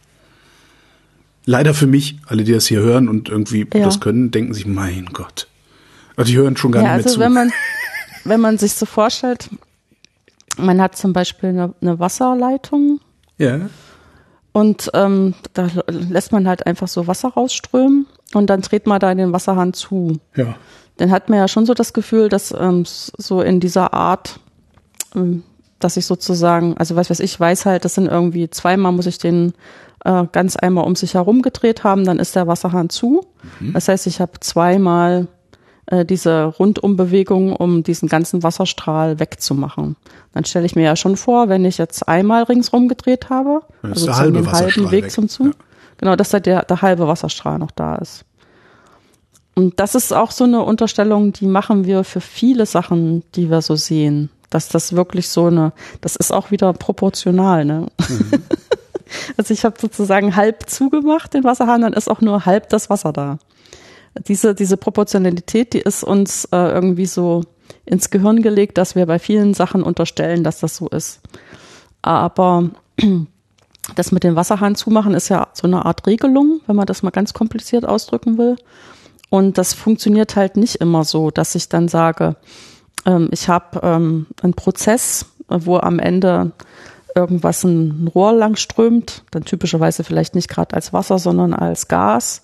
Leider für mich, alle, die das hier hören und irgendwie ja. das können, denken sich, mein Gott. Also die hören schon gar ja, nicht mehr also zu. Wenn man, wenn man sich so vorstellt, man hat zum Beispiel eine, eine Wasserleitung. Ja. Und ähm, da lässt man halt einfach so Wasser rausströmen und dann dreht man da den Wasserhahn zu. Ja. Dann hat man ja schon so das Gefühl, dass ähm, so in dieser Art, ähm, dass ich sozusagen, also was weiß ich, weiß halt, das sind irgendwie zweimal muss ich den äh, ganz einmal um sich herum gedreht haben, dann ist der Wasserhahn zu. Mhm. Das heißt, ich habe zweimal äh, diese Rundumbewegung, um diesen ganzen Wasserstrahl wegzumachen. Dann stelle ich mir ja schon vor, wenn ich jetzt einmal ringsrum gedreht habe, also halbe den halben Weg weg. zum Zug, ja. genau, dass da der, der halbe Wasserstrahl noch da ist. Und das ist auch so eine Unterstellung, die machen wir für viele Sachen, die wir so sehen. Dass das wirklich so eine, das ist auch wieder proportional, ne? Mhm. Also ich habe sozusagen halb zugemacht den Wasserhahn, dann ist auch nur halb das Wasser da. Diese, diese Proportionalität, die ist uns äh, irgendwie so ins Gehirn gelegt, dass wir bei vielen Sachen unterstellen, dass das so ist. Aber das mit dem Wasserhahn zumachen ist ja so eine Art Regelung, wenn man das mal ganz kompliziert ausdrücken will. Und das funktioniert halt nicht immer so, dass ich dann sage, ähm, ich habe ähm, einen Prozess, wo am Ende irgendwas ein Rohr lang strömt, dann typischerweise vielleicht nicht gerade als Wasser, sondern als Gas.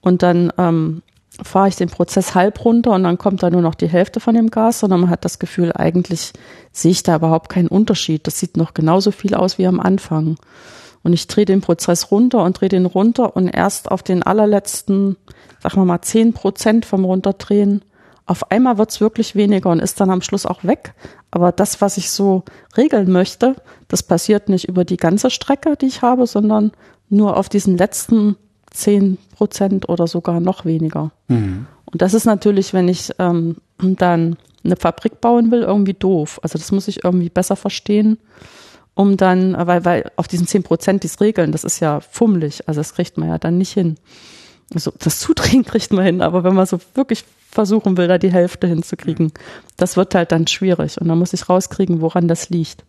Und dann ähm, fahre ich den Prozess halb runter und dann kommt da nur noch die Hälfte von dem Gas, sondern man hat das Gefühl, eigentlich sehe ich da überhaupt keinen Unterschied. Das sieht noch genauso viel aus wie am Anfang. Und ich drehe den Prozess runter und drehe den runter und erst auf den allerletzten, sagen wir mal, zehn Prozent vom Runterdrehen auf einmal wird's wirklich weniger und ist dann am Schluss auch weg. Aber das, was ich so regeln möchte, das passiert nicht über die ganze Strecke, die ich habe, sondern nur auf diesen letzten zehn Prozent oder sogar noch weniger. Mhm. Und das ist natürlich, wenn ich ähm, dann eine Fabrik bauen will, irgendwie doof. Also das muss ich irgendwie besser verstehen, um dann, weil, weil auf diesen zehn Prozent dies regeln, das ist ja fummelig. Also das kriegt man ja dann nicht hin. Also das Zudrehen kriegt man hin, aber wenn man so wirklich versuchen will, da die Hälfte hinzukriegen. Das wird halt dann schwierig und dann muss ich rauskriegen, woran das liegt.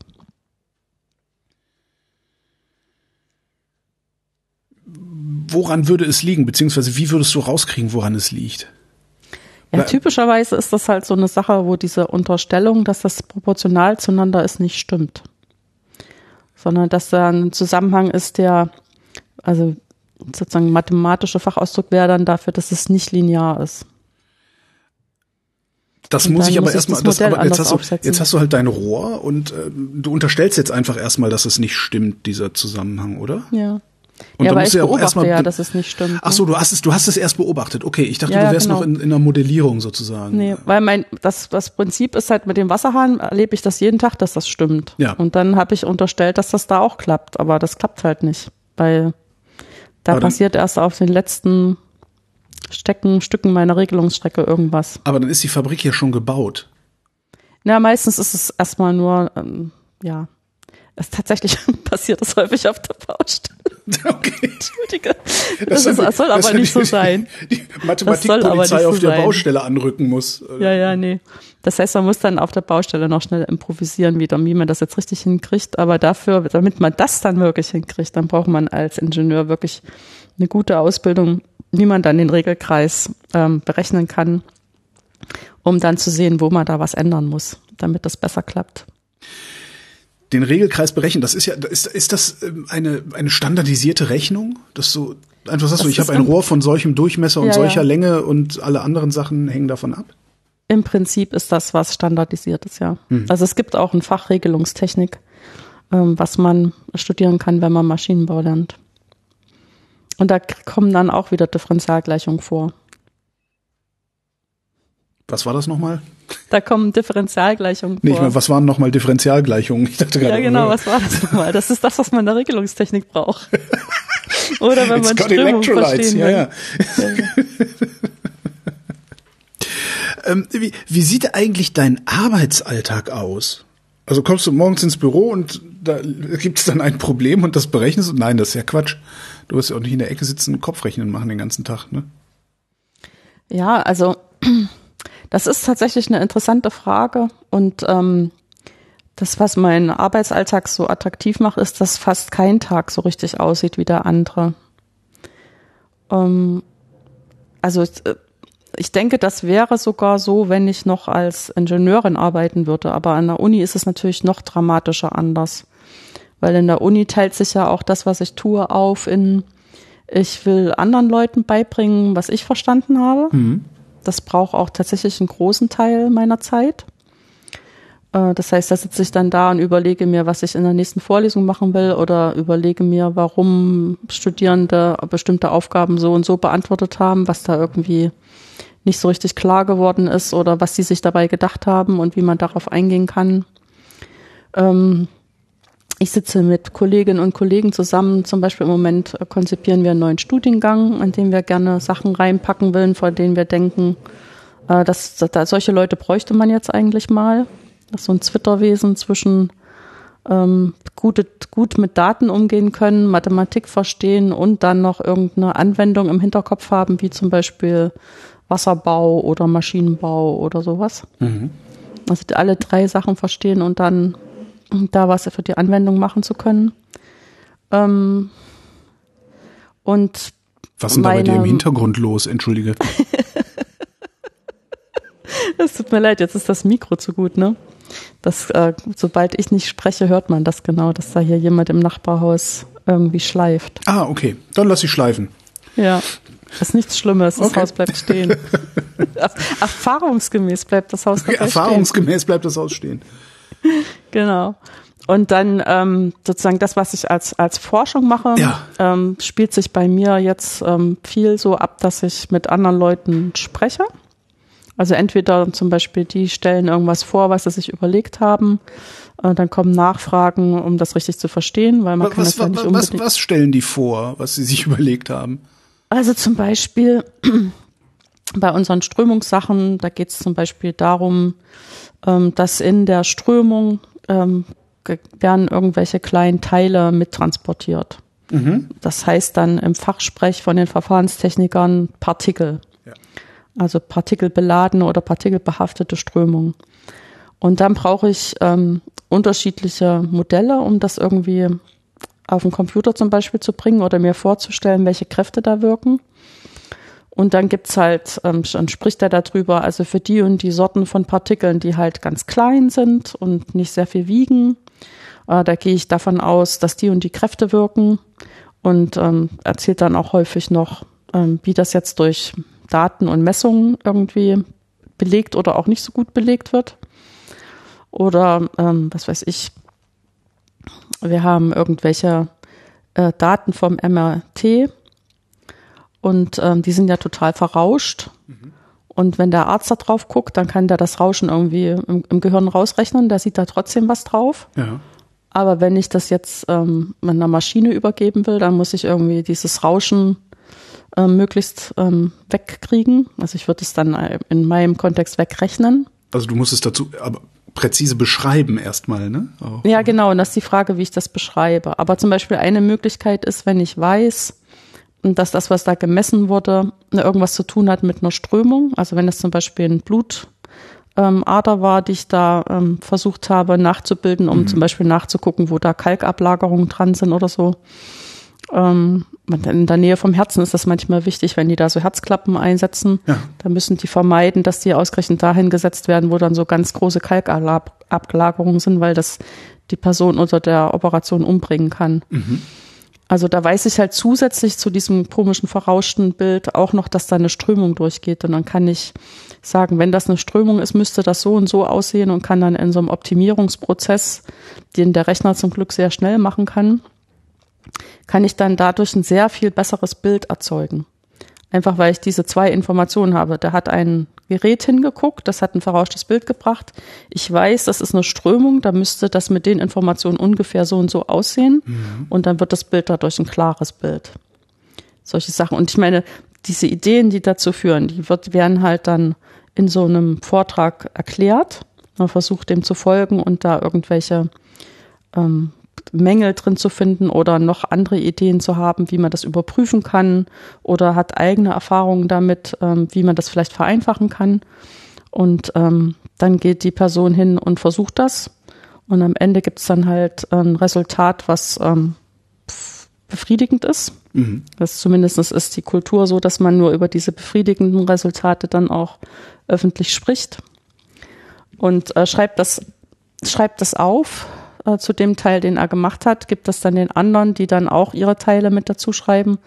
Woran würde es liegen, beziehungsweise wie würdest du rauskriegen, woran es liegt? Ja, typischerweise ist das halt so eine Sache, wo diese Unterstellung, dass das proportional zueinander ist, nicht stimmt. Sondern dass da ein Zusammenhang ist, der, also sozusagen mathematische Fachausdruck wäre dann dafür, dass es nicht linear ist. Das muss ich aber erstmal, das, aber jetzt hast, du, jetzt hast du halt dein Rohr und äh, du unterstellst jetzt einfach erstmal, dass es nicht stimmt, dieser Zusammenhang, oder? Ja. Und ja, aber ich ja beobachte ja, dass es nicht stimmt. Ach so, ne? du hast es, du hast es erst beobachtet. Okay, ich dachte, ja, du wärst genau. noch in, in einer Modellierung sozusagen. Nee, weil mein, das, das Prinzip ist halt mit dem Wasserhahn erlebe ich das jeden Tag, dass das stimmt. Ja. Und dann habe ich unterstellt, dass das da auch klappt, aber das klappt halt nicht, weil da aber passiert erst auf den letzten Stecken, Stücken meiner Regelungsstrecke irgendwas. Aber dann ist die Fabrik ja schon gebaut. Na, meistens ist es erstmal nur, ähm, ja, es tatsächlich passiert das häufig auf der Baustelle. Okay. Entschuldige. Das, das, ist, das soll aber nicht so sein. Die Mathematikpolizei auf so der sein. Baustelle anrücken muss. Ja, ja, nee. Das heißt, man muss dann auf der Baustelle noch schnell improvisieren wieder, wie man das jetzt richtig hinkriegt. Aber dafür, damit man das dann wirklich hinkriegt, dann braucht man als Ingenieur wirklich eine gute Ausbildung wie man dann den Regelkreis ähm, berechnen kann, um dann zu sehen, wo man da was ändern muss, damit das besser klappt. Den Regelkreis berechnen, das ist ja, ist, ist das ähm, eine, eine standardisierte Rechnung? Dass du einfach sagst, das du, ich habe ein Rohr von solchem Durchmesser und ja, solcher ja. Länge und alle anderen Sachen hängen davon ab? Im Prinzip ist das was standardisiert ist, ja. Hm. Also es gibt auch ein Fach Regelungstechnik, ähm, was man studieren kann, wenn man Maschinenbau lernt. Und da kommen dann auch wieder Differentialgleichungen vor. Was war das nochmal? Da kommen Differentialgleichungen vor. Nee, ich meine, was waren nochmal Differentialgleichungen? Ich dachte gerade. Ja, genau, was war das nochmal? Das ist das, was man in der Regelungstechnik braucht. Oder wenn man Strömung verstehen ja, ja. Ähm, wie, wie sieht eigentlich dein Arbeitsalltag aus? Also kommst du morgens ins Büro und da gibt es dann ein Problem und das berechnest du? Nein, das ist ja Quatsch. Du wirst ja auch nicht in der Ecke sitzen und Kopfrechnen machen den ganzen Tag, ne? Ja, also das ist tatsächlich eine interessante Frage und ähm, das, was meinen Arbeitsalltag so attraktiv macht, ist, dass fast kein Tag so richtig aussieht wie der andere. Ähm, also äh, ich denke, das wäre sogar so, wenn ich noch als Ingenieurin arbeiten würde. Aber an der Uni ist es natürlich noch dramatischer anders. Weil in der Uni teilt sich ja auch das, was ich tue, auf in, ich will anderen Leuten beibringen, was ich verstanden habe. Mhm. Das braucht auch tatsächlich einen großen Teil meiner Zeit. Äh, das heißt, da sitze ich dann da und überlege mir, was ich in der nächsten Vorlesung machen will oder überlege mir, warum Studierende bestimmte Aufgaben so und so beantwortet haben, was da irgendwie nicht so richtig klar geworden ist oder was sie sich dabei gedacht haben und wie man darauf eingehen kann. Ähm, ich sitze mit Kolleginnen und Kollegen zusammen. Zum Beispiel im Moment konzipieren wir einen neuen Studiengang, an dem wir gerne Sachen reinpacken wollen, von denen wir denken, äh, dass, dass solche Leute bräuchte man jetzt eigentlich mal. Das ist so ein Zwitterwesen zwischen ähm, gut, gut mit Daten umgehen können, Mathematik verstehen und dann noch irgendeine Anwendung im Hinterkopf haben, wie zum Beispiel Wasserbau oder Maschinenbau oder sowas. Mhm. Also alle drei Sachen verstehen und dann da was für die Anwendung machen zu können. Ähm, und was ist denn da bei dir im Hintergrund los? Entschuldige. Es tut mir leid, jetzt ist das Mikro zu gut, ne? Das, äh, sobald ich nicht spreche, hört man das genau, dass da hier jemand im Nachbarhaus irgendwie schleift. Ah, okay. Dann lass ich schleifen. Ja. Das ist nichts Schlimmes, das okay. Haus bleibt stehen. Erfahrungsgemäß bleibt das Haus okay, Erfahrungsgemäß stehen. bleibt das Haus stehen. Genau. Und dann ähm, sozusagen das, was ich als, als Forschung mache, ja. ähm, spielt sich bei mir jetzt ähm, viel so ab, dass ich mit anderen Leuten spreche. Also entweder zum Beispiel die stellen irgendwas vor, was sie sich überlegt haben, äh, dann kommen Nachfragen, um das richtig zu verstehen, weil man was, kann das ja nicht unbedingt. Was, was stellen die vor, was sie sich überlegt haben? Also zum Beispiel bei unseren Strömungssachen, da geht es zum Beispiel darum, ähm, dass in der Strömung ähm, werden irgendwelche kleinen Teile mittransportiert. Mhm. Das heißt dann im Fachsprech von den Verfahrenstechnikern Partikel also partikelbeladene oder partikelbehaftete Strömung. Und dann brauche ich ähm, unterschiedliche Modelle, um das irgendwie auf den Computer zum Beispiel zu bringen oder mir vorzustellen, welche Kräfte da wirken. Und dann gibt's halt, ähm, dann spricht er darüber, also für die und die Sorten von Partikeln, die halt ganz klein sind und nicht sehr viel wiegen, äh, da gehe ich davon aus, dass die und die Kräfte wirken und ähm, erzählt dann auch häufig noch, ähm, wie das jetzt durch Daten und Messungen irgendwie belegt oder auch nicht so gut belegt wird. Oder ähm, was weiß ich, wir haben irgendwelche äh, Daten vom MRT und ähm, die sind ja total verrauscht. Mhm. Und wenn der Arzt da drauf guckt, dann kann der das Rauschen irgendwie im, im Gehirn rausrechnen, der sieht da trotzdem was drauf. Ja. Aber wenn ich das jetzt ähm, einer Maschine übergeben will, dann muss ich irgendwie dieses Rauschen äh, möglichst ähm, wegkriegen. Also ich würde es dann äh, in meinem Kontext wegrechnen. Also du musst es dazu aber präzise beschreiben erstmal, ne? Auch. Ja, genau. Und das ist die Frage, wie ich das beschreibe. Aber zum Beispiel eine Möglichkeit ist, wenn ich weiß, dass das, was da gemessen wurde, irgendwas zu tun hat mit einer Strömung. Also wenn es zum Beispiel ein Blutader ähm, war, die ich da ähm, versucht habe nachzubilden, um mhm. zum Beispiel nachzugucken, wo da Kalkablagerungen dran sind oder so. Ähm, in der Nähe vom Herzen ist das manchmal wichtig, wenn die da so Herzklappen einsetzen. Ja. Da müssen die vermeiden, dass die ausgerechnet dahin gesetzt werden, wo dann so ganz große Kalkablagerungen sind, weil das die Person unter der Operation umbringen kann. Mhm. Also da weiß ich halt zusätzlich zu diesem komischen verrauschten Bild auch noch, dass da eine Strömung durchgeht. Und dann kann ich sagen, wenn das eine Strömung ist, müsste das so und so aussehen und kann dann in so einem Optimierungsprozess, den der Rechner zum Glück sehr schnell machen kann, kann ich dann dadurch ein sehr viel besseres Bild erzeugen. Einfach weil ich diese zwei Informationen habe. Da hat ein Gerät hingeguckt, das hat ein verrauschtes Bild gebracht. Ich weiß, das ist eine Strömung, da müsste das mit den Informationen ungefähr so und so aussehen. Mhm. Und dann wird das Bild dadurch ein klares Bild. Solche Sachen. Und ich meine, diese Ideen, die dazu führen, die wird, werden halt dann in so einem Vortrag erklärt. Man versucht dem zu folgen und da irgendwelche ähm, Mängel drin zu finden oder noch andere Ideen zu haben, wie man das überprüfen kann oder hat eigene Erfahrungen damit, ähm, wie man das vielleicht vereinfachen kann. Und ähm, dann geht die Person hin und versucht das. Und am Ende gibt es dann halt ein Resultat, was ähm, befriedigend ist. Mhm. Das zumindest ist die Kultur so, dass man nur über diese befriedigenden Resultate dann auch öffentlich spricht. Und äh, schreibt das, schreibt das auf äh, zu dem Teil, den er gemacht hat, gibt das dann den anderen, die dann auch ihre Teile mit dazu schreiben.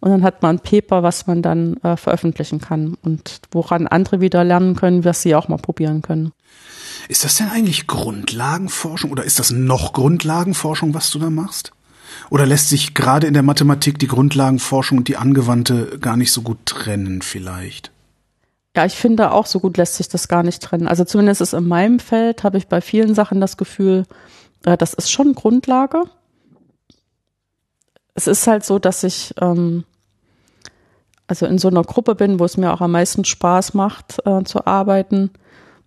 Und dann hat man ein Paper, was man dann äh, veröffentlichen kann und woran andere wieder lernen können, was sie auch mal probieren können. Ist das denn eigentlich Grundlagenforschung oder ist das noch Grundlagenforschung, was du da machst? Oder lässt sich gerade in der Mathematik die Grundlagenforschung und die angewandte gar nicht so gut trennen vielleicht? Ja, ich finde auch so gut lässt sich das gar nicht trennen. Also zumindest ist in meinem Feld habe ich bei vielen Sachen das Gefühl, das ist schon Grundlage. Es ist halt so, dass ich ähm, also in so einer Gruppe bin, wo es mir auch am meisten Spaß macht äh, zu arbeiten,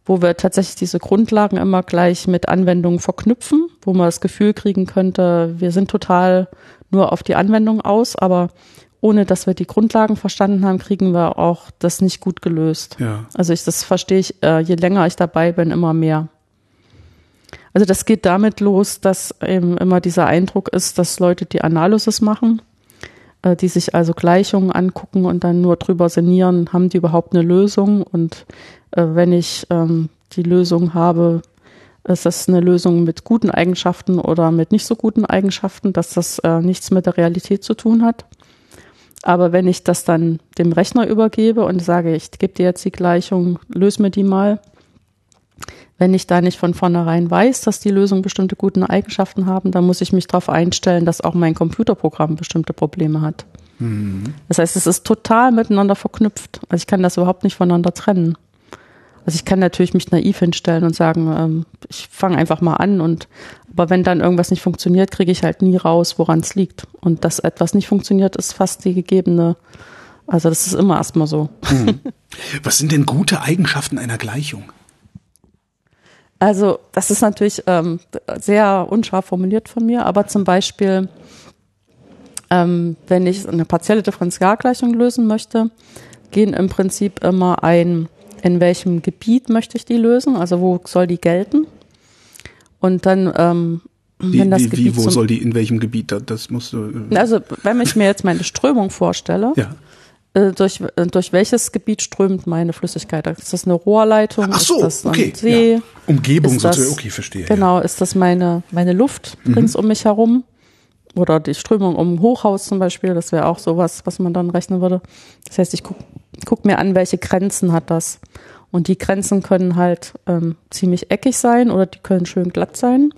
wo wir tatsächlich diese Grundlagen immer gleich mit Anwendungen verknüpfen, wo man das Gefühl kriegen könnte, wir sind total nur auf die Anwendung aus, aber ohne dass wir die Grundlagen verstanden haben, kriegen wir auch das nicht gut gelöst. Ja. Also ich, das verstehe ich, äh, je länger ich dabei bin, immer mehr. Also das geht damit los, dass eben immer dieser Eindruck ist, dass Leute die Analysis machen, äh, die sich also Gleichungen angucken und dann nur drüber sinnieren, haben die überhaupt eine Lösung und äh, wenn ich ähm, die Lösung habe, ist das eine Lösung mit guten Eigenschaften oder mit nicht so guten Eigenschaften, dass das äh, nichts mit der Realität zu tun hat. Aber wenn ich das dann dem Rechner übergebe und sage, ich gebe dir jetzt die Gleichung, löse mir die mal, wenn ich da nicht von vornherein weiß, dass die Lösungen bestimmte gute Eigenschaften haben, dann muss ich mich darauf einstellen, dass auch mein Computerprogramm bestimmte Probleme hat. Mhm. Das heißt, es ist total miteinander verknüpft. Also ich kann das überhaupt nicht voneinander trennen. Also ich kann natürlich mich naiv hinstellen und sagen, ähm, ich fange einfach mal an und aber wenn dann irgendwas nicht funktioniert, kriege ich halt nie raus, woran es liegt. Und dass etwas nicht funktioniert, ist fast die gegebene, also das ist immer erstmal so. Hm. Was sind denn gute Eigenschaften einer Gleichung? Also das ist natürlich ähm, sehr unscharf formuliert von mir, aber zum Beispiel, ähm, wenn ich eine partielle Differentialgleichung lösen möchte, gehen im Prinzip immer ein in welchem Gebiet möchte ich die lösen, also wo soll die gelten. Und dann, ähm, wie, wenn das wie, Gebiet. Wie, wo soll die, in welchem Gebiet, das musst du. Äh also, wenn ich mir jetzt meine Strömung vorstelle, ja. Äh, durch, äh, durch welches Gebiet strömt meine Flüssigkeit? Ist das eine Rohrleitung? Ach so, ist das okay. See? Ja. Umgebung sozusagen, okay, verstehe. Genau, ja. ist das meine, meine Luft mhm. rings um mich herum? Oder die Strömung um ein Hochhaus zum Beispiel, das wäre auch sowas, was man dann rechnen würde. Das heißt, ich gucke guck mir an, welche Grenzen hat das. Und die Grenzen können halt ähm, ziemlich eckig sein oder die können schön glatt sein.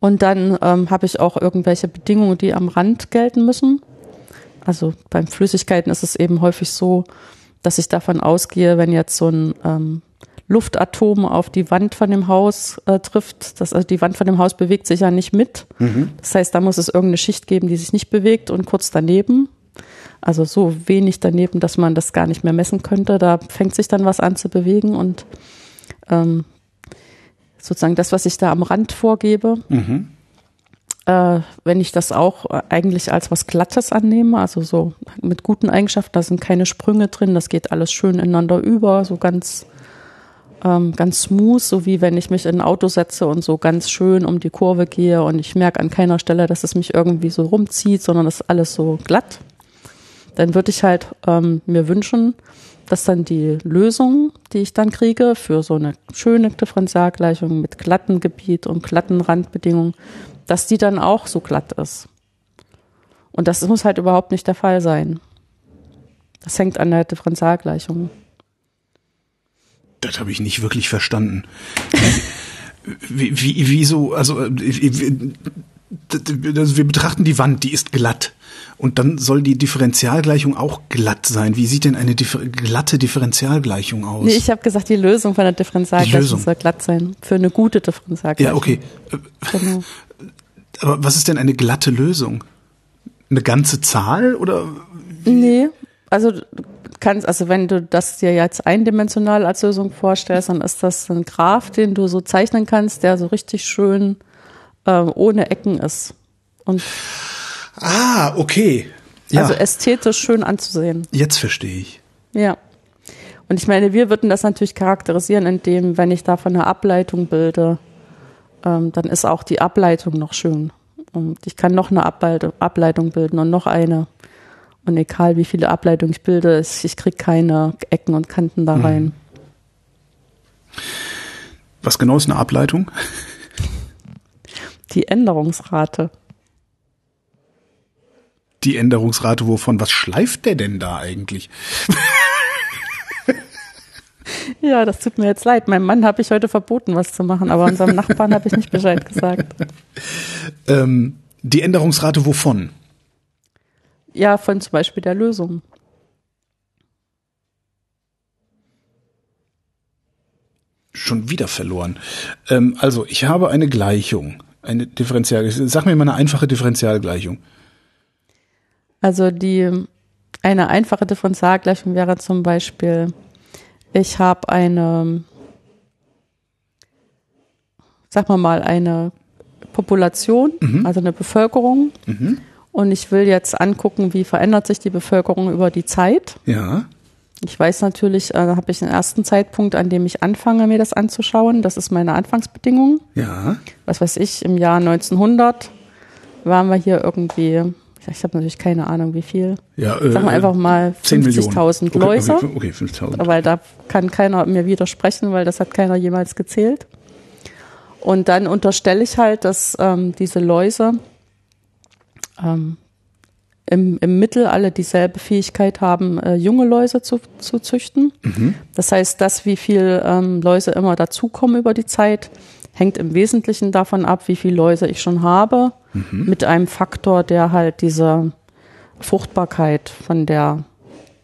Und dann ähm, habe ich auch irgendwelche Bedingungen, die am Rand gelten müssen. Also beim Flüssigkeiten ist es eben häufig so, dass ich davon ausgehe, wenn jetzt so ein ähm, Luftatom auf die Wand von dem Haus äh, trifft, das, also die Wand von dem Haus bewegt sich ja nicht mit. Mhm. Das heißt, da muss es irgendeine Schicht geben, die sich nicht bewegt und kurz daneben also so wenig daneben, dass man das gar nicht mehr messen könnte. Da fängt sich dann was an zu bewegen und ähm, sozusagen das, was ich da am Rand vorgebe, mhm. Äh, wenn ich das auch eigentlich als was Glattes annehme, also so mit guten Eigenschaften, da sind keine Sprünge drin, das geht alles schön ineinander über, so ganz ähm, ganz smooth, so wie wenn ich mich in ein Auto setze und so ganz schön um die Kurve gehe und ich merke an keiner Stelle, dass es mich irgendwie so rumzieht, sondern das ist alles so glatt dann würde ich halt ähm, mir wünschen, dass dann die Lösung, die ich dann kriege für so eine schöne Differentialgleichung mit glatten Gebiet und glatten Randbedingungen, dass die dann auch so glatt ist. Und das muss halt überhaupt nicht der Fall sein. Das hängt an der Differentialgleichung. Das habe ich nicht wirklich verstanden. wie, wie, wieso, also wie, wir betrachten die Wand, die ist glatt. Und dann soll die Differentialgleichung auch glatt sein. Wie sieht denn eine differ glatte Differentialgleichung aus? Nee, ich habe gesagt, die Lösung von der Differentialgleichung soll glatt sein. Für eine gute Differentialgleichung. Ja, okay. Genau. Aber was ist denn eine glatte Lösung? Eine ganze Zahl oder Nee, also kannst, also wenn du das dir jetzt eindimensional als Lösung vorstellst, dann ist das ein Graph, den du so zeichnen kannst, der so richtig schön äh, ohne Ecken ist. Und ah, okay. Ja. Also ästhetisch schön anzusehen. Jetzt verstehe ich. Ja. Und ich meine, wir würden das natürlich charakterisieren, indem, wenn ich davon eine Ableitung bilde, ähm, dann ist auch die Ableitung noch schön. Und ich kann noch eine Ableitung bilden und noch eine. Und egal wie viele Ableitungen ich bilde, ich kriege keine Ecken und Kanten da rein. Was genau ist eine Ableitung? Die Änderungsrate. Die Änderungsrate wovon? Was schleift der denn da eigentlich? Ja, das tut mir jetzt leid. Meinem Mann habe ich heute verboten, was zu machen, aber unserem Nachbarn habe ich nicht Bescheid gesagt. Ähm, die Änderungsrate wovon? Ja, von zum Beispiel der Lösung. Schon wieder verloren. Ähm, also, ich habe eine Gleichung, eine Differential. Sag mir mal eine einfache Differentialgleichung. Also die eine einfache Differentialgleichung wäre zum Beispiel ich habe eine, sag mal mal, eine Population, mhm. also eine Bevölkerung. Mhm. Und ich will jetzt angucken, wie verändert sich die Bevölkerung über die Zeit. Ja. Ich weiß natürlich, äh, da habe ich den ersten Zeitpunkt, an dem ich anfange, mir das anzuschauen. Das ist meine Anfangsbedingung. Ja. Was weiß ich, im Jahr 1900 waren wir hier irgendwie ich habe natürlich keine Ahnung, wie viel. Ja, äh, Sagen wir einfach mal 50.000 okay, Läuse. Okay, okay 50.000. Weil da kann keiner mir widersprechen, weil das hat keiner jemals gezählt. Und dann unterstelle ich halt, dass ähm, diese Läuse ähm, im, im Mittel alle dieselbe Fähigkeit haben, äh, junge Läuse zu, zu züchten. Mhm. Das heißt, dass wie viel ähm, Läuse immer dazukommen über die Zeit, hängt im Wesentlichen davon ab, wie viele Läuse ich schon habe, mhm. mit einem Faktor, der halt diese Fruchtbarkeit von der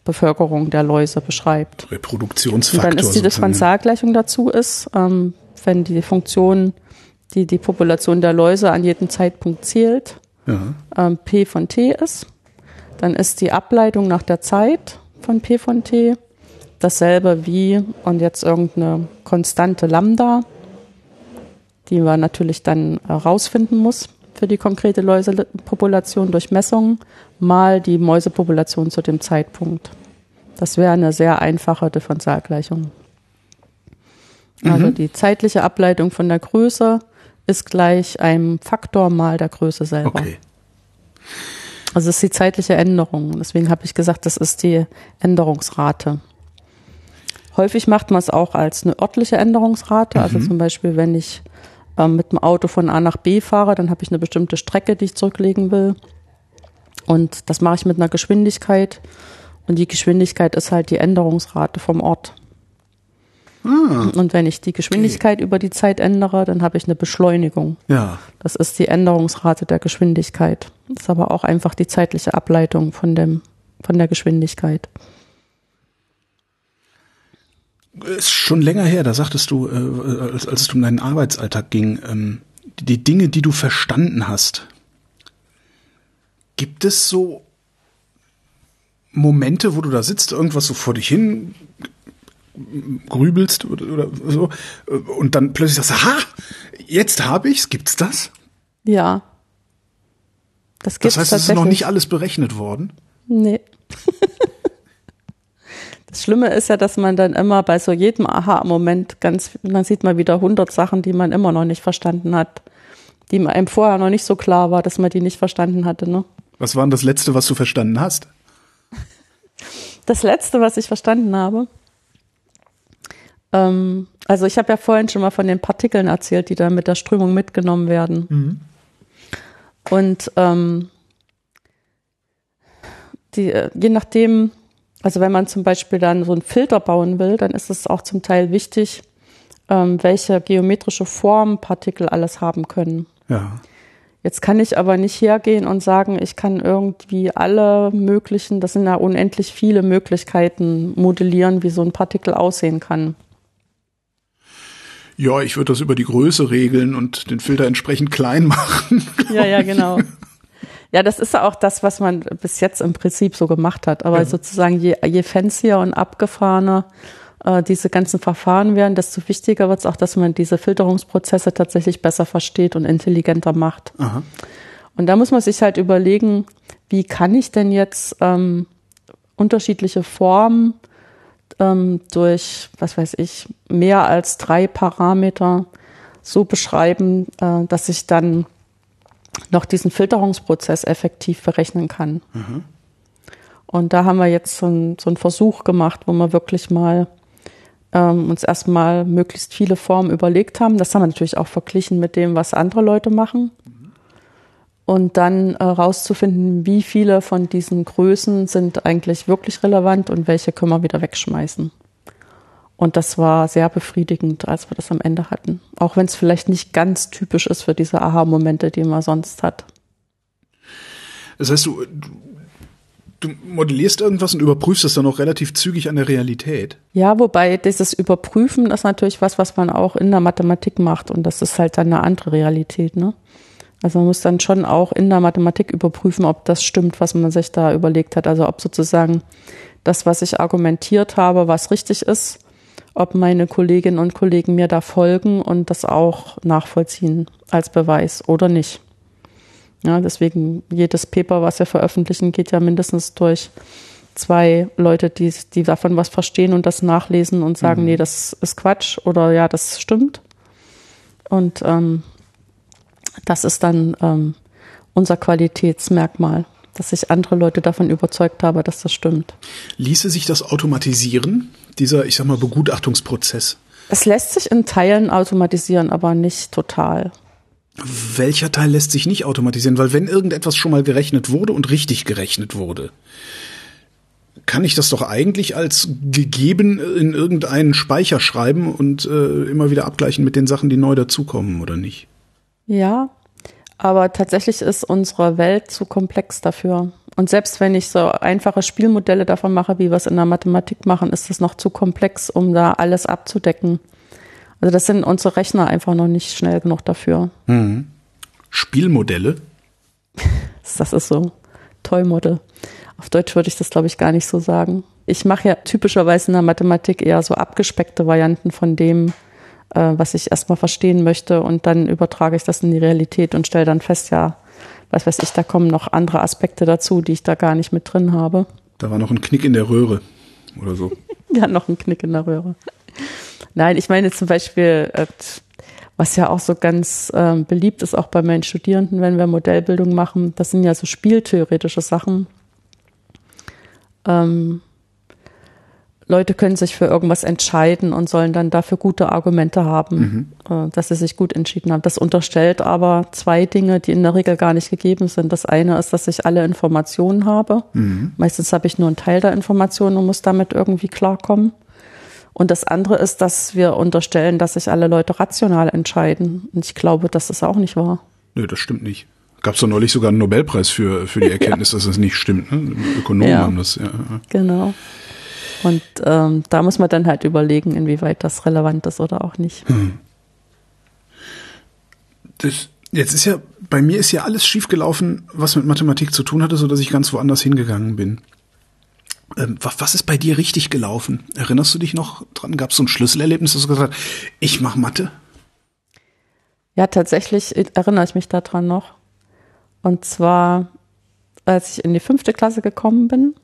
Bevölkerung der Läuse beschreibt. Reproduktionsfaktor. Und dann ist die Differentialgleichung dazu ist, ähm, wenn die Funktion, die die Population der Läuse an jedem Zeitpunkt zählt, ja. ähm, P von T ist, dann ist die Ableitung nach der Zeit von P von T dasselbe wie und jetzt irgendeine konstante Lambda die man natürlich dann herausfinden muss für die konkrete Läusepopulation durch Messungen, mal die Mäusepopulation zu dem Zeitpunkt. Das wäre eine sehr einfache Differentialgleichung. Also mhm. die zeitliche Ableitung von der Größe ist gleich einem Faktor mal der Größe selber. Okay. Also es ist die zeitliche Änderung. Deswegen habe ich gesagt, das ist die Änderungsrate. Häufig macht man es auch als eine örtliche Änderungsrate. Also mhm. Also zum Beispiel, wenn ich ähm, mit dem Auto von A nach B fahre, dann habe ich eine bestimmte Strecke, die ich zurücklegen will. Und das mache ich mit einer Geschwindigkeit. Und die Geschwindigkeit ist halt die Änderungsrate vom Ort. Ah, und wenn ich die Geschwindigkeit okay. über die Zeit ändere, dann habe ich eine Beschleunigung. Ja. Das ist die Änderungsrate der Geschwindigkeit. Das ist aber auch einfach die zeitliche Ableitung von dem, von der Geschwindigkeit ist schon länger her, da sagtest du, äh, als, als es um deinen Arbeitsalltag ging, ähm, die Dinge, die du verstanden hast. Gibt es so Momente, wo du da sitzt, irgendwas so vor dich hin grübelst oder, oder so und dann plötzlich sagst, aha, jetzt habe ich's, gibt's das? Ja. Das gibt's Das heißt, es ist noch nicht alles berechnet worden? Nee. Das Schlimme ist ja, dass man dann immer bei so jedem Aha-Moment ganz, man sieht mal wieder hundert Sachen, die man immer noch nicht verstanden hat, die einem vorher noch nicht so klar war, dass man die nicht verstanden hatte. Ne? Was war denn das Letzte, was du verstanden hast? Das Letzte, was ich verstanden habe. Ähm, also ich habe ja vorhin schon mal von den Partikeln erzählt, die da mit der Strömung mitgenommen werden. Mhm. Und ähm, die, äh, je nachdem, also wenn man zum Beispiel dann so einen Filter bauen will, dann ist es auch zum Teil wichtig, ähm, welche geometrische Form Partikel alles haben können. Ja. Jetzt kann ich aber nicht hergehen und sagen, ich kann irgendwie alle möglichen, das sind ja unendlich viele Möglichkeiten, modellieren, wie so ein Partikel aussehen kann. Ja, ich würde das über die Größe regeln und den Filter entsprechend klein machen. Ja, ja, genau. Ja, das ist ja auch das, was man bis jetzt im Prinzip so gemacht hat. Aber ja. sozusagen je, je fancier und abgefahrener äh, diese ganzen Verfahren werden, desto wichtiger wird es auch, dass man diese Filterungsprozesse tatsächlich besser versteht und intelligenter macht. Aha. Und da muss man sich halt überlegen, wie kann ich denn jetzt ähm, unterschiedliche Formen ähm, durch, was weiß ich, mehr als drei Parameter so beschreiben, äh, dass ich dann noch diesen Filterungsprozess effektiv berechnen kann. Mhm. Und da haben wir jetzt so, ein, so einen Versuch gemacht, wo wir wirklich mal ähm, uns erstmal möglichst viele Formen überlegt haben. Das haben wir natürlich auch verglichen mit dem, was andere Leute machen. Und dann äh, rauszufinden, wie viele von diesen Größen sind eigentlich wirklich relevant und welche können wir wieder wegschmeißen. Und das war sehr befriedigend, als wir das am Ende hatten. Auch wenn es vielleicht nicht ganz typisch ist für diese Aha-Momente, die man sonst hat. Das heißt, du, du modellierst irgendwas und überprüfst es dann auch relativ zügig an der Realität. Ja, wobei dieses Überprüfen ist natürlich was, was man auch in der Mathematik macht und das ist halt dann eine andere Realität, ne? Also man muss dann schon auch in der Mathematik überprüfen, ob das stimmt, was man sich da überlegt hat. Also ob sozusagen das, was ich argumentiert habe, was richtig ist ob meine Kolleginnen und Kollegen mir da folgen und das auch nachvollziehen als Beweis oder nicht. Ja, deswegen jedes Paper, was wir veröffentlichen, geht ja mindestens durch zwei Leute, die, die davon was verstehen und das nachlesen und sagen, mhm. nee, das ist Quatsch oder ja, das stimmt. Und ähm, das ist dann ähm, unser Qualitätsmerkmal, dass ich andere Leute davon überzeugt habe, dass das stimmt. Ließe sich das automatisieren? dieser, ich sag mal, Begutachtungsprozess? Es lässt sich in Teilen automatisieren, aber nicht total. Welcher Teil lässt sich nicht automatisieren? Weil wenn irgendetwas schon mal gerechnet wurde und richtig gerechnet wurde, kann ich das doch eigentlich als gegeben in irgendeinen Speicher schreiben und äh, immer wieder abgleichen mit den Sachen, die neu dazukommen, oder nicht? Ja, aber tatsächlich ist unsere Welt zu komplex dafür. Und selbst wenn ich so einfache Spielmodelle davon mache, wie wir es in der Mathematik machen, ist das noch zu komplex, um da alles abzudecken. Also das sind unsere Rechner einfach noch nicht schnell genug dafür. Mhm. Spielmodelle? Das ist so Toy-Model. Auf Deutsch würde ich das, glaube ich, gar nicht so sagen. Ich mache ja typischerweise in der Mathematik eher so abgespeckte Varianten von dem, äh, was ich erstmal verstehen möchte und dann übertrage ich das in die Realität und stelle dann fest, ja, was weiß ich, da kommen noch andere Aspekte dazu, die ich da gar nicht mit drin habe. Da war noch ein Knick in der Röhre oder so. ja, noch ein Knick in der Röhre. Nein, ich meine zum Beispiel, äh, was ja auch so ganz ähm, beliebt ist, auch bei meinen Studierenden, wenn wir Modellbildung machen, das sind ja so spieltheoretische Sachen. Ähm, Leute können sich für irgendwas entscheiden und sollen dann dafür gute Argumente haben, mhm. Äh, dass sie sich gut entschieden haben. Das unterstellt aber zwei Dinge, die in der Regel gar nicht gegeben sind. Das eine ist, dass ich alle Informationen habe. Mhm. Meistens habe ich nur einen Teil der Informationen und muss damit irgendwie klarkommen. Und das andere ist, dass wir unterstellen, dass sich alle Leute rational entscheiden. Und ich glaube, das ist auch nicht wahr. Nö, das stimmt nicht. Gab es doch neulich sogar einen Nobelpreis für, für die Erkenntnis, ja. dass das nicht stimmt. Ne? Ökonomen ja. haben das, ja. Genau. Und ähm, da muss man dann halt überlegen, inwieweit das relevant ist oder auch nicht. Hm. Das, jetzt ist ja, bei mir ist ja alles schiefgelaufen, was mit Mathematik zu tun hatte, so dass ich ganz woanders hingegangen bin. Ähm, was, was ist bei dir richtig gelaufen? Erinnerst du dich noch dran? Gab es so ein Schlüsselerlebnis, dass du gesagt hast, ich mache Mathe? Ja, tatsächlich erinnere ich mich daran noch. Und zwar, als ich in die fünfte Klasse gekommen bin,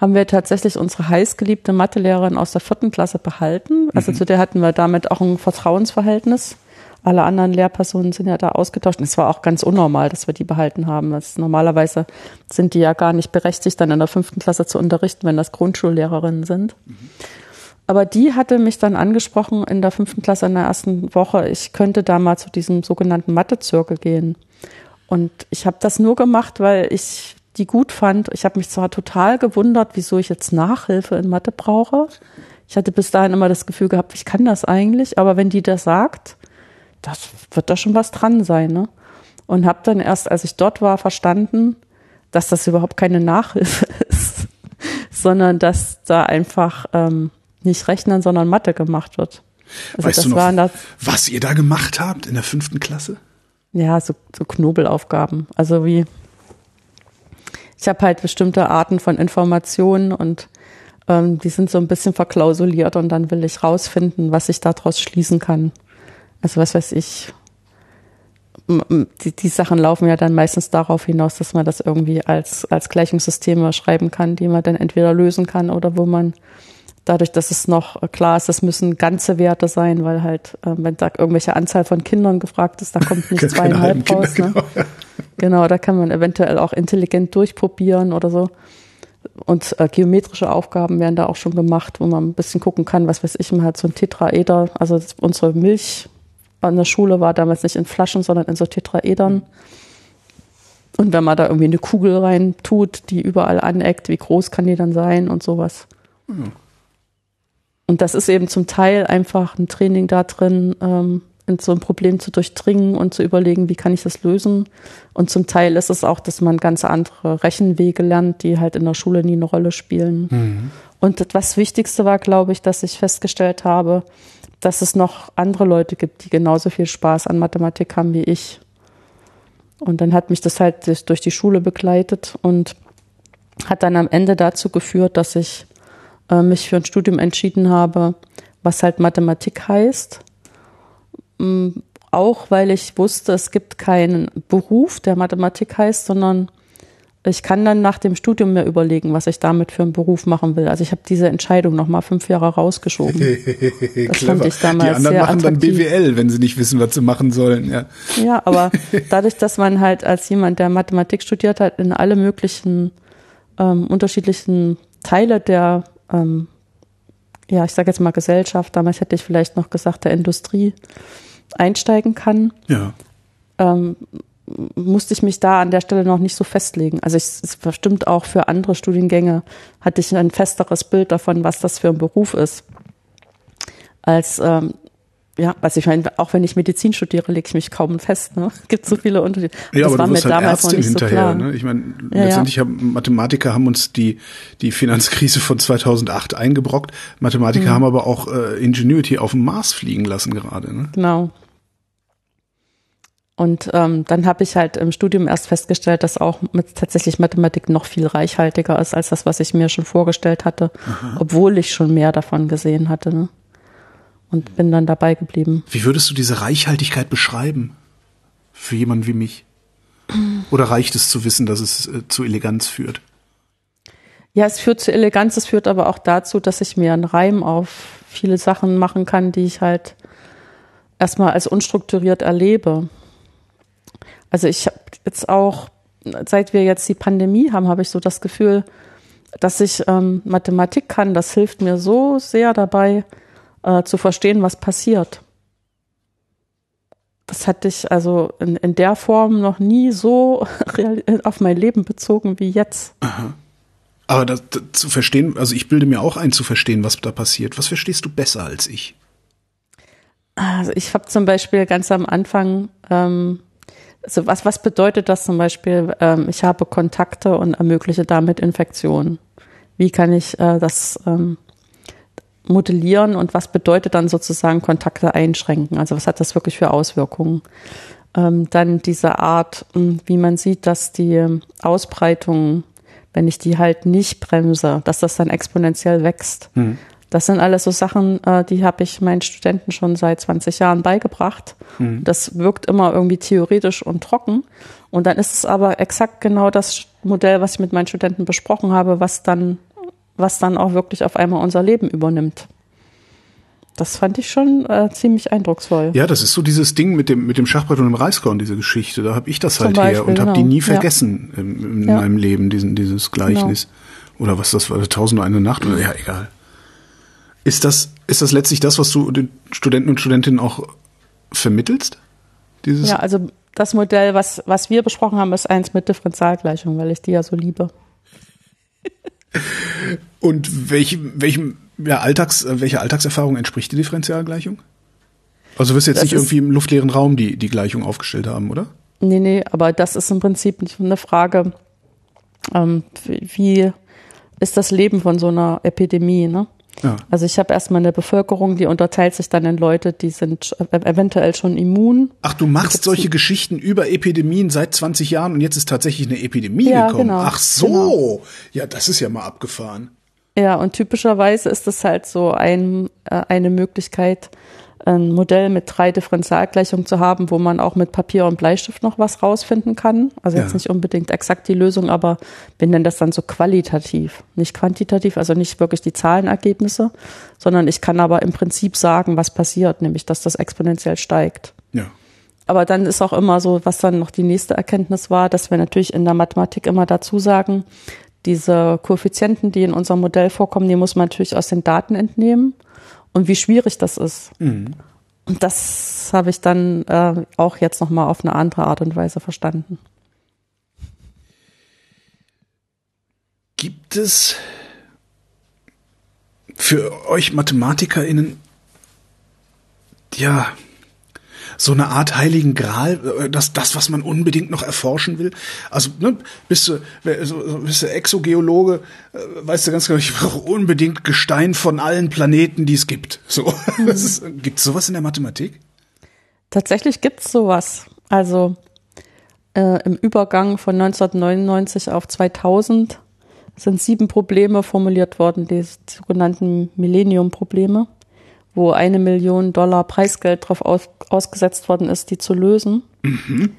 haben wir tatsächlich unsere heißgeliebte Mathelehrerin aus der vierten Klasse behalten. Also mhm. zu der hatten wir damit auch ein Vertrauensverhältnis. Alle anderen Lehrpersonen sind ja da ausgetauscht. es war auch ganz unnormal, dass wir die behalten haben. Das, normalerweise sind die ja gar nicht berechtigt, dann in der fünften Klasse zu unterrichten, wenn das Grundschullehrerinnen sind. Mhm. Aber die hatte mich dann angesprochen in der fünften Klasse in der ersten Woche, ich könnte da mal zu diesem sogenannten Mathezirkel gehen. Und ich habe das nur gemacht, weil ich die gut fand. Ich habe mich zwar total gewundert, wieso ich jetzt Nachhilfe in Mathe brauche. Ich hatte bis dahin immer das Gefühl gehabt, ich kann das eigentlich, aber wenn die das sagt, das wird da schon was dran sein, ne? Und habe dann erst, als ich dort war, verstanden, dass das überhaupt keine Nachhilfe ist, sondern dass da einfach ähm, nicht Rechnen, sondern Mathe gemacht wird. Also weißt du noch, was ihr da gemacht habt in der fünften Klasse? Ja, so, so Knobelaufgaben. Also wie ich habe halt bestimmte Arten von Informationen und ähm, die sind so ein bisschen verklausuliert und dann will ich rausfinden, was ich daraus schließen kann. Also was weiß ich, die, die Sachen laufen ja dann meistens darauf hinaus, dass man das irgendwie als, als Gleichungssysteme schreiben kann, die man dann entweder lösen kann oder wo man dadurch, dass es noch klar ist, das müssen ganze Werte sein, weil halt, äh, wenn da irgendwelche Anzahl von Kindern gefragt ist, da kommt nicht zweieinhalb raus. Kinder, ne? genau. genau, da kann man eventuell auch intelligent durchprobieren oder so. Und äh, geometrische Aufgaben werden da auch schon gemacht, wo man ein bisschen gucken kann, was weiß ich, man hat so ein Tetraeder, also unsere Milch an der Schule war damals nicht in Flaschen, sondern in so Tetraedern. Und wenn man da irgendwie eine Kugel rein tut, die überall aneckt, wie groß kann die dann sein und sowas. Mhm. Und das ist eben zum Teil einfach ein Training da drin, ähm, in so ein Problem zu durchdringen und zu überlegen, wie kann ich das lösen. Und zum Teil ist es auch, dass man ganz andere Rechenwege lernt, die halt in der Schule nie eine Rolle spielen. Mhm. Und das Wichtigste war, glaube ich, dass ich festgestellt habe, dass es noch andere Leute gibt, die genauso viel Spaß an Mathematik haben wie ich. Und dann hat mich das halt durch die Schule begleitet und hat dann am Ende dazu geführt, dass ich äh, mich für ein Studium entschieden habe, was halt Mathematik heißt. Ähm, auch weil ich wusste, es gibt keinen Beruf, der Mathematik heißt, sondern ich kann dann nach dem Studium mir überlegen, was ich damit für einen Beruf machen will. Also ich habe diese Entscheidung noch mal fünf Jahre rausgeschoben. Das fand ich damals Die anderen sehr machen attraktiv. dann BWL, wenn sie nicht wissen, was sie machen sollen. Ja, ja aber dadurch, dass man halt als jemand, der Mathematik studiert hat, in alle möglichen ähm, unterschiedlichen Teile der, ähm, ja, ich sage jetzt mal Gesellschaft, damals hätte ich vielleicht noch gesagt der Industrie einsteigen kann. Ja. Ähm, musste ich mich da an der Stelle noch nicht so festlegen. Also ich, es bestimmt auch für andere Studiengänge hatte ich ein festeres Bild davon, was das für ein Beruf ist. Als ähm, ja, also ich meine, auch wenn ich Medizin studiere, lege ich mich kaum fest. Ne? Es gibt so viele Unterschiede. Ja, das aber war du mir halt damals Ärztin noch nicht hinterher. So. Ne? Ich meine, ja, letztendlich ja. haben Mathematiker haben uns die die Finanzkrise von 2008 eingebrockt. Mathematiker mhm. haben aber auch äh, Ingenuity auf dem Mars fliegen lassen gerade. Ne? Genau. Und ähm, dann habe ich halt im Studium erst festgestellt, dass auch mit tatsächlich Mathematik noch viel reichhaltiger ist als das, was ich mir schon vorgestellt hatte, Aha. obwohl ich schon mehr davon gesehen hatte. Ne? Und bin dann dabei geblieben. Wie würdest du diese Reichhaltigkeit beschreiben für jemanden wie mich? Oder reicht es zu wissen, dass es äh, zu Eleganz führt? Ja, es führt zu Eleganz, es führt aber auch dazu, dass ich mir einen Reim auf viele Sachen machen kann, die ich halt erstmal als unstrukturiert erlebe. Also ich habe jetzt auch, seit wir jetzt die Pandemie haben, habe ich so das Gefühl, dass ich ähm, Mathematik kann. Das hilft mir so sehr dabei, äh, zu verstehen, was passiert. Das hatte ich also in, in der Form noch nie so auf mein Leben bezogen wie jetzt. Aha. Aber das, das, zu verstehen, also ich bilde mir auch ein, zu verstehen, was da passiert. Was verstehst du besser als ich? Also ich habe zum Beispiel ganz am Anfang ähm, also was, was bedeutet das zum Beispiel, ähm, ich habe Kontakte und ermögliche damit Infektionen? Wie kann ich äh, das ähm, modellieren und was bedeutet dann sozusagen Kontakte einschränken? Also was hat das wirklich für Auswirkungen? Ähm, dann diese Art, hm, wie man sieht, dass die Ausbreitung, wenn ich die halt nicht bremse, dass das dann exponentiell wächst. Mhm. Das sind alles so Sachen, äh, die habe ich meinen Studenten schon seit 20 Jahren beigebracht. Mhm. Das wirkt immer irgendwie theoretisch und trocken. Und dann ist es aber exakt genau das Modell, was ich mit meinen Studenten besprochen habe, was dann, was dann auch wirklich auf einmal unser Leben übernimmt. Das fand ich schon äh, ziemlich eindrucksvoll. Ja, das ist so dieses Ding mit dem mit dem Schachbrett und dem Reiskorn, diese Geschichte. Da habe ich das Zum halt Beispiel, her und genau. habe die nie vergessen ja. in, in ja. meinem Leben, diesen dieses Gleichnis. Genau. Oder was das war, Tausend und eine Nacht oder ja, egal. Ist das, ist das letztlich das, was du den Studenten und Studentinnen auch vermittelst? Dieses ja, also das Modell, was, was wir besprochen haben, ist eins mit Differentialgleichung, weil ich die ja so liebe. Und welchem, welchem, ja, Alltags, welcher Alltagserfahrung entspricht die Differentialgleichung? Also wirst du jetzt das nicht irgendwie im luftleeren Raum die, die Gleichung aufgestellt haben, oder? Nee, nee, aber das ist im Prinzip nicht eine Frage, ähm, wie ist das Leben von so einer Epidemie, ne? Ja. Also ich habe erstmal eine Bevölkerung, die unterteilt sich dann in Leute, die sind eventuell schon immun. Ach, du machst solche Geschichten über Epidemien seit 20 Jahren und jetzt ist tatsächlich eine Epidemie ja, gekommen. Genau. Ach so, genau. ja, das ist ja mal abgefahren. Ja, und typischerweise ist es halt so ein, äh, eine Möglichkeit, ein Modell mit drei Differentialgleichungen zu haben, wo man auch mit Papier und Bleistift noch was rausfinden kann. Also jetzt ja. nicht unbedingt exakt die Lösung, aber wir nennen das dann so qualitativ, nicht quantitativ, also nicht wirklich die Zahlenergebnisse, sondern ich kann aber im Prinzip sagen, was passiert, nämlich dass das exponentiell steigt. Ja. Aber dann ist auch immer so, was dann noch die nächste Erkenntnis war, dass wir natürlich in der Mathematik immer dazu sagen, diese Koeffizienten, die in unserem Modell vorkommen, die muss man natürlich aus den Daten entnehmen und wie schwierig das ist. Mhm. Und das habe ich dann äh, auch jetzt nochmal auf eine andere Art und Weise verstanden. Gibt es für euch MathematikerInnen ja so eine Art heiligen Gral, äh, das, das, was man unbedingt noch erforschen will. Also, ne, bist du, bist du Exogeologe, äh, weißt du ganz genau, ich brauche unbedingt Gestein von allen Planeten, die es gibt. So. Mhm. Gibt es sowas in der Mathematik? Tatsächlich gibt es sowas. Also äh, im Übergang von 1999 auf 2000 sind sieben Probleme formuliert worden, die sogenannten Millennium-Probleme wo eine Million Dollar Preisgeld drauf aus, ausgesetzt worden ist, die zu lösen. Mhm.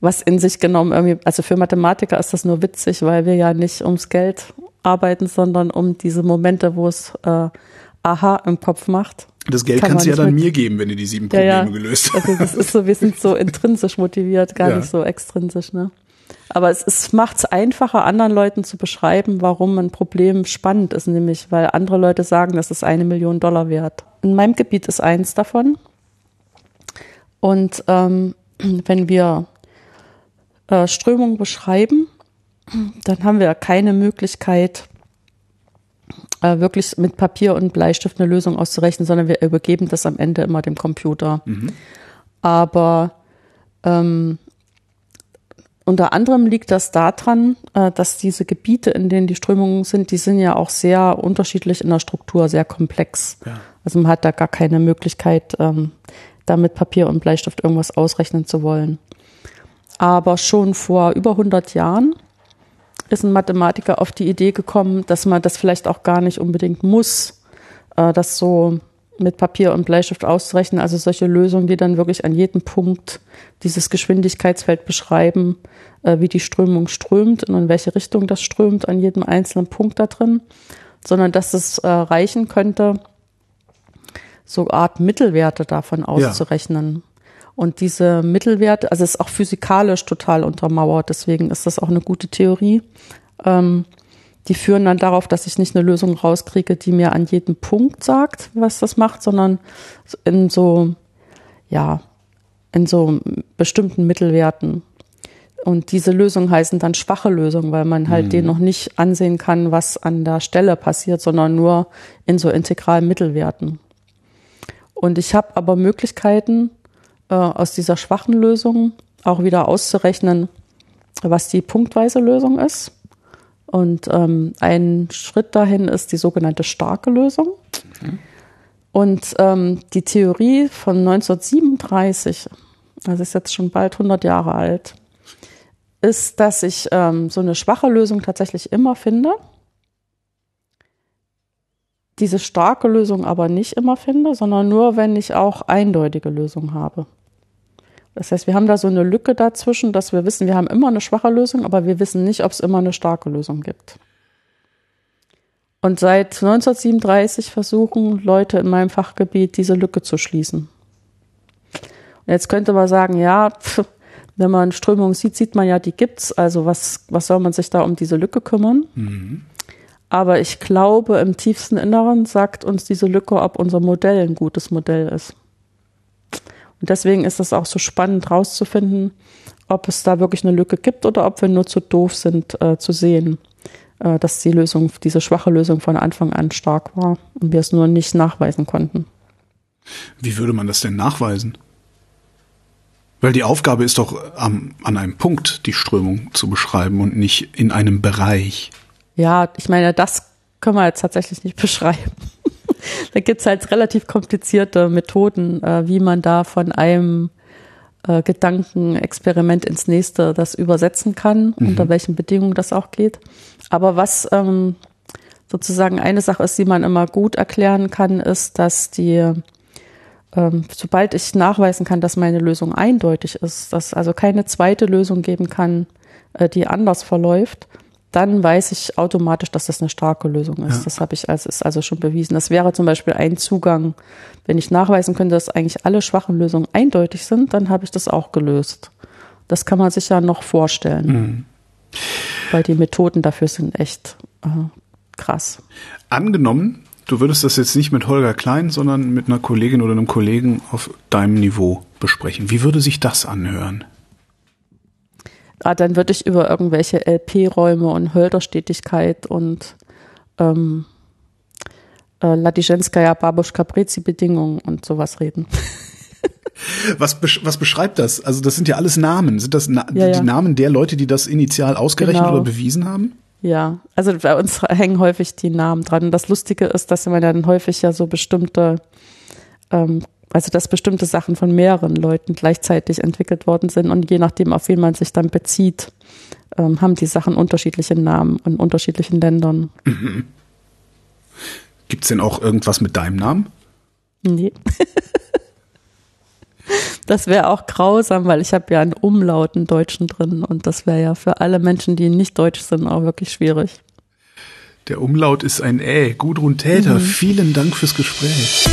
Was in sich genommen irgendwie, also für Mathematiker ist das nur witzig, weil wir ja nicht ums Geld arbeiten, sondern um diese Momente, wo es äh, Aha im Kopf macht. Das Geld Kann kannst du ja dann mir geben, wenn du die sieben Probleme ja, ja. gelöst hast. Also das ist so, wir sind so intrinsisch motiviert, gar ja. nicht so extrinsisch, ne? Aber es, es macht es einfacher, anderen Leuten zu beschreiben, warum ein Problem spannend ist, nämlich weil andere Leute sagen, das ist eine Million Dollar wert. In meinem Gebiet ist eins davon. Und ähm, wenn wir äh, Strömungen beschreiben, dann haben wir keine Möglichkeit, äh, wirklich mit Papier und Bleistift eine Lösung auszurechnen, sondern wir übergeben das am Ende immer dem Computer. Mhm. Aber ähm, unter anderem liegt das daran, äh, dass diese Gebiete, in denen die Strömungen sind, die sind ja auch sehr unterschiedlich in der Struktur, sehr komplex. Ja. Also man hat da gar keine Möglichkeit, ähm, da mit Papier und Bleistift irgendwas ausrechnen zu wollen. Aber schon vor über 100 Jahren ist ein Mathematiker auf die Idee gekommen, dass man das vielleicht auch gar nicht unbedingt muss, äh, das so mit Papier und Bleistift auszurechnen. Also solche Lösungen, die dann wirklich an jedem Punkt dieses Geschwindigkeitsfeld beschreiben, äh, wie die Strömung strömt und in welche Richtung das strömt an jedem einzelnen Punkt da drin, sondern dass es äh, reichen könnte, so Art Mittelwerte davon auszurechnen. Ja. Und diese Mittelwerte, also es ist auch physikalisch total untermauert, deswegen ist das auch eine gute Theorie. Ähm, die führen dann darauf, dass ich nicht eine Lösung rauskriege, die mir an jedem Punkt sagt, was das macht, sondern in so, ja, in so bestimmten Mittelwerten. Und diese Lösungen heißen dann schwache Lösungen, weil man halt mhm. denen noch nicht ansehen kann, was an der Stelle passiert, sondern nur in so integralen Mittelwerten. Und ich habe aber Möglichkeiten, äh, aus dieser schwachen Lösung auch wieder auszurechnen, was die punktweise Lösung ist. Und ähm, ein Schritt dahin ist die sogenannte starke Lösung. Mhm. Und ähm, die Theorie von 1937, also ist jetzt schon bald 100 Jahre alt, ist, dass ich ähm, so eine schwache Lösung tatsächlich immer finde, diese starke Lösung aber nicht immer finde, sondern nur, wenn ich auch eindeutige Lösungen habe. Das heißt, wir haben da so eine Lücke dazwischen, dass wir wissen, wir haben immer eine schwache Lösung, aber wir wissen nicht, ob es immer eine starke Lösung gibt. Und seit 1937 versuchen Leute in meinem Fachgebiet, diese Lücke zu schließen. Und jetzt könnte man sagen, ja, pff, wenn man Strömungen sieht, sieht man ja, die gibt's. Also was, was soll man sich da um diese Lücke kümmern? Mhm. Aber ich glaube, im tiefsten Inneren sagt uns diese Lücke, ob unser Modell ein gutes Modell ist. Und deswegen ist es auch so spannend rauszufinden, ob es da wirklich eine Lücke gibt oder ob wir nur zu doof sind äh, zu sehen, äh, dass die Lösung, diese schwache Lösung von Anfang an stark war und wir es nur nicht nachweisen konnten. Wie würde man das denn nachweisen? Weil die Aufgabe ist doch am, an einem Punkt die Strömung zu beschreiben und nicht in einem Bereich. Ja, ich meine, das können wir jetzt tatsächlich nicht beschreiben. Da gibt's halt relativ komplizierte Methoden, äh, wie man da von einem äh, Gedankenexperiment ins nächste das übersetzen kann, mhm. unter welchen Bedingungen das auch geht. Aber was ähm, sozusagen eine Sache ist, die man immer gut erklären kann, ist, dass die ähm, sobald ich nachweisen kann, dass meine Lösung eindeutig ist, dass also keine zweite Lösung geben kann, äh, die anders verläuft, dann weiß ich automatisch, dass das eine starke Lösung ist. Ja. Das habe ich als ist also schon bewiesen. Das wäre zum Beispiel ein Zugang, wenn ich nachweisen könnte, dass eigentlich alle schwachen Lösungen eindeutig sind, dann habe ich das auch gelöst. Das kann man sich ja noch vorstellen, mhm. weil die Methoden dafür sind echt äh, krass. Angenommen, du würdest das jetzt nicht mit Holger Klein, sondern mit einer Kollegin oder einem Kollegen auf deinem Niveau besprechen. Wie würde sich das anhören? Ah, dann würde ich über irgendwelche LP-Räume und Hölderstetigkeit und ähm, äh, Ladischenskaya Babuschka Prezi Bedingungen und sowas reden. Was, was beschreibt das? Also das sind ja alles Namen. Sind das Na ja, ja. die Namen der Leute, die das initial ausgerechnet genau. oder bewiesen haben? Ja, also bei uns hängen häufig die Namen dran. Und das Lustige ist, dass man dann häufig ja so bestimmte, ähm, also dass bestimmte Sachen von mehreren Leuten gleichzeitig entwickelt worden sind und je nachdem, auf wen man sich dann bezieht, ähm, haben die Sachen unterschiedliche Namen in unterschiedlichen Ländern. Mhm. Gibt es denn auch irgendwas mit deinem Namen? Nee. Das wäre auch grausam, weil ich habe ja einen Umlaut im Deutschen drin und das wäre ja für alle Menschen, die nicht deutsch sind, auch wirklich schwierig. Der Umlaut ist ein Ä. Gudrun Täter, mhm. vielen Dank fürs Gespräch.